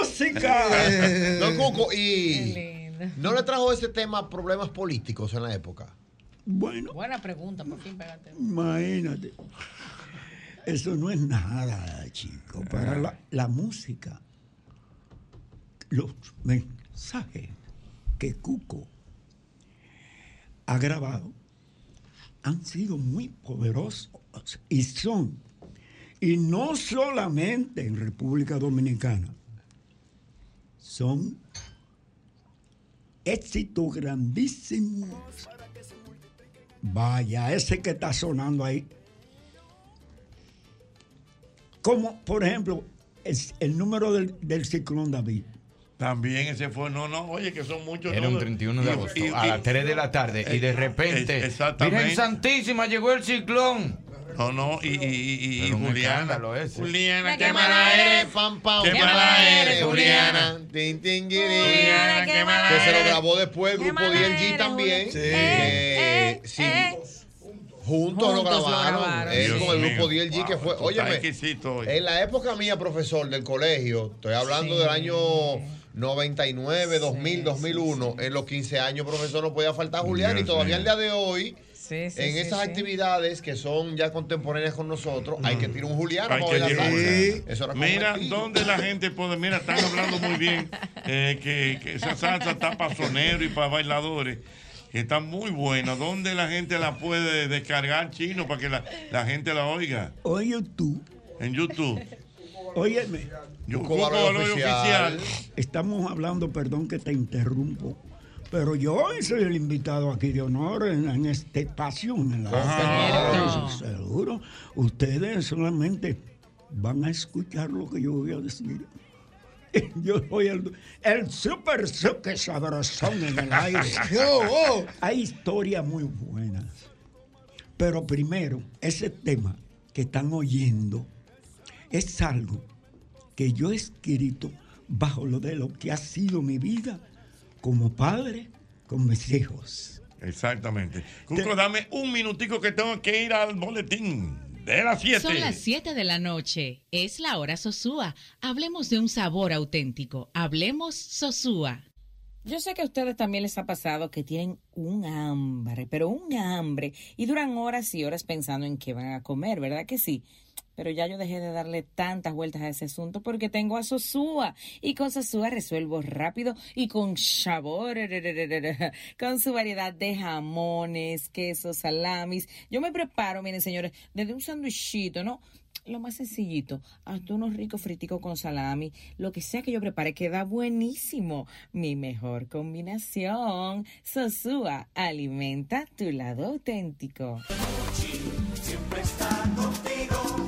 ¡Música! Don Cuco, y ¿no le trajo ese tema problemas políticos en la época? Bueno, Buena pregunta, por fin pégate. imagínate. Eso no es nada, chico. Para la, la música, los mensajes que Cuco ha grabado han sido muy poderosos y son, y no solamente en República Dominicana, son éxitos grandísimos. Vaya, ese que está sonando ahí. Como, por ejemplo, es el número del, del ciclón David. También ese fue, no, no, oye, que son muchos. Era un 31 de agosto, y- a las 3 de la tarde, y de Eh, repente, exactamente. Virgen Santísima, llegó el ciclón. No, no, y, y, y, y Juliana. Juliana, qué que mala eres, pam. Qué Qué mala eres, Juliana. Juliana. Tin, tin, guiri. Juliana, qué mala Que se lo grabó después el grupo DLG también. Juliana. Eh, sí. Juntos lo Juntos lo grabaron. grabaron. Él Dios con el grupo. DLG que Wow, fue. tú Óyeme, en la época mía, profesor del colegio, estoy hablando Sí. del año 99, 2000, 2001, en los 15 años, profesor, no podía faltar Julián y Dios todavía mío. el día de hoy. Sí, en sí, esas sí. actividades que son ya contemporáneas con nosotros, hay que tirar un Julián Hay que. Eso era Mira. ¿dónde la gente puede? Mira, están hablando muy bien eh, que, que esa salsa está para soneros y para bailadores. Que está muy buena. ¿Dónde la gente la puede descargar chino para que la, la gente la oiga? Oye tú. En YouTube. Óyeme. Yo- Valor Oficial. Estamos hablando, perdón que te interrumpo, pero yo soy el invitado aquí de honor en, en este espacio. En la seguro. Ustedes solamente van a escuchar lo que yo voy a decir. Yo soy el, el super suque sabrosón en el aire. Oh, oh. Hay historias muy buenas. Pero primero, ese tema que están oyendo es algo que yo he escrito bajo lo de lo que ha sido mi vida como padre con mis hijos. Exactamente. Cuco, dame un minutico que tengo que ir al boletín de las 7. Son las 7 de la noche. Es la hora Sosúa. Hablemos de un sabor auténtico. Hablemos Sosúa. Yo sé que a ustedes también les ha pasado que tienen un hambre, pero un hambre, y duran horas y horas pensando en qué van a comer, ¿verdad que sí? Pero ya yo dejé de darle tantas vueltas a ese asunto porque tengo a Sosúa. Y con Sosúa resuelvo rápido y con sabor. Con su variedad de jamones, quesos, salamis. Yo me preparo, miren señores, desde un sándwichito, ¿no? Lo más sencillito, hasta unos ricos friticos con salami, lo que sea que yo prepare queda buenísimo. Mi mejor combinación. Sosúa, alimenta tu lado auténtico. Siempre está contigo,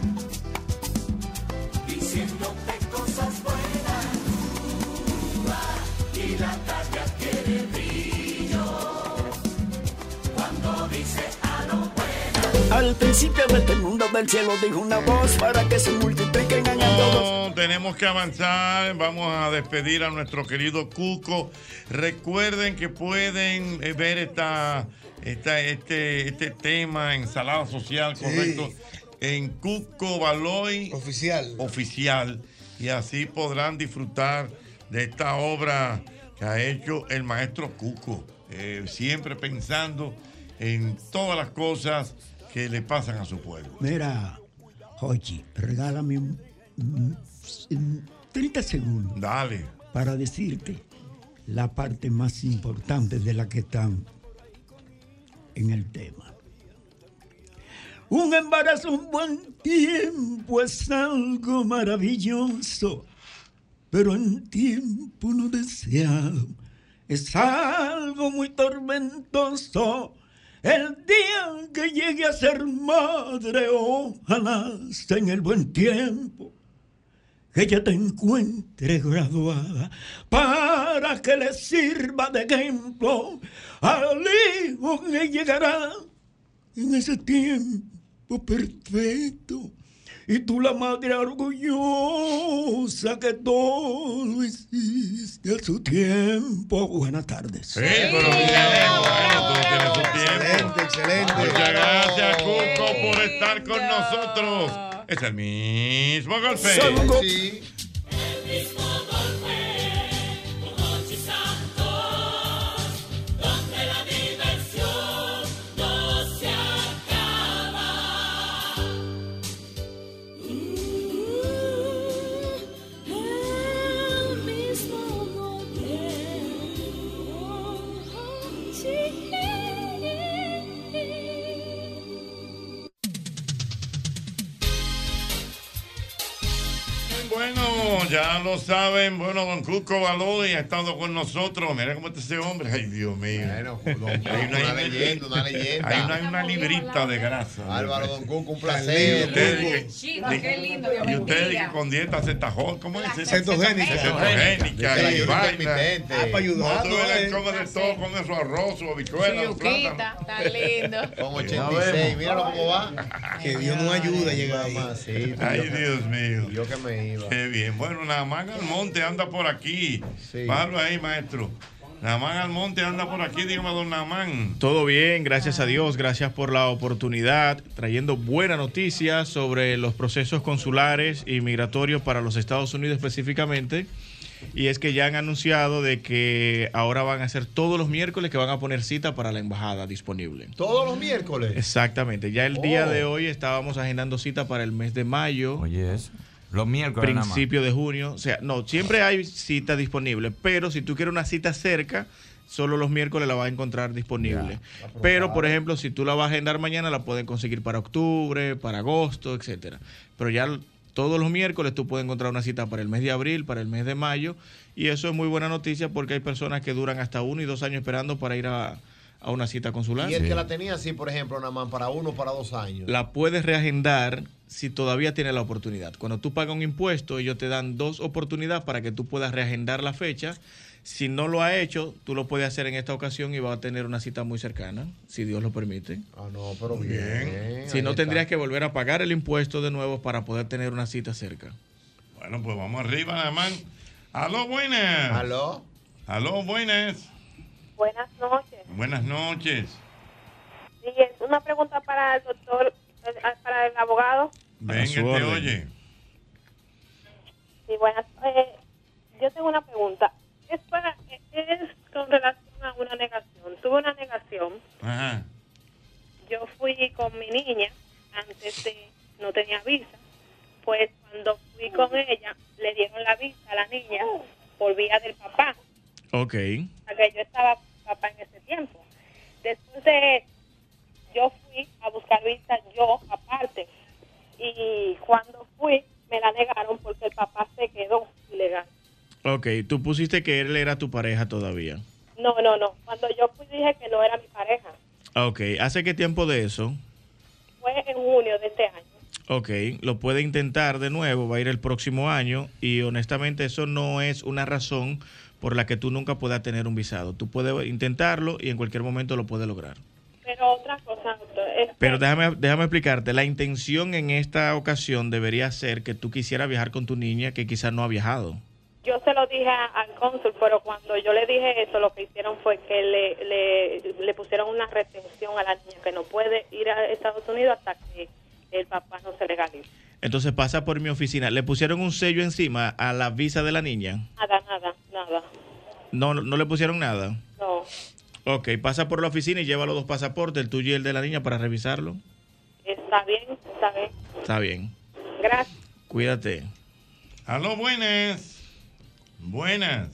Al principio de este mundo del cielo dijo una voz para que se multipliquen todos. No, tenemos que avanzar. Vamos a despedir a nuestro querido Cuco. Recuerden que pueden eh, ver esta, esta- este, este tema, ensalada social, correcto, en Cuco Baloy Oficial. Oficial. Y así podrán disfrutar de esta obra que ha hecho el maestro Cuco. eh, siempre pensando en todas las cosas que le pasan a su pueblo. Mira, Jochi, regálame un, un- un 30 segundos. Dale. Para decirte la parte más importante de la que están en el tema. Un embarazo un buen tiempo es algo maravilloso, pero en tiempo no deseado es algo muy tormentoso. El día que llegue a ser madre, ojalá sea en el buen tiempo, que ella te encuentre graduada para que le sirva de ejemplo al hijo que llegará en ese tiempo perfecto. Y tú la madre orgullosa que todo hiciste a su tiempo. Buenas tardes. Sí, pero bien, bueno, todo tiene su tiempo. Excelente, excelente. Muchas gracias, Cuco, por estar con nosotros. Es el mismo golpe. El ya lo saben. Bueno, don Cuco Baloy ha estado con nosotros. Mira cómo está ese hombre. Ay, Dios mío. don una leyenda, una leyenda. Hay una, hay una librita de grasa. Álvaro Don Cuco, un Y placer. ustedes que- Chico, qué lindo, Dios y ustedes que con dieta cetajón, ¿cómo es? Cetogénica. Cetogénica. Y vaina. Ah, para ayudar, No, tú ¿no? eres come de todo, come su arroz, su habichuela, su plátano. Tan lindo. Con 86, míralo cómo va. Que Dios nos ayude a llegar. Mamacita, Ay, Dios mío. Yo que me iba. Qué bien. Bueno, Namán Almonte anda por aquí. Sí. Bájalo ahí, maestro. Namán Almonte anda por aquí, dígame, don Namán. Todo bien, gracias a Dios, gracias por la oportunidad, trayendo buenas noticias sobre los procesos consulares y migratorios para los Estados Unidos específicamente. Y es que ya han anunciado de que ahora van a ser todos los miércoles que van a poner cita para la embajada disponible. Todos los miércoles. Exactamente, ya el día Oh. de hoy estábamos agendando cita para el mes de mayo. Oye, eso. Los miércoles nada más. Principio de junio. O sea, no, siempre hay cita disponible, pero si tú quieres una cita cerca, solo los miércoles la vas a encontrar disponible. Pero, por ejemplo, si tú la vas a agendar mañana, la pueden conseguir para octubre, para agosto, etcétera. Pero ya todos los miércoles tú puedes encontrar una cita para el mes de abril, para el mes de mayo, y eso es muy buena noticia porque hay personas que duran hasta uno y dos años esperando para ir a, a una cita consular. Y el que la tenía así, por ejemplo, nada más para uno o para dos años. La puedes reagendar si todavía tiene la oportunidad. Cuando tú pagas un impuesto, ellos te dan dos oportunidades para que tú puedas reagendar la fecha. Si no lo ha hecho, tú lo puedes hacer en esta ocasión y va a tener una cita muy cercana, si Dios lo permite. Ah, no, pero bien. Si no, está. tendrías que volver a pagar el impuesto de nuevo para poder tener una cita cerca. Bueno, pues vamos arriba, Namán. Aló, buenas. Aló. Aló, buenas. Buenas noches. Buenas noches. Sí, es una pregunta para el doctor, para el abogado. Venga, te orden. oye. Sí, buenas. Eh, yo tengo una pregunta. Es, para, es con relación a una negación. Tuve una negación. Ajá. Yo fui con mi niña antes de no tenía visa. Pues cuando fui con ella, le dieron la visa a la niña por vía del papá. Ok. O sea, que yo estaba con papá en ese tiempo. Después de eso, a buscar visa yo aparte. Y cuando fui, me la negaron porque el papá se quedó ilegal. Ok, tú pusiste que él era tu pareja todavía. No, no, no. Cuando yo fui dije que no era mi pareja. Ok, ¿hace qué tiempo de eso? Fue en junio de este año. Ok, lo puede intentar de nuevo, va a ir el próximo año y honestamente eso no es una razón por la que tú nunca puedas tener un visado. Tú puedes intentarlo y en cualquier momento lo puedes lograr. Pero otra cosa, Pero déjame, déjame explicarte, la intención en esta ocasión debería ser que tú quisieras viajar con tu niña que quizás no ha viajado. Yo se lo dije a- al cónsul, pero cuando yo le dije eso, lo que hicieron fue que le, le, le pusieron una retención a la niña, que no puede ir a Estados Unidos hasta que el papá no se legalice. Entonces pasa por mi oficina. ¿Le pusieron un sello encima a la visa de la niña? Nada, nada, nada. No, no le pusieron nada. No, Ok, pasa por la oficina y lleva los dos pasaportes, el tuyo y el de la niña, para revisarlo. está bien, está bien. Está bien. Gracias. Cuídate. Aló, buenas. Buenas.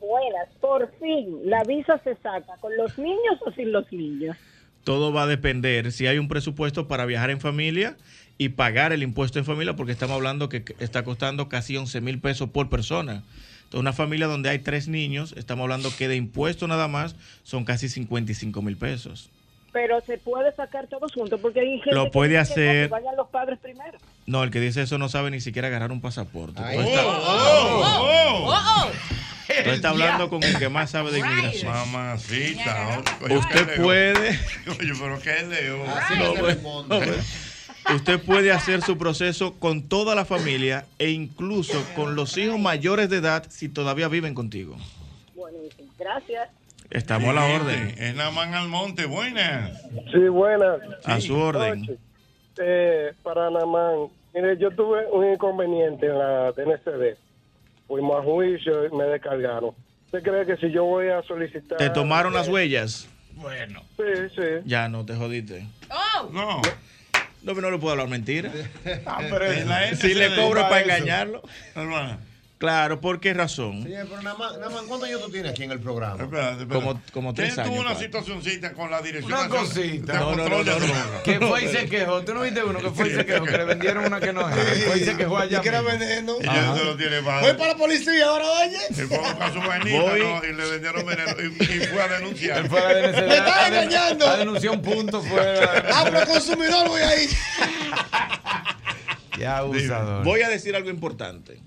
Buenas, por fin, ¿la visa se saca con los niños o sin los niños? Todo va a depender si hay un presupuesto para viajar en familia y pagar el impuesto en familia, porque estamos hablando que está costando casi 11 mil pesos por persona. Entonces, una familia donde hay tres niños, estamos hablando que de impuesto nada más son casi 55 mil pesos. Pero se puede sacar todos juntos porque hay gente Lo que puede que hacer. vayan los padres primero. No, el que dice eso no sabe ni siquiera agarrar un pasaporte. Tú Oh, estás- oh, oh. tú estás hablando con el que más sabe de inmigración. Mamacita. oye, Usted puede. Oye, pero ¿qué leo? No, bueno, Usted puede hacer su proceso con toda la familia e incluso con los hijos mayores de edad si todavía viven contigo. Buenísimo, gracias. Estamos a la orden. Es Namán Almonte, buenas. Sí, buenas. A su orden. Oye, eh, para Namán, mire, yo tuve un inconveniente en la DNCD. Fuimos a juicio y me descargaron. ¿Usted cree que si yo voy a solicitar... ¿Te tomaron las huellas? Bueno. Sí, sí. Ya no, te jodiste. No. No, pero no le puedo hablar mentira. Ah, pero la si le cobro para eso. engañarlo. Claro, ¿por qué razón? Señor, pero nada más, nada más, ¿cuántos años tú tienes aquí en el programa? Como, como tres Él tuvo años. una padre. situacioncita con la dirección Una cosita. de No, no, no, no. Que fue y se quejó. ¿Tú no viste uno que fue y se quejó? Que le vendieron una que no era. Fue y se quejó allá. Y que era veneno. Y ya se lo tiene Voy para la policía ahora, oye. Él fue a su vainita, Voy. ¿no? Y le vendieron veneno y, y fue a denunciar. Él fue a. Me estás engañando. A denunciar un punto fuera. Ah, pero consumidor voy ahí. Ya abusador. Voy a decir algo importante.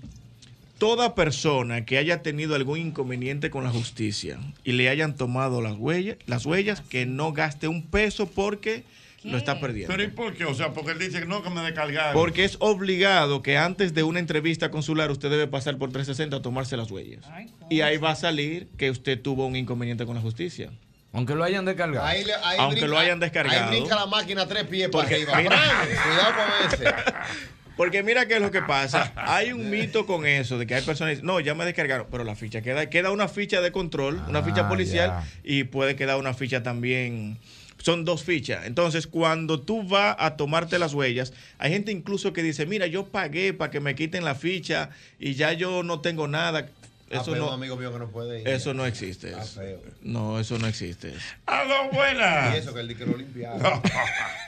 Toda persona que haya tenido algún inconveniente con la justicia y le hayan tomado las huellas, las huellas que no gaste un peso porque lo está perdiendo. Pero ¿y por qué? O sea, porque él dice que no, que me descargaron. Porque es obligado que antes de una entrevista consular usted debe pasar por 360 a tomarse las huellas. Y ahí va a salir que usted tuvo un inconveniente con la justicia. Aunque lo hayan descargado. Ahí le- ahí Aunque lo hayan descargado. Ahí brinca la máquina tres pies para arriba. mira-. Cuidado con ese. Porque mira qué es lo que pasa. Hay un mito con eso de que hay personas que dicen, no, ya me descargaron, pero la ficha queda, queda una ficha de control, una ficha Ah, policial ya. y puede quedar una ficha también. Son dos fichas. Entonces, cuando tú vas a tomarte las huellas, hay gente incluso que dice, mira, yo pagué para que me quiten la ficha y ya yo no tengo nada. Ah, Eso no, amigo mío que no puede ir. eso no existe. Feo. No, eso no existe. ¡Aló, buenas! Y eso que él dice que lo limpiaron.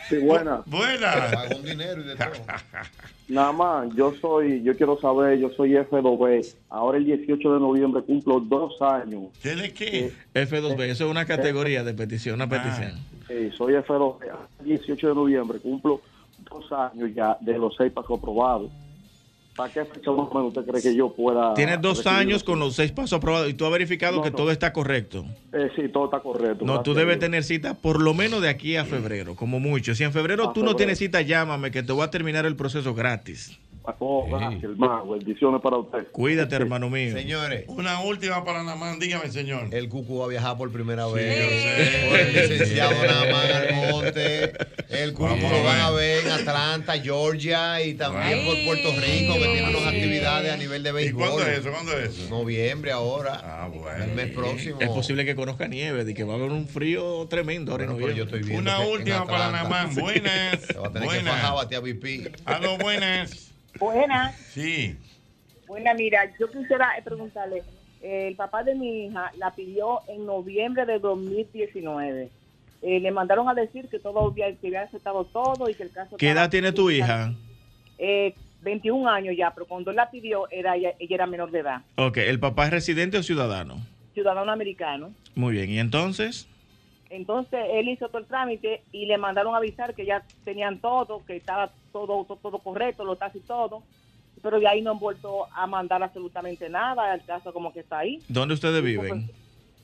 Sí, buena. Buenas. Pagó un dinero y de todo. Nada más, yo soy, yo quiero saber, yo soy F2B. Ahora el 18 de noviembre cumplo dos años. ¿Tiene qué? F2B, eso es una categoría de petición, una Ah. petición. Sí, soy F2B. El 18 de noviembre cumplo dos años ya de los seis pasos aprobados. ¿Para qué fecha más o menos usted cree que yo pueda? Tienes dos años con los seis pasos aprobados y tú has verificado No, que no. todo está correcto. Eh, sí, todo está correcto. No, tú debes tener cita por lo menos de aquí a febrero, como mucho. Si en febrero A tú no tienes cita, llámame que te voy a terminar el proceso gratis. Oh, gracias, hermano. Bendiciones para usted. Cuídate, hermano mío. Señores, Una última para Namán, dígame, señor. el Cucu va a viajar por primera vez. yo sé. Por el licenciado Namán Almonte. El Cucu a lo van a ver. en Atlanta, Georgia y también por Puerto Rico, que tiene unas actividades a nivel de ¿Y béisbol. cuándo es eso? ¿Cuándo es eso? Noviembre ahora. Ah, bueno. El mes próximo. Es posible que conozca nieve, de que va a haber un frío tremendo ahora en Bueno, pero yo noviembre. estoy viendo Una última para Namán. Buenas. Se va a tener que Buenas. batear BP. Aló, buenas. Buenas, Sí. buena, mira, yo quisiera preguntarle, el papá de mi hija la pidió en noviembre de 2019. Eh, le mandaron a decir que todo que había aceptado todo y que el caso ¿Qué edad tiene tu hija? Eh, 21 años ya, pero cuando él la pidió, era, ella, ella era menor de edad, Ok, ¿el papá es residente o ciudadano? ciudadano americano. Muy bien, ¿y entonces? Entonces él hizo todo el trámite y le mandaron a avisar que ya tenían todo, que estaba todo todo, todo correcto, lo taxis todo, pero de ahí no han vuelto a mandar absolutamente nada, el caso como que está ahí. ¿Dónde ustedes viven?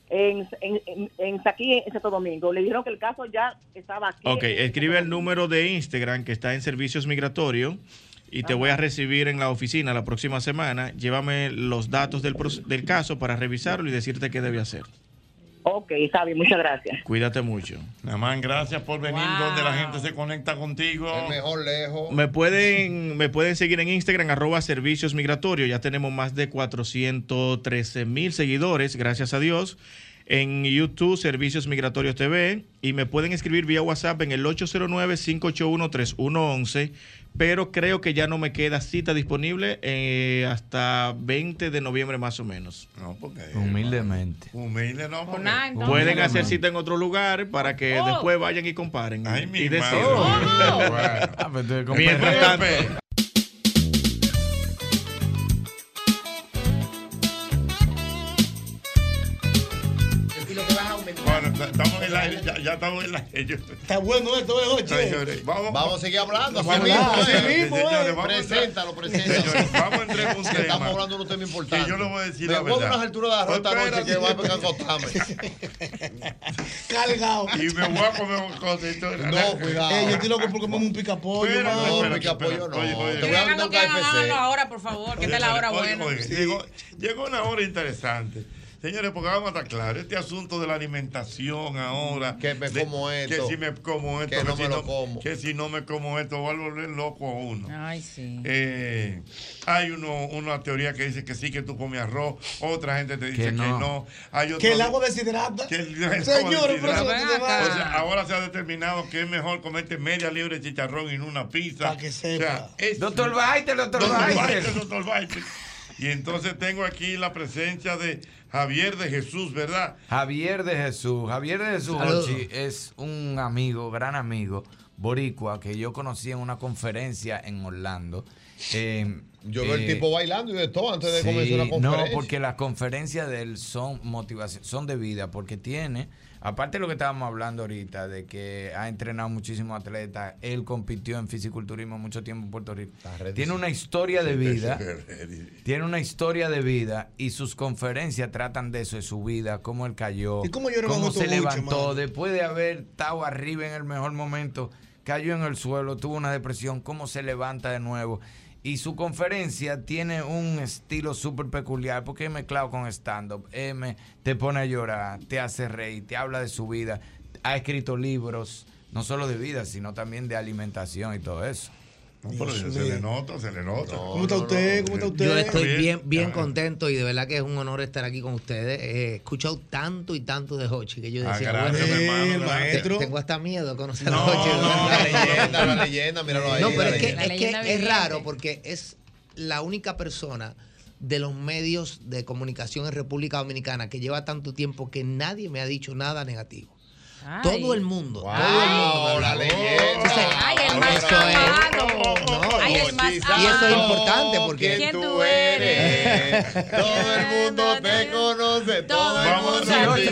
en, en, en, en aquí en Santo Domingo. Le dijeron que el caso ya estaba aquí. Ok, escribe el número de Instagram que está en Servicios Migratorios y te voy a recibir en la oficina la próxima semana. Llévame los datos del, del caso para revisarlo y decirte qué debe hacer. Ok, está bien, muchas gracias. Cuídate mucho. Namán, gracias por venir donde la gente se conecta contigo. El mejor lejos. Me pueden, me pueden seguir en Instagram, arroba servicios migratorios. Ya tenemos más de 413 mil seguidores, gracias a Dios. En YouTube, Servicios Migratorios TV. Y me pueden escribir vía WhatsApp en el 809-581-3111. Pero creo que ya no me queda cita disponible eh, hasta 20 de noviembre más o menos. No, porque... Humildemente. Humilde, no. porque- Pueden hacer cita en otro lugar para que Oh. después vayan y comparen. Ay, mi y madre. decidan. Oh. Ah, pues Mientras tanto, estamos en el aire, ya, ya estamos en el aire. Está bueno esto, ¿eh, Joche? Señores, vamos, Vamos a seguir hablando. Vamos hablar, eh. Señores. Vamos Preséntalo, preséntalo. Señores, vamos a entrar en un tema. Estamos hablando de un tema importante. Que yo le voy a decir Me la voy a verdad. unas alturas de arroz esta Pues noche que va a acostarme. Cargado. Y me voy a comer un cosito. No, cuidado. Eh, yo estoy loco por comerme un picapollo, no, espera, pica pollo espera, no. oye, oye. Te voy a brindar un KFC. ahora, por favor, que esta es la hora buena. llegó una hora interesante. Señores, porque vamos a estar claros, este asunto de la alimentación ahora. Que me de- como esto. Que si me como esto. Que no si me lo como. Que si no me como esto, va a volver loco a uno. Ay, sí. Eh, hay uno, una teoría que dice que sí, que tú comes arroz. Otra gente te dice que Que no. no. Hay otro- Que el agua deshidrata. que el- el agua Señores, por eso deshidrata. no te va. O sea, ahora se ha determinado que es mejor comerte media libre de chicharrón y no una pizza. Para que sepa. es- Doctor Baiter, doctor Doctor Baiter. Baiter, doctor Baiter. Y entonces tengo aquí la presencia de Javier de Jesús, ¿verdad? Javier de Jesús. Javier de Jesús. Ochi, es un amigo, gran amigo, boricua, que yo conocí en una conferencia en Orlando. Eh, Yo veo el eh, tipo bailando y de todo antes de Sí, comenzar una conferencia. No, porque las conferencias de él son motivación, son de vida, porque tiene, aparte de lo que estábamos hablando ahorita, de que ha entrenado muchísimos atletas, él compitió en fisiculturismo mucho tiempo en Puerto Rico. Tiene una historia de vida, tiene una historia de vida y sus conferencias tratan de eso, de su vida, cómo él cayó, ¿Y cómo yo no me cómo se mucho, levantó, mano? después de haber estado arriba en el mejor momento, cayó en el suelo, tuvo una depresión, cómo se levanta de nuevo. Y su conferencia tiene un estilo súper peculiar porque es mezclado con stand-up. M te pone a llorar, te hace reír, te habla de su vida. Ha escrito libros, no solo de vida, sino también de alimentación y todo eso. No, pero se, se le nota, se le nota. ¿Cómo está usted? ¿Cómo está usted? Yo estoy bien, bien Ah, contento y de verdad que es un honor estar aquí con ustedes. He escuchado tanto y tanto de Hochi que yo Ah, decía, gracias, bueno, mi hermano, el maestro. tengo hasta miedo de conocer No, a Hochi. no, La leyenda, la leyenda, míralo ahí. No, pero es que, es, que raro porque es la única persona de los medios de comunicación en República Dominicana que lleva tanto tiempo que nadie me ha dicho nada negativo. Ay. Todo el mundo, Wow, todo el mundo. la leyenda. Ay, el Eso más es- amado. No, Ay, el más y eso es importante porque ¿Quién tú eres? Todo el mundo te conoce. Todo el mundo a Sí,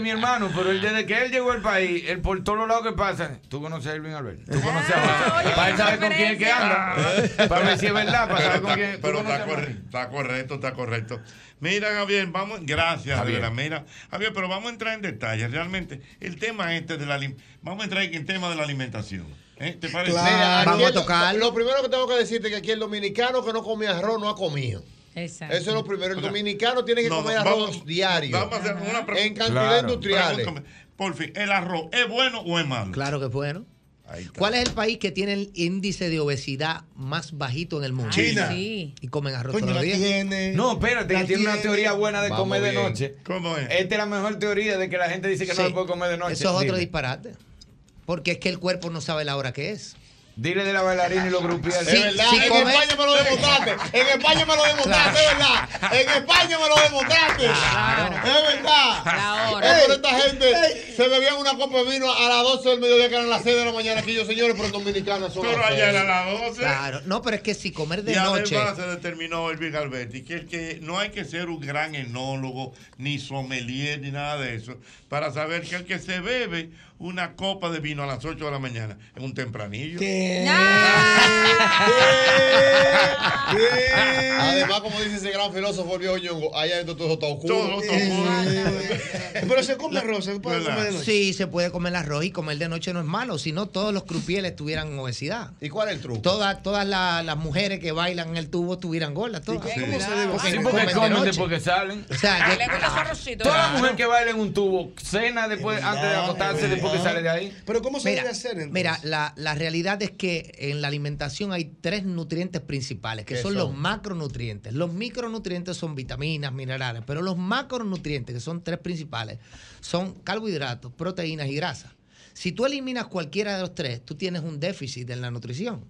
Mi hermano, pero él desde que él llegó al país, él por todos los lados que pasan, tú conoces a Elvin Albert, tú conoces a José, para él saber con quién es que anda, para ver si es verdad, para saber con quién. pero está, corre- está correcto, está correcto. Mira, Javier, vamos, gracias, Javier. Mira, Javier, pero vamos a entrar en detalle. Realmente, el tema este de la vamos a entrar en el tema de la alimentación. ¿Eh? ¿Te parece? Claro. Mira, Vamos a tocarlo. Lo primero que tengo que decirte es que aquí el dominicano que no come arroz no ha comido. Exacto. Eso es lo primero. El O sea, dominicano tiene que no, comer arroz vamos- diario. Vamos a hacer una pregunta. En cantidad Claro. industriales. Pregúntame, Por fin, ¿el arroz es bueno o es malo? Claro que es bueno. ¿Cuál es el país que tiene el índice de obesidad más bajito en el mundo? Ay, China. Sí. Y comen arroz Coño, todos la los días. tiene. No, espérate, que tiene una teoría buena de Vamos comer de noche. ¿Cómo es? Esta es la mejor teoría de que la gente dice que no se puede comer de noche. Eso es otro disparate. Porque es que el cuerpo no sabe la hora que es. Dile de la bailarina y los grupiales. Sí, Es verdad, sí en España me lo demostraste. En España me lo demostraste, es verdad. En España me lo demostraste. Claro. Es verdad. La hora. Es por esta gente se bebían una copa de vino a las 12 del mediodía, que eran las 6 de la mañana aquí, yo señores, pero en Dominicana son Pero seis. era las 12. Claro. No, pero es que si comer de y noche. además se determinó Elvin Alberti que, el que no hay que ser un gran enólogo, ni sommelier, ni nada de eso, para saber que el que se bebe una copa de vino a las 8 de la mañana es un tempranillo. ¿Qué? Además, como dice ese gran filósofo el viejo Ñongo, allá adentro todo está oscuro. Pero se come arroz, se puede comer de noche. Sí, se puede comer el arroz y comer de noche no es malo, si no todos los crupieles tuvieran obesidad. ¿Y cuál es el truco? Todas, todas la- las mujeres que bailan en el tubo tuvieran gordas. Todas. ¿Cómo se debe Porque Sí, porque de comen noche. después que salen. O sea, yo- Toda mujer que baila en un tubo, cena después, antes de acostarse, después que sale de ahí. Pero ¿cómo se Mira, debe hacer entonces? Mira, la, la realidad es que en la alimentación hay tres nutrientes principales, que ¿Qué son, son? los macronutrientes. Los micronutrientes son vitaminas, minerales, pero los macronutrientes, que son tres principales, son carbohidratos, proteínas y grasas. Si tú eliminas cualquiera de los tres, tú tienes un déficit en la nutrición.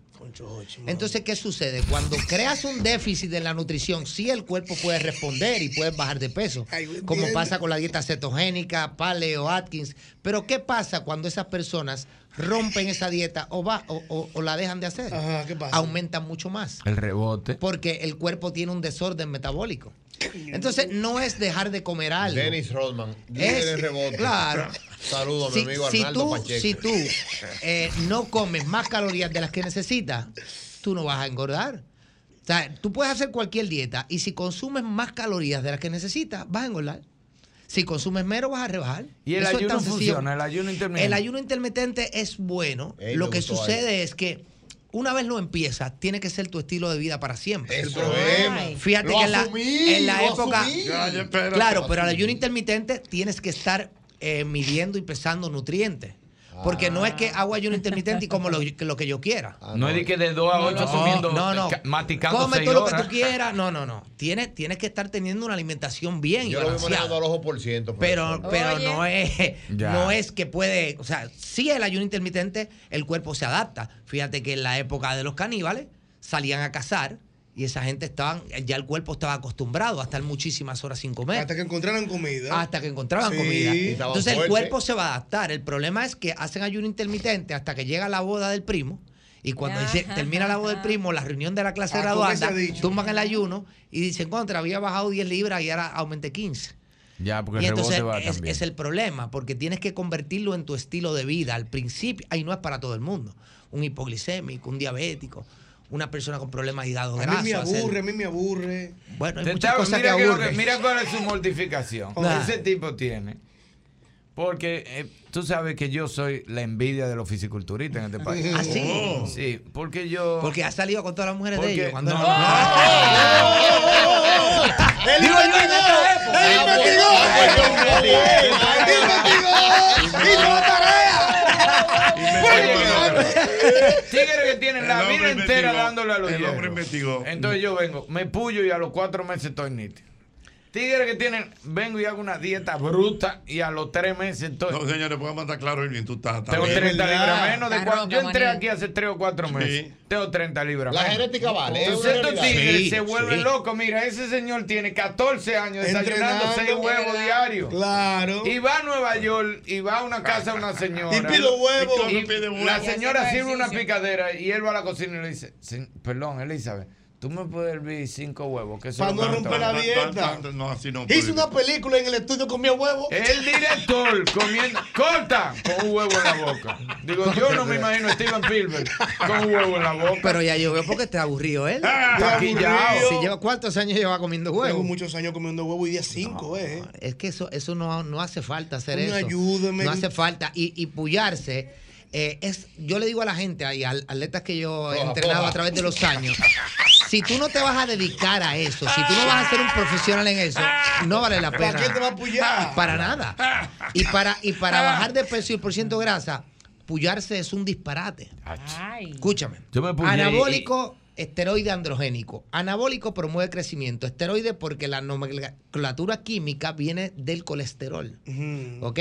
Entonces, ¿qué sucede? Cuando creas un déficit en la nutrición, sí el cuerpo puede responder y puedes bajar de peso, como pasa con la dieta cetogénica, paleo, Atkins. Pero ¿qué pasa cuando esas personas rompen esa dieta o, va, o, o- o la dejan de hacer? ¿qué pasa? Aumentan mucho más. El rebote. Porque el cuerpo tiene un desorden metabólico. Entonces, no es dejar de comer algo. Dennis Rodman, Es- en rebote. claro. Saludo a mi Si, amigo si Arnaldo tú, Pacheco. si tú eh, no comes más calorías de las que necesitas, tú no vas a engordar. O sea, tú puedes hacer cualquier dieta y si consumes más calorías de las que necesitas, vas a engordar. Si consumes menos, vas a rebajar. Y el Eso es ayuno funciona, el ayuno intermitente. El ayuno intermitente es bueno. Ey, Lo que sucede es que una vez lo empiezas, tiene que ser tu estilo de vida para siempre. Ay. es. Fíjate Lo que en la, en la época. asumí. Claro, pero al ayuno intermitente tienes que estar eh, midiendo y pesando nutrientes. Porque no es que hago ayuno intermitente y como lo, que- lo que yo quiera. No es de que de 2 a 8 comiendo, no, no. ca- maticando Come 6 todo lo que tú quieras. No, no, no. Tienes, tienes que estar teniendo una alimentación bien y Yo lo voy manejando al ojo por ciento. Pero, pero Oye. no es, Ya. no es que puede, o sea, sí el ayuno intermitente, el cuerpo se adapta. Fíjate que en la época de los caníbales salían a cazar y esa gente estaban, ya el cuerpo estaba acostumbrado a estar muchísimas horas sin comer. Hasta que encontraran comida. Hasta que encontraban Sí. comida. Entonces el cuerpo se va a adaptar. El problema es que hacen ayuno intermitente hasta que llega la boda del primo. Y cuando dice- termina la boda del primo, la reunión de la clase Ah, ¿cómo se graduanda, ha dicho? tumban el ayuno y dicen, contra, había bajado 10 libras y ahora aumenté 15. Ya, porque Y el entonces va es, también. es el problema, porque tienes que convertirlo en tu estilo de vida. Al principio, ahí no es para todo el mundo. Un hipoglicémico, un diabético, una persona con problemas de hígado A graso. mí me hacer- aburre, a mí me aburre. Bueno, hay muchas cosas que mira, que aburren. mira cuál es su mortificación. Nah. Ese tipo tiene. Porque eh, tú sabes que yo soy la envidia de los fisiculturistas en este país. ¿Ah, sí? Oh. Sí, porque yo. Porque ha salido con todas las mujeres de Porque- ellos. Cuando no, era- Digo yo en esta época. ¡Él investigó! ¡Investigó! ¡Hizo la Tigres que tienen la vida entera dándole a los El hombre hierros. investigó. Entonces yo vengo, me puyo y a los cuatro meses estoy nítido. Tigres que tienen, vengo y hago una dieta bruta y a los tres meses estoy. No, señores, podemos estar claro, Irving, tú estás. Tengo estás 30 bien. libras menos de cuando yo entré aquí hace 3 o 4 meses. Tengo 30 libras La menos. genética vale, es Entonces estos tigres Sí, se vuelven sí. locos. Mira, ese señor tiene 14 años desayunando. 6 huevos diarios. Claro. Y va a Nueva York y va a una casa de una señora. Y pide huevo. Y Y pide huevo. La señora sirve una picadera y él va a la cocina y le dice, "Sen- perdón, Elizabeth, tú me puedes hervir 5 huevos. Que Para no que romper la toca". dieta. No, así no. Hice una película en el estudio con mi huevo. El director comiendo, corta con un huevo en la boca. Digo, yo no me imagino a Steven Spielberg con un huevo en la boca. Pero ya yo veo porque te aburrido él. Quillao. Si lleva, ¿Cuántos años lleva comiendo Tengo huevo? muchos años comiendo huevo y día cinco, eh. Es que eso, eso no, no hace falta hacer Una eso. ayúdame. No hace falta. Y, y pullarse. eh, es, yo le digo a la gente, y a atletas que yo he Coja, entrenado coja. a través de los años, si tú no te vas a dedicar a eso, si tú no vas a ser un profesional en eso, no vale la pena. ¿Para qué te vas a pullar? Para nada. Y para, y para bajar de peso y el por ciento de grasa, pullarse es un disparate. Escúchame. Yo me Anabólico, esteroide androgénico. Anabólico promueve crecimiento. Esteroide porque la nomenclatura química viene del colesterol. ¿Ok?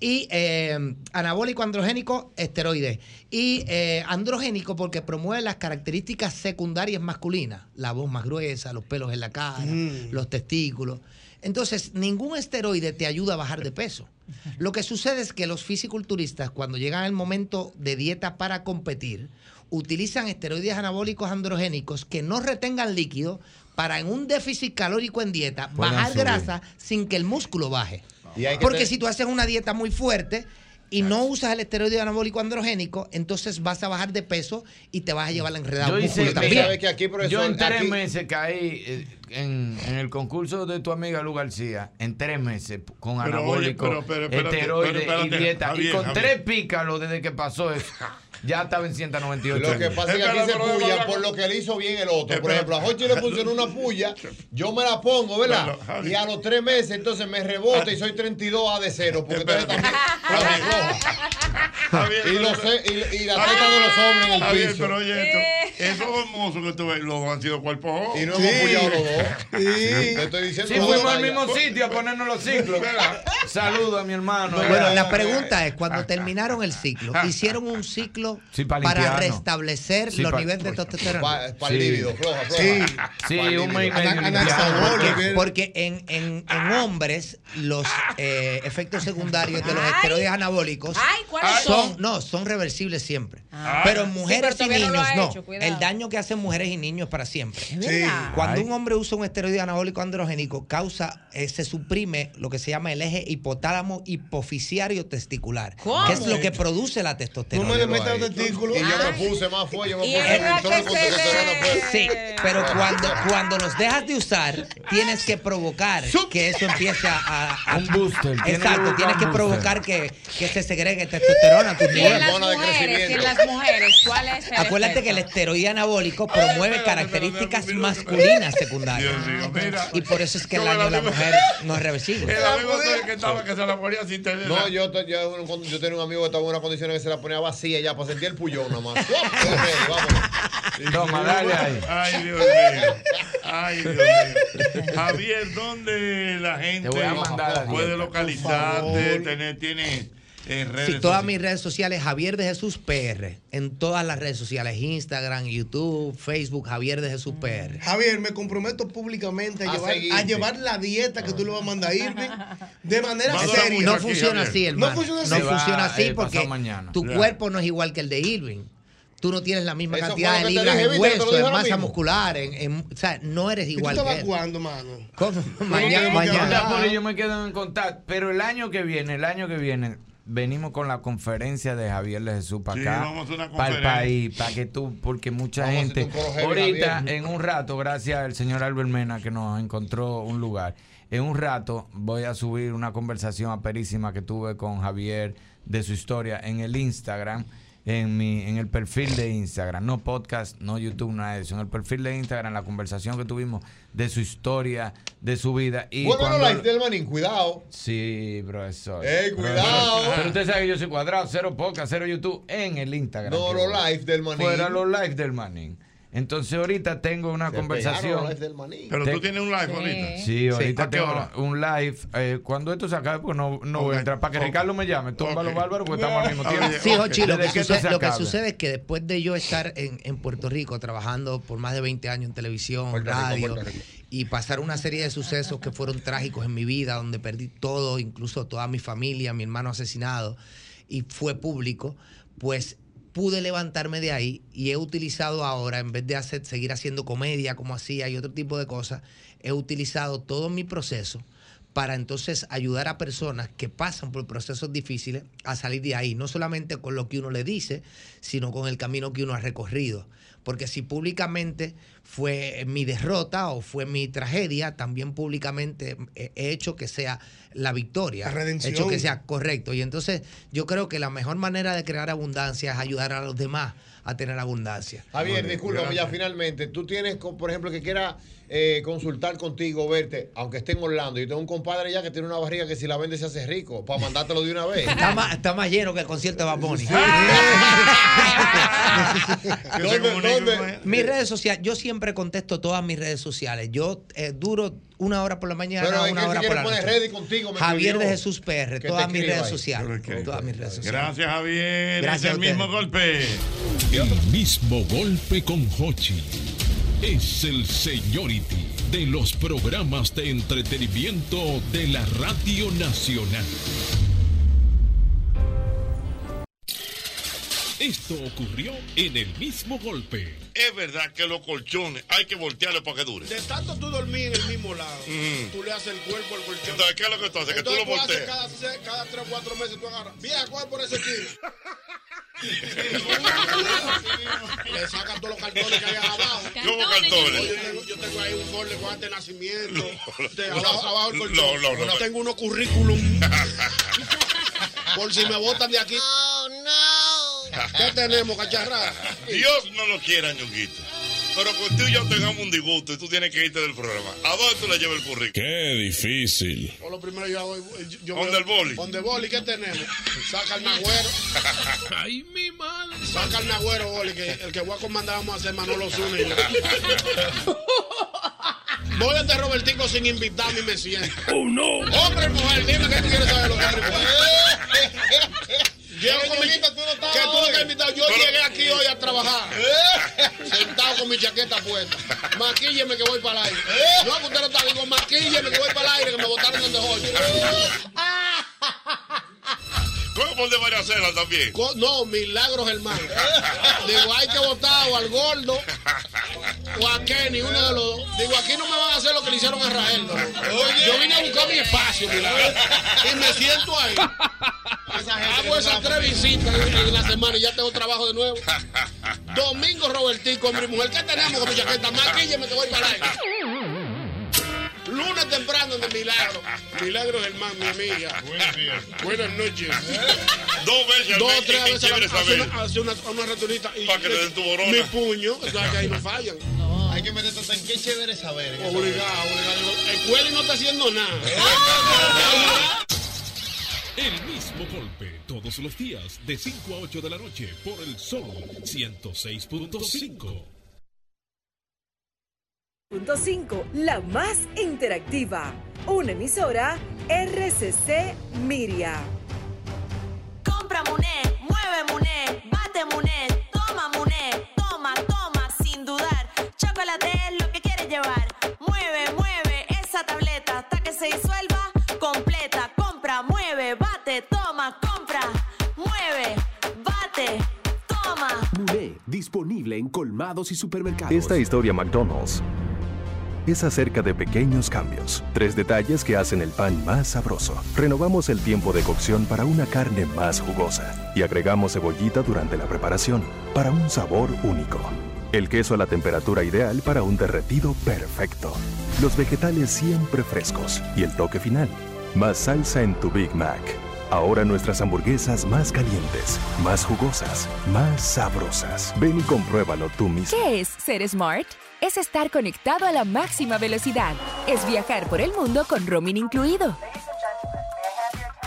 Y eh, anabólico androgénico, esteroide. Y eh, androgénico porque promueve las características secundarias masculinas. La voz más gruesa, los pelos en la cara, Mm. los testículos. Entonces, ningún esteroide te ayuda a bajar de peso. Lo que sucede es que los fisiculturistas, cuando llegan al momento de dieta para competir, utilizan esteroides anabólicos androgénicos que no retengan líquido para en un déficit calórico en dieta bajar subir. grasa sin que el músculo baje. Porque tener- si tú haces una dieta muy fuerte, y no usas el esteroide anabólico androgénico, entonces vas a bajar de peso y te vas a llevar la enredada Yo hice, yo en tres meses caí eh, en, en el concurso de tu amiga Lu García, en tres meses, con Pero, anabólico, oye, pero, pero, espérate, esteroides pero, espérate, y dieta. Javier, y con Javier. tres pícalos desde que pasó eso, ya estaba en 198 Lo que pasa es que aquí se puya por lo que le hizo bien el otro. Por ejemplo, a Jochi le funcionó una puya, yo me la pongo, ¿verdad? Y a los tres meses entonces me rebota y soy 32 A de cero. Porque entonces también y, los, y, y la teta de los hombres en el piso. pero oye esto, esos hermosos que tú ves, los han sido cuerpos Y no hemos apoyado los dos. Te estoy diciendo Sí, fuimos al mismo sitio a ponernos los ciclos. Saludo a mi hermano. Bueno, la pregunta es, cuando terminaron el ciclo, ¿hicieron un ciclo Sí, para para restablecer Sí, los pa- niveles de testosterona? Pa- pa' el líbido, floja, floja. Sí, Sí, un Porque, porque en, en- en hombres los eh, efectos secundarios de los Ay. esteroides anabólicos Ay, ¿cuáles son, son? no, son reversibles siempre. Ah. Pero en Sí, mujeres pero y niños no. hecho, el daño que hacen mujeres y niños es para siempre. Cuando Ay. un hombre usa un esteroide anabólico androgénico, causa, eh, se suprime lo que se llama el eje hipotálamo hipofisiario testicular, ¿Cómo? que es lo que produce la testosterona. No me los testículos. Y yo me puse más fuego, yo me Y puse el con. Sí, pero cuando, cuando los dejas de usar, tienes que provocar que eso empiece a... a- a- Un booster, Exacto, tienes que provocar que, que se segregue testosterona a tus Y en niveles. las hormona de mujeres, y en crecimiento. las mujeres, ¿cuál es el Acuérdate que el esteroide anabólico promueve características masculinas secundarias. Dios mío, mira. Y por eso es que el daño de la mujer no es reversible. El amigo que estaba que se la ponía sin tener. No, yo, yo tenía un amigo que estaba en una condición que se la ponía vacía ya para sentir el pullón nada más. Vámonos. Toma, dale ahí. Ay, Dios mío. Ay, Dios mío. Javier, ¿dónde la gente puede localizarte? Tener, tiene redes Sí, todas sociales? mis redes sociales, Javier de Jesús PR. En todas las redes sociales, Instagram, YouTube, Facebook, Javier de Jesús PR. Javier, me comprometo públicamente a, A llevar, a llevar la dieta que tú le vas a mandar a Irving de manera Manda seria. No aquí, funciona así, hermano. No funciona así. No funciona así eh, porque mañana. tu cuerpo no es igual que el de Irving. Tú no tienes la misma Eso cantidad de libras dije, en hueso, en masa mismo. muscular, en, en- o sea, no eres ¿Y tú igual estabas que él. cuándo, mano? ¿Cómo? no Mañana, mañana. ello me quedo en contacto. Pero el año que viene, el año que viene, venimos con la conferencia de Javier de Jesús para Sí, acá. Para el país, para que tú, porque mucha Vamos gente. Ahorita, Javier. en un rato, gracias al señor Albert Mena que nos encontró un lugar. En un rato voy a subir una conversación aperísima que tuve con Javier de su historia en el Instagram. En, mi, en el perfil de Instagram, no podcast, no YouTube, nada de eso. En el perfil de Instagram, la conversación que tuvimos de su historia, de su vida. Y Bueno, cuando- no, del manín, cuidado. Sí, profesor. Ey, cuidado. Pero usted sabe que yo soy cuadrado, cero podcast, cero YouTube en el Instagram. No, los live del manín. Fuera los live del manín. Entonces ahorita tengo una Se conversación. los live del. Pero Te- tú tienes un live ahorita. Sí, ahorita ¿A qué tengo un live. eh, cuando esto se acabe, pues no, no voy Ok. a entrar. Para que. Ricardo me llame. Tómbalo, Ok. Bárbaro, porque estamos al mismo tiempo. Sí. Jochi, lo, que sucede, se lo que acabe. sucede es que después de yo estar en, en Puerto Rico trabajando por más de 20 años en televisión, Puerto radio, Rico. y pasar una serie de sucesos que fueron trágicos en mi vida, donde perdí todo, incluso toda mi familia, mi hermano asesinado, y fue público, pues pude levantarme de ahí y he utilizado ahora, en vez de hacer, seguir haciendo comedia como hacía y otro tipo de cosas, he utilizado todo mi proceso para entonces ayudar a personas que pasan por procesos difíciles a salir de ahí, no solamente con lo que uno le dice, sino con el camino que uno ha recorrido. Porque si públicamente fue mi derrota o fue mi tragedia, también públicamente he he hecho que sea la victoria. La redención. He hecho que sea correcto. Y entonces yo creo que la mejor manera de crear abundancia es ayudar a los demás a tener abundancia. Javier, discúlpame, ya finalmente, tú tienes, por ejemplo, que quiera eh, consultar contigo, verte, aunque esté en Orlando. Yo tengo un compadre ya que tiene una barriga que si la vende se hace rico, para mandártelo de una vez. Está más, está más lleno que el concierto de Bad Bunny. ¿Dónde, dónde? Mis redes sociales, yo siempre contesto todas mis redes sociales. Yo eh, duro una hora por la mañana, Pero una hora por la noche. ready contigo, me Javier escribió. de Jesús PR, todas mis redes ahí. sociales. Todas mis redes sociales. Gracias, Javier. Gracias es el mismo golpe. El mismo golpe con Hochi. Es el seniority de los programas de entretenimiento de la Radio Nacional. Esto ocurrió en el mismo golpe. Es verdad que los colchones hay que voltearlos para que dure. De tanto tú dormir en el mismo lado, tú le haces el cuerpo al colchón. Entonces, ¿qué es lo que tú haces? Que tú lo volteas. cada, cada tres o cuatro meses tú agarras. Vieja, coge por ese kilo. Le sacan todos los cartones que hay abajo. ¿Cómo cartones? Yo tengo, yo tengo ahí un folder con este nacimiento. De no. abajo, abajo el colchón. No, no, no. Tengo unos currículum. por si me botan de aquí. ¿Qué tenemos, cacharra? Dios no lo quiera, ñonguito. Pero con tú y yo tengamos un disgusto y tú tienes que irte del programa. ¿A dónde tú le llevas el currículum? Qué difícil. O lo primero yo hago. Yo, yo ¿Dónde veo- el boli? ¿Dónde el boli? ¿Qué tenemos? Saca el nagüero. Ay, mi madre. Saca el nagüero, boli, que el que voy a comandar vamos a hacer Manolo Zuna y yo. Voy a de Robertico sin invitarme y me siento. Oh, no. Hombre, mujer, dime que tú quieres saber lo que Llego con mi, que tú no estás invitado. Yo llegué aquí hoy a trabajar. Sentado con mi chaqueta puesta. Maquílleme que voy para el aire. No, que usted no está. Digo, maquílleme que voy para el aire, que me botaron donde joyo. ¿Cómo por de María Cela también? Co- No, Milagros hermano. Digo, hay que votar o al gordo o a Kenny, uno de los dos. Digo, aquí no me van a hacer lo que le hicieron a Rael. ¿no? Yo vine a buscar mi espacio, Milagros. Y me siento ahí. Hago esas tres visitas en, la semana y ya tengo trabajo de nuevo. Domingo Robertico, mi mujer, ¿qué tenemos con mi chaqueta? Maquílleme que voy para aire. Lunes temprano de Milagro. Milagros hermano, mi amiga. Buenas noches. Dos veces Dos o tres ¿y qué veces hace una, hace una, una returnita y Pa' que te den tu borona. mi puño, que ahí no fallan. Hay que meterte en qué chévere saber. Obligado, obligado. El cueli no está haciendo nada. El mismo golpe todos los días de 5 a 8 de la noche por el Sol 106.5. Punto 5, la más interactiva. Una emisora RCC Miria. Compra Muné, mueve Muné, bate Muné, disponible en colmados y supermercados. Esta historia McDonald's es acerca de pequeños cambios, tres detalles que hacen el pan más sabroso. Renovamos el tiempo de cocción para una carne más jugosa y agregamos cebollita durante la preparación para un sabor único. El queso a la temperatura ideal para un derretido perfecto. Los vegetales siempre frescos y el toque final. Más salsa en tu Big Mac. Ahora nuestras hamburguesas más calientes, más jugosas, más sabrosas. Ven y compruébalo tú mismo. ¿Qué es ser smart? Es estar conectado a la máxima velocidad. Es viajar por el mundo con roaming incluido.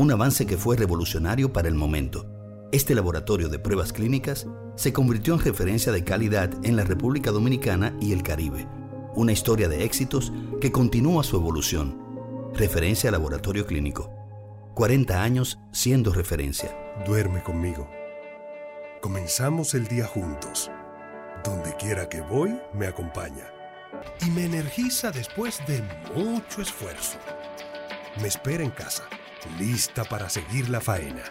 un avance que fue revolucionario para el momento. Este laboratorio de pruebas clínicas se convirtió en referencia de calidad en la República Dominicana y el Caribe, una historia de éxitos que continúa su evolución. Referencia Laboratorio Clínico. 40 años siendo referencia. Duerme conmigo. Comenzamos el día juntos. Donde quiera que voy, me acompaña. Y me energiza después de mucho esfuerzo. Me espera en casa, lista para seguir la faena.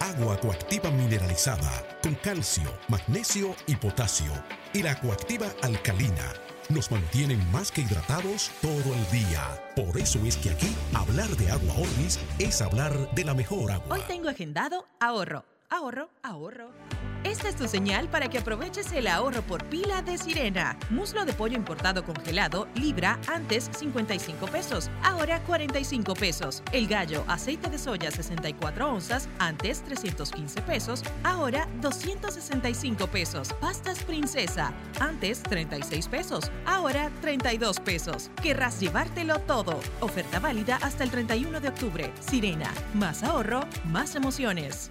Agua coactiva mineralizada con calcio, magnesio y potasio. Y la coactiva alcalina nos mantienen más que hidratados todo el día. Por eso es que aquí hablar de agua Orbis es hablar de la mejor agua. Hoy tengo agendado ahorro, ahorro, ahorro. Esta es tu señal para que aproveches el ahorro por pila de Sirena. Muslo de pollo importado congelado, libra, antes 55 pesos, ahora 45 pesos. El gallo, aceite de soya 64 onzas, antes 315 pesos, ahora 265 pesos. Pastas princesa, antes 36 pesos, ahora 32 pesos. Querrás llevártelo todo. Oferta válida hasta el 31 de octubre. Sirena, más ahorro, más emociones.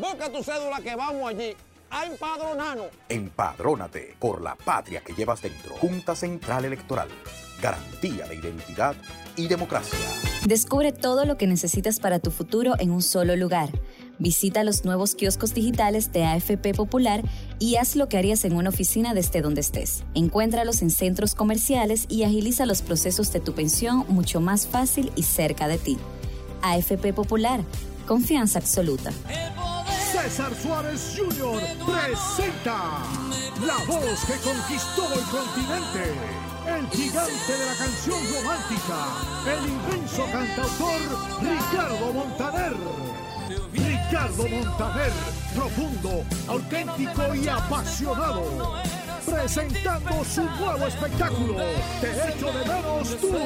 busca tu cédula que vamos allí a empadronarnos. Empadrónate por la patria que llevas dentro. Junta Central Electoral. Garantía de identidad y democracia. Descubre todo lo que necesitas para tu futuro en un solo lugar. Visita los nuevos kioscos digitales de AFP Popular y haz lo que harías en una oficina desde donde estés. Encuéntralos en centros comerciales y agiliza los procesos de tu pensión mucho más fácil y cerca de ti. AFP Popular, confianza absoluta. César Suárez Jr. presenta la voz que conquistó el continente, el gigante de la canción romántica, el inmenso cantautor Ricardo Montaner. Ricardo Montaner, profundo, auténtico y apasionado, presentando su nuevo espectáculo, Te echo de menos tú,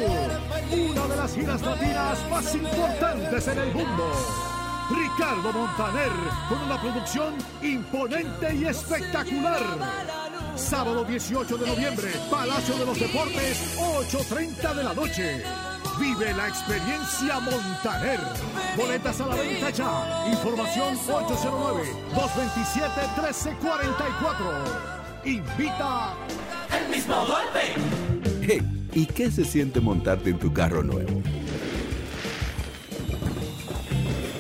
una de las giras latinas más importantes en el mundo. Ricardo Montaner, con una producción imponente y espectacular. Sábado 18 de noviembre, Palacio de los Deportes, 8.30 de la noche. Vive la experiencia Montaner. Boletas a la venta ya. Información 809-227-1344. Invita El mismo golpe. Hey, ¿y qué se siente montarte en tu carro nuevo?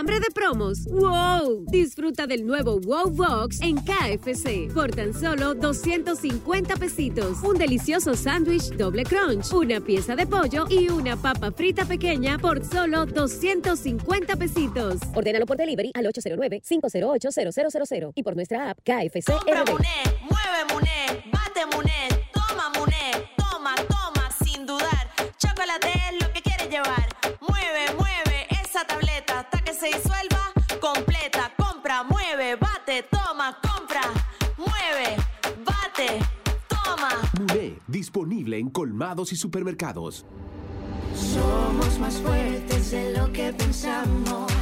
¿Hambre de promos? ¡Wow! Disfruta del nuevo Wow Box en KFC por tan solo 250 pesitos. Un delicioso sándwich doble crunch, una pieza de pollo y una papa frita pequeña por solo 250 pesitos. Ordénalo por delivery al 809-508-0000 y por nuestra app KFC Compra RD. Muné, mueve Muné, bate Muné, toma Muné, toma, toma, sin dudar. Chocolate es lo que quieres llevar. Se disuelva completa. Compra, mueve, bate, toma, compra, mueve, bate, toma. Muné, disponible en colmados y supermercados. Somos más fuertes de lo que pensamos.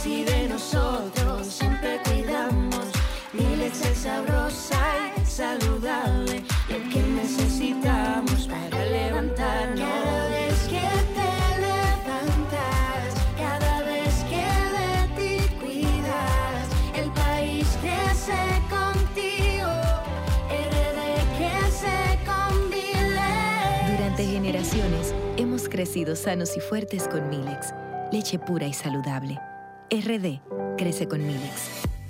Si de nosotros siempre cuidamos, mi leche es sabrosa y saludable. Lo que necesitamos para levantarnos. Generaciones hemos crecido sanos y fuertes con Milex, leche pura y saludable. RD crece con Milex.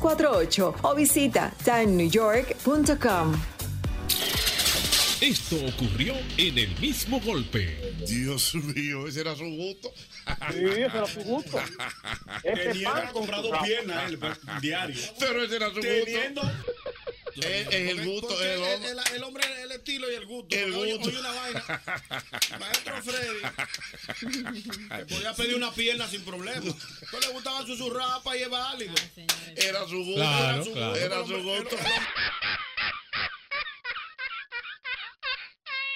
917-388-2248 o visita tannewyork.com. Esto ocurrió en el mismo golpe. Dios mío, ese era su gusto. Sí, ese era su gusto. Ese Tenía comprado su pierna él, diario. Pero ese era su gusto. Teniendo gusto. Es- es el gusto, porque el el, hombre. el- el hombre, el estilo y el gusto. El gusto. oye una vaina. Maestro Freddy. podía pedir una pierna sin problema. No le gustaba susurrapa y es válido. Era su gusto. Claro, era su claro. gusto. Era su gusto.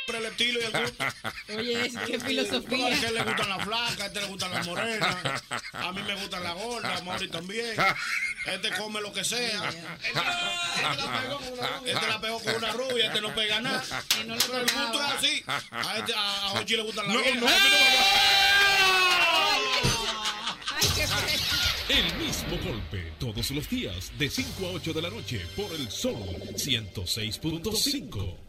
Pero el estilo y el gusto. Oye, qué filosofía. A este le gustan las flacas, a este le gustan las morenas. A mí me gustan las gordas, a Mauri también. Este come lo que sea. Este la pegó con una rubia, este la pegó con una rubia, este no pega nada. Pero el gusto es así. A, este, a, a Jochi le gustan las No, viejas. no, a mí El mismo golpe todos los días de 5 a 8 de la noche por el Sol 106.5.